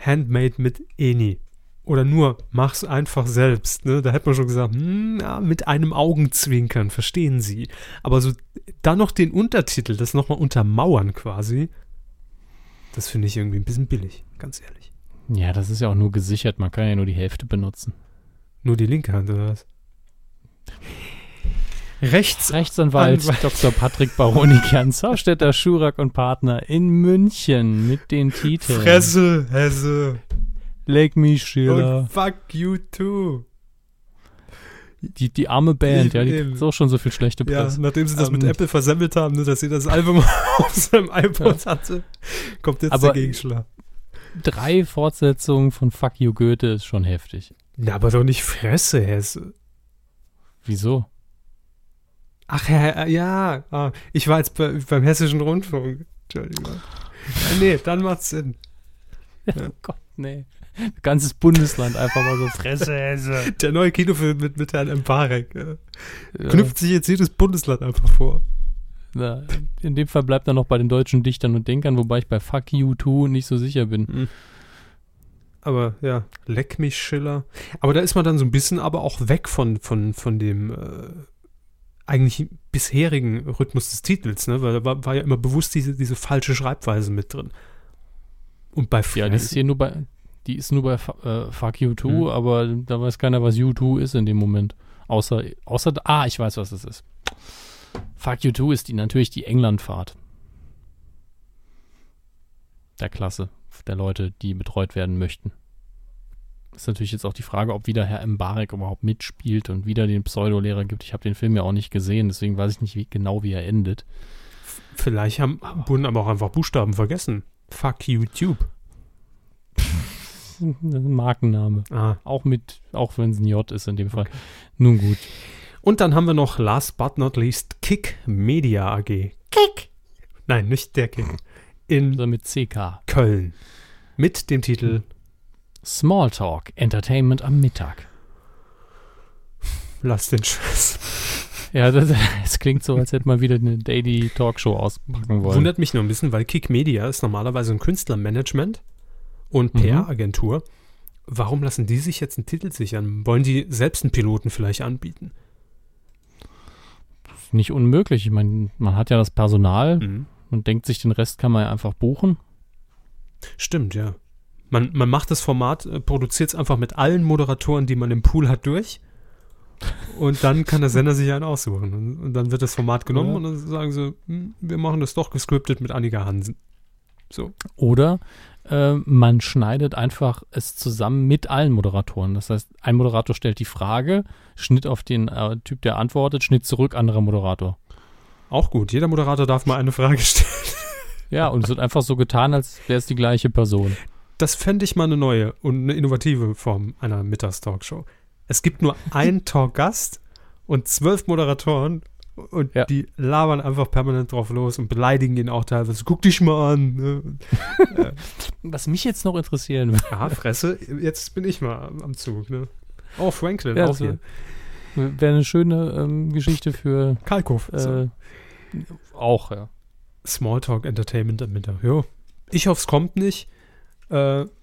Handmade mit Eni oder nur mach's einfach selbst, ne? Da hätte man schon gesagt, hm, ja, mit einem Augenzwinkern, verstehen Sie. Aber so dann noch den Untertitel, das nochmal untermauern quasi, das finde ich irgendwie ein bisschen billig, ganz ehrlich. Ja, das ist ja auch nur gesichert. Man kann ja nur die Hälfte benutzen. Nur die linke Hand oder was? Rechts. Rechtsanwalt Anwalt. Dr. Patrick Baronikian, Saustädter Schurak und Partner in München mit den Titeln Fresse, Hesse. Leg me Schiller. Und fuck you too. Die, die arme Band, ja, die Eben. hat auch schon so viel schlechte Ja, Presse. nachdem sie das mit Ähm, Apple versemmelt haben, ne, dass sie das Album auf seinem iPod hatte, kommt jetzt Aber- der Gegenschlag. Drei Fortsetzungen von Fuck You Goethe ist schon heftig. Ja, aber doch nicht Fresse, Hesse. Wieso? Ach ja, ja. Ah, ich war jetzt bei, beim Hessischen Rundfunk. Entschuldigung. Ja, nee, dann macht's Sinn. Oh Gott, nee. Ganzes Bundesland einfach mal so Fresse, Hesse. Der neue Kinofilm mit, mit Herrn Mbarek. Ja. knüpft sich jetzt jedes Bundesland einfach vor. Na, in dem Fall bleibt er noch bei den deutschen Dichtern und Denkern, wobei ich bei Fuck You Too nicht so sicher bin. Aber ja, leck mich Schiller. Aber da ist man dann so ein bisschen aber auch weg von, von, von dem äh, eigentlich bisherigen Rhythmus des Titels, ne? Weil da war, war ja immer bewusst diese, diese falsche Schreibweise mit drin. Und bei Ja, die ist hier nur bei, die ist nur bei äh, Fuck You Too, Mhm. aber da weiß keiner, was You Too ist in dem Moment. Außer, außer, ah, ich weiß, was es ist. Fuck You Too ist die, natürlich die Englandfahrt. Der Klasse, der Leute, die betreut werden möchten. Ist natürlich jetzt auch die Frage, ob wieder Herr Mbarek überhaupt mitspielt und wieder den Pseudolehrer gibt. Ich habe den Film ja auch nicht gesehen, deswegen weiß ich nicht wie, genau, wie er endet. Vielleicht haben wurden aber auch einfach Buchstaben vergessen. Fuck YouTube. Ein Markenname. Ah. Auch mit, auch wenn es ein J ist in dem Fall. Nun gut. Und dann haben wir noch last but not least Kick Media AG. Kick. Nein, nicht der Kick. In Also mit CK. Köln. Mit dem Titel Smalltalk, Entertainment am Mittag. Lass den Scheiß. Ja, das, es klingt so, als hätte man wieder eine Daily Talkshow auspacken wollen. Wundert mich nur ein bisschen, weil Kick Media ist normalerweise ein Künstlermanagement und Mhm. PR-Agentur. Warum lassen die sich jetzt einen Titel sichern? Wollen die selbst einen Piloten vielleicht anbieten? Nicht unmöglich. Ich meine, man hat ja das Personal Mhm. und denkt sich, den Rest kann man ja einfach buchen. Stimmt, ja. Man, man macht das Format, äh, produziert es einfach mit allen Moderatoren, die man im Pool hat, durch. Und dann kann der Sender sich einen aussuchen. Und, dann wird das Format genommen Ja. und dann sagen sie, hm, wir machen das doch gescriptet mit Annika Hansen. So. Oder äh, man schneidet einfach es zusammen mit allen Moderatoren. Das heißt, ein Moderator stellt die Frage, Schnitt auf den äh, Typ, der antwortet, Schnitt zurück, anderer Moderator. Auch gut. Jeder Moderator darf mal eine Frage stellen. Ja, und es wird einfach so getan, als wäre es die gleiche Person. Das fände ich mal eine neue und eine innovative Form einer Mittagstalkshow. Es gibt nur einen Talkgast und zwölf Moderatoren und Ja. die labern einfach permanent drauf los und beleidigen ihn auch teilweise. Guck dich mal an. Ne? Was mich jetzt noch interessieren würde, Ja, Fresse, jetzt bin ich mal am- Zug. Ne? Oh, Franklin, Ja, auch hier. wäre eine schöne ähm, Geschichte für Kalkow. so. äh, auch, ja. Smalltalk Entertainment am Mittag. Jo. Ich hoffe, es kommt nicht. Äh,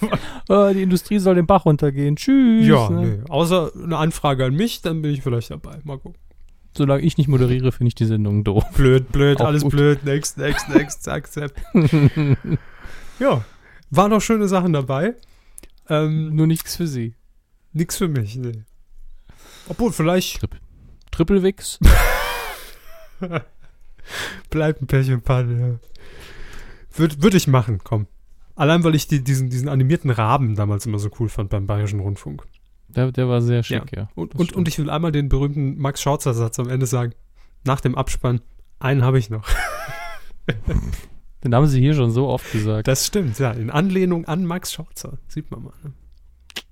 Äh, die Industrie soll den Bach runtergehen. Tschüss. ja, ne? nee. Außer eine Anfrage an mich, dann bin ich vielleicht dabei. Mal gucken. Solange ich nicht moderiere, finde ich die Sendung doof. Blöd, blöd, Auch alles gut. blöd. Next, next, next, zack, zack. Ja, waren noch schöne Sachen dabei. Ähm, Nur nichts für sie. nix für mich, nee. Obwohl, vielleicht Triple Wix. bleibt ein Pech und Panne. Ja. Würde würd ich machen, komm. Allein, weil ich die, diesen, diesen animierten Raben damals immer so cool fand beim Bayerischen Rundfunk. Der, der war sehr schick, ja. Und, Das und, und ich will einmal den berühmten Max Schorzer Satz am Ende sagen. Nach dem Abspann, einen habe ich noch. Den haben sie hier schon so oft gesagt. Das stimmt, ja. In Anlehnung an Max Schorzer. Sieht man mal. Ne?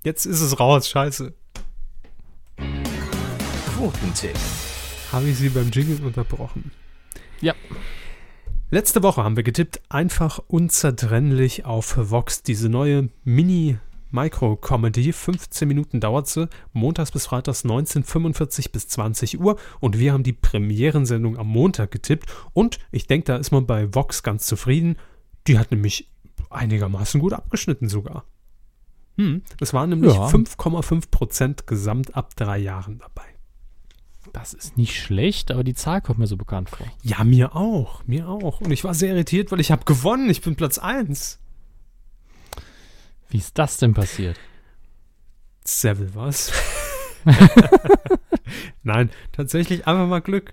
Jetzt ist es raus, scheiße. Quotentipp. Habe ich sie beim Jingle unterbrochen. Ja. Letzte Woche haben wir getippt, einfach unzertrennlich auf Vox, diese neue Mini-Micro-Comedy. 15 Minuten dauert sie, montags bis freitags 19.45 bis 20 Uhr. Und wir haben die Premierensendung am Montag getippt. Und ich denke, da ist man bei Vox ganz zufrieden. Die hat nämlich einigermaßen gut abgeschnitten sogar. Hm, es waren nämlich Ja. 5,5 Prozent gesamt ab drei Jahren dabei. Das ist nicht schlecht, aber die Zahl kommt mir so bekannt vor. Ja, mir auch, mir auch. Und ich war sehr irritiert, weil ich habe gewonnen. Ich bin Platz 1. Wie ist das denn passiert? Seville was? Nein, tatsächlich einfach mal Glück.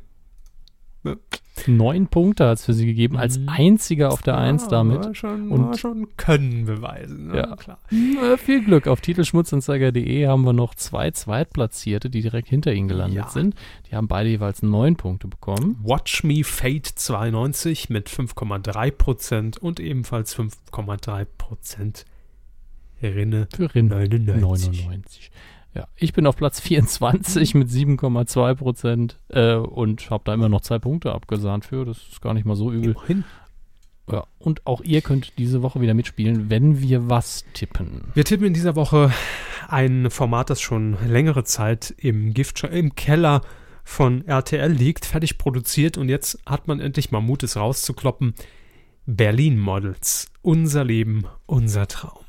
Neun Punkte hat es für sie gegeben, als Mhm. einziger auf der Eins damit. War schon, Und- schon können beweisen. Ne? Ja. klar. Viel Glück. Auf titelschmutzanzeiger.de haben wir noch zwei Zweitplatzierte, die direkt hinter ihnen gelandet Ja. sind. Die haben beide jeweils neun Punkte bekommen. Watch Me Fate 92 mit 5,3% und ebenfalls 5,3% Rinne Für Rin 99. 99. Ja, ich bin auf Platz 24 mit 7,2 Prozent äh, und habe da immer noch zwei Punkte abgesahnt für. Das ist gar nicht mal so übel. Immerhin. Ja, und auch ihr könnt diese Woche wieder mitspielen, wenn wir was tippen. Wir tippen in dieser Woche ein Format, das schon längere Zeit im Gift im Keller von RTL liegt, fertig produziert und jetzt hat man endlich mal Mut, es rauszukloppen. Berlin Models. Unser Leben, unser Traum.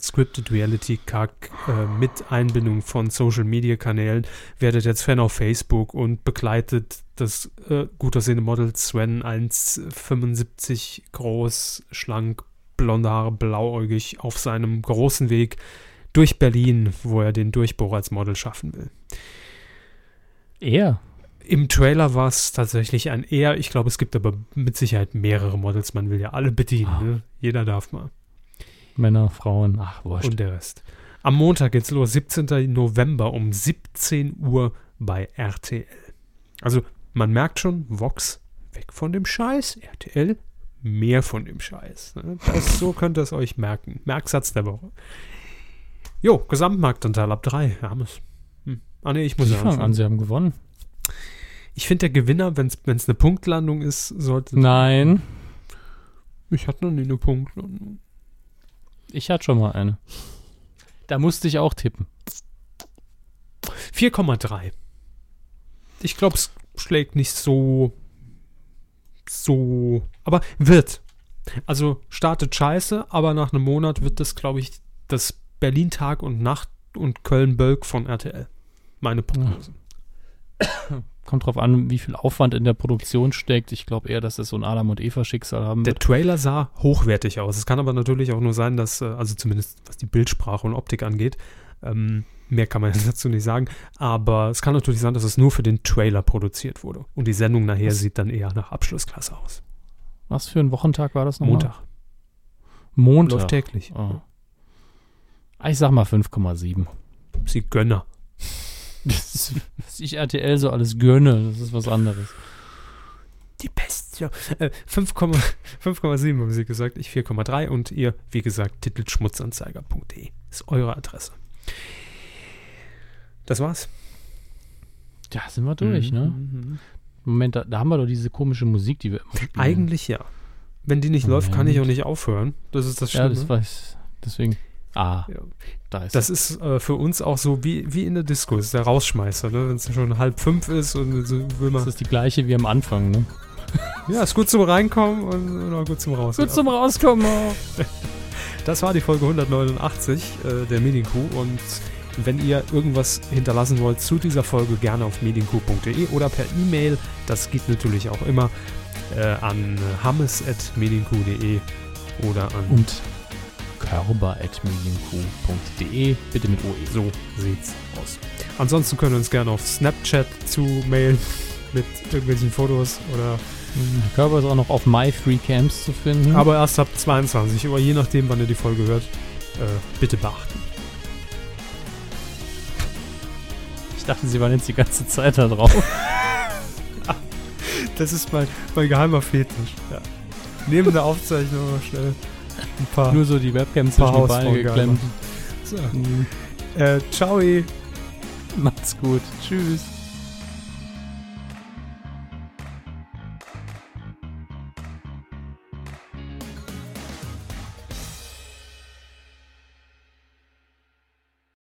Scripted Reality Kack äh, mit Einbindung von Social Media Kanälen. Werdet jetzt Fan auf Facebook und begleitet das äh, gut aussehende Model Sven 1,75 groß, schlank, blonde Haare, blauäugig auf seinem großen Weg durch Berlin, wo er den Durchbruch als Model schaffen will. Er? Im Trailer war es tatsächlich ein eher, ich glaube, es gibt aber mit Sicherheit mehrere Models, man will ja alle bedienen, Ah. ne? jeder darf mal Männer, Frauen, ach, wurscht. und der Rest. Am Montag geht's los, 17. November um 17 Uhr bei RTL. Also man merkt schon, Vox weg von dem Scheiß, RTL mehr von dem Scheiß. Ne? Das, so könnt ihr es euch merken. Merksatz der Woche. Jo, Gesamtmarktanteil ab 3. Wir haben es. Hm. Ah ne, ich muss Sie ja fangen an, sie haben gewonnen. Ich finde, der Gewinner, wenn es eine Punktlandung ist, sollte. Nein, Ich hatte noch nie eine Punktlandung. Ich hatte schon mal eine. Da musste ich auch tippen. 4,3. Ich glaube, es schlägt nicht so. So. Aber wird. Also startet scheiße, aber nach einem Monat wird das, glaube ich, das Berlin Tag und Nacht und Köln-Bölk von RTL. Meine Prognose. Kommt drauf an, wie viel Aufwand in der Produktion steckt. Ich glaube eher, dass es so ein Adam und Eva Schicksal haben Der wird. Trailer sah hochwertig aus. Es kann aber natürlich auch nur sein, dass, äh, also zumindest was die Bildsprache und Optik angeht, ähm, mehr kann man dazu nicht sagen, aber es kann natürlich sein, dass es nur für den Trailer produziert wurde. Und die Sendung nachher Was? sieht dann eher nach Abschlussklasse aus. Was für ein Wochentag war das nochmal? Montag. Montag. Läuft täglich. Oh. Ich sag mal 5,7. Sie Gönner. Das ist, was ich RTL so alles gönne, das ist was anderes. Die Pest, ja. Äh, 5,- 5,7 haben sie gesagt, ich 4,3 und ihr, wie gesagt, titelschmutzanzeiger.de ist eure Adresse. Das war's. Ja, sind wir durch, ne? Mhm. Moment, da, da haben wir doch diese komische Musik, die wir immer spielen. Eigentlich ja. Wenn die nicht läuft, kann ich auch nicht aufhören. Das ist das Ja, Schlimme. das weiß. Deswegen. Ah, Ja. da ist Das ist äh, für uns auch so wie, wie in der Disco, das ist der Rausschmeißer, ne? wenn es schon halb fünf ist und so will man. das ist die gleiche wie am Anfang, ne? Ja, ist gut zum Reinkommen und, und auch gut zum Rauskommen. Gut zum Rauskommen. Das war die Folge 189 äh, der Medienkuh und wenn ihr irgendwas hinterlassen wollt zu dieser Folge, gerne auf medienkuh.de oder per E-Mail, das geht natürlich auch immer, äh, an hammes.medienkuh.de oder an Und körper.medienkuh.de, bitte mit OE. so sieht's aus. Ansonsten könnt ihr uns gerne auf Snapchat zu mailen mit irgendwelchen Fotos oder Der Körper ist auch noch auf MyFreeCamps zu finden. aber erst ab 22 Uhr, je nachdem, wann ihr die Folge hört, äh, bitte beachten. ich dachte, sie waren jetzt die ganze Zeit da drauf. Das ist mein, mein geheimer Fetisch. Ja. Neben der Aufzeichnung noch schnell ein paar. Nur so die Webcam zwischen die Beine geklemmt. so. Mhm. äh, ciao. Macht's gut. Tschüss.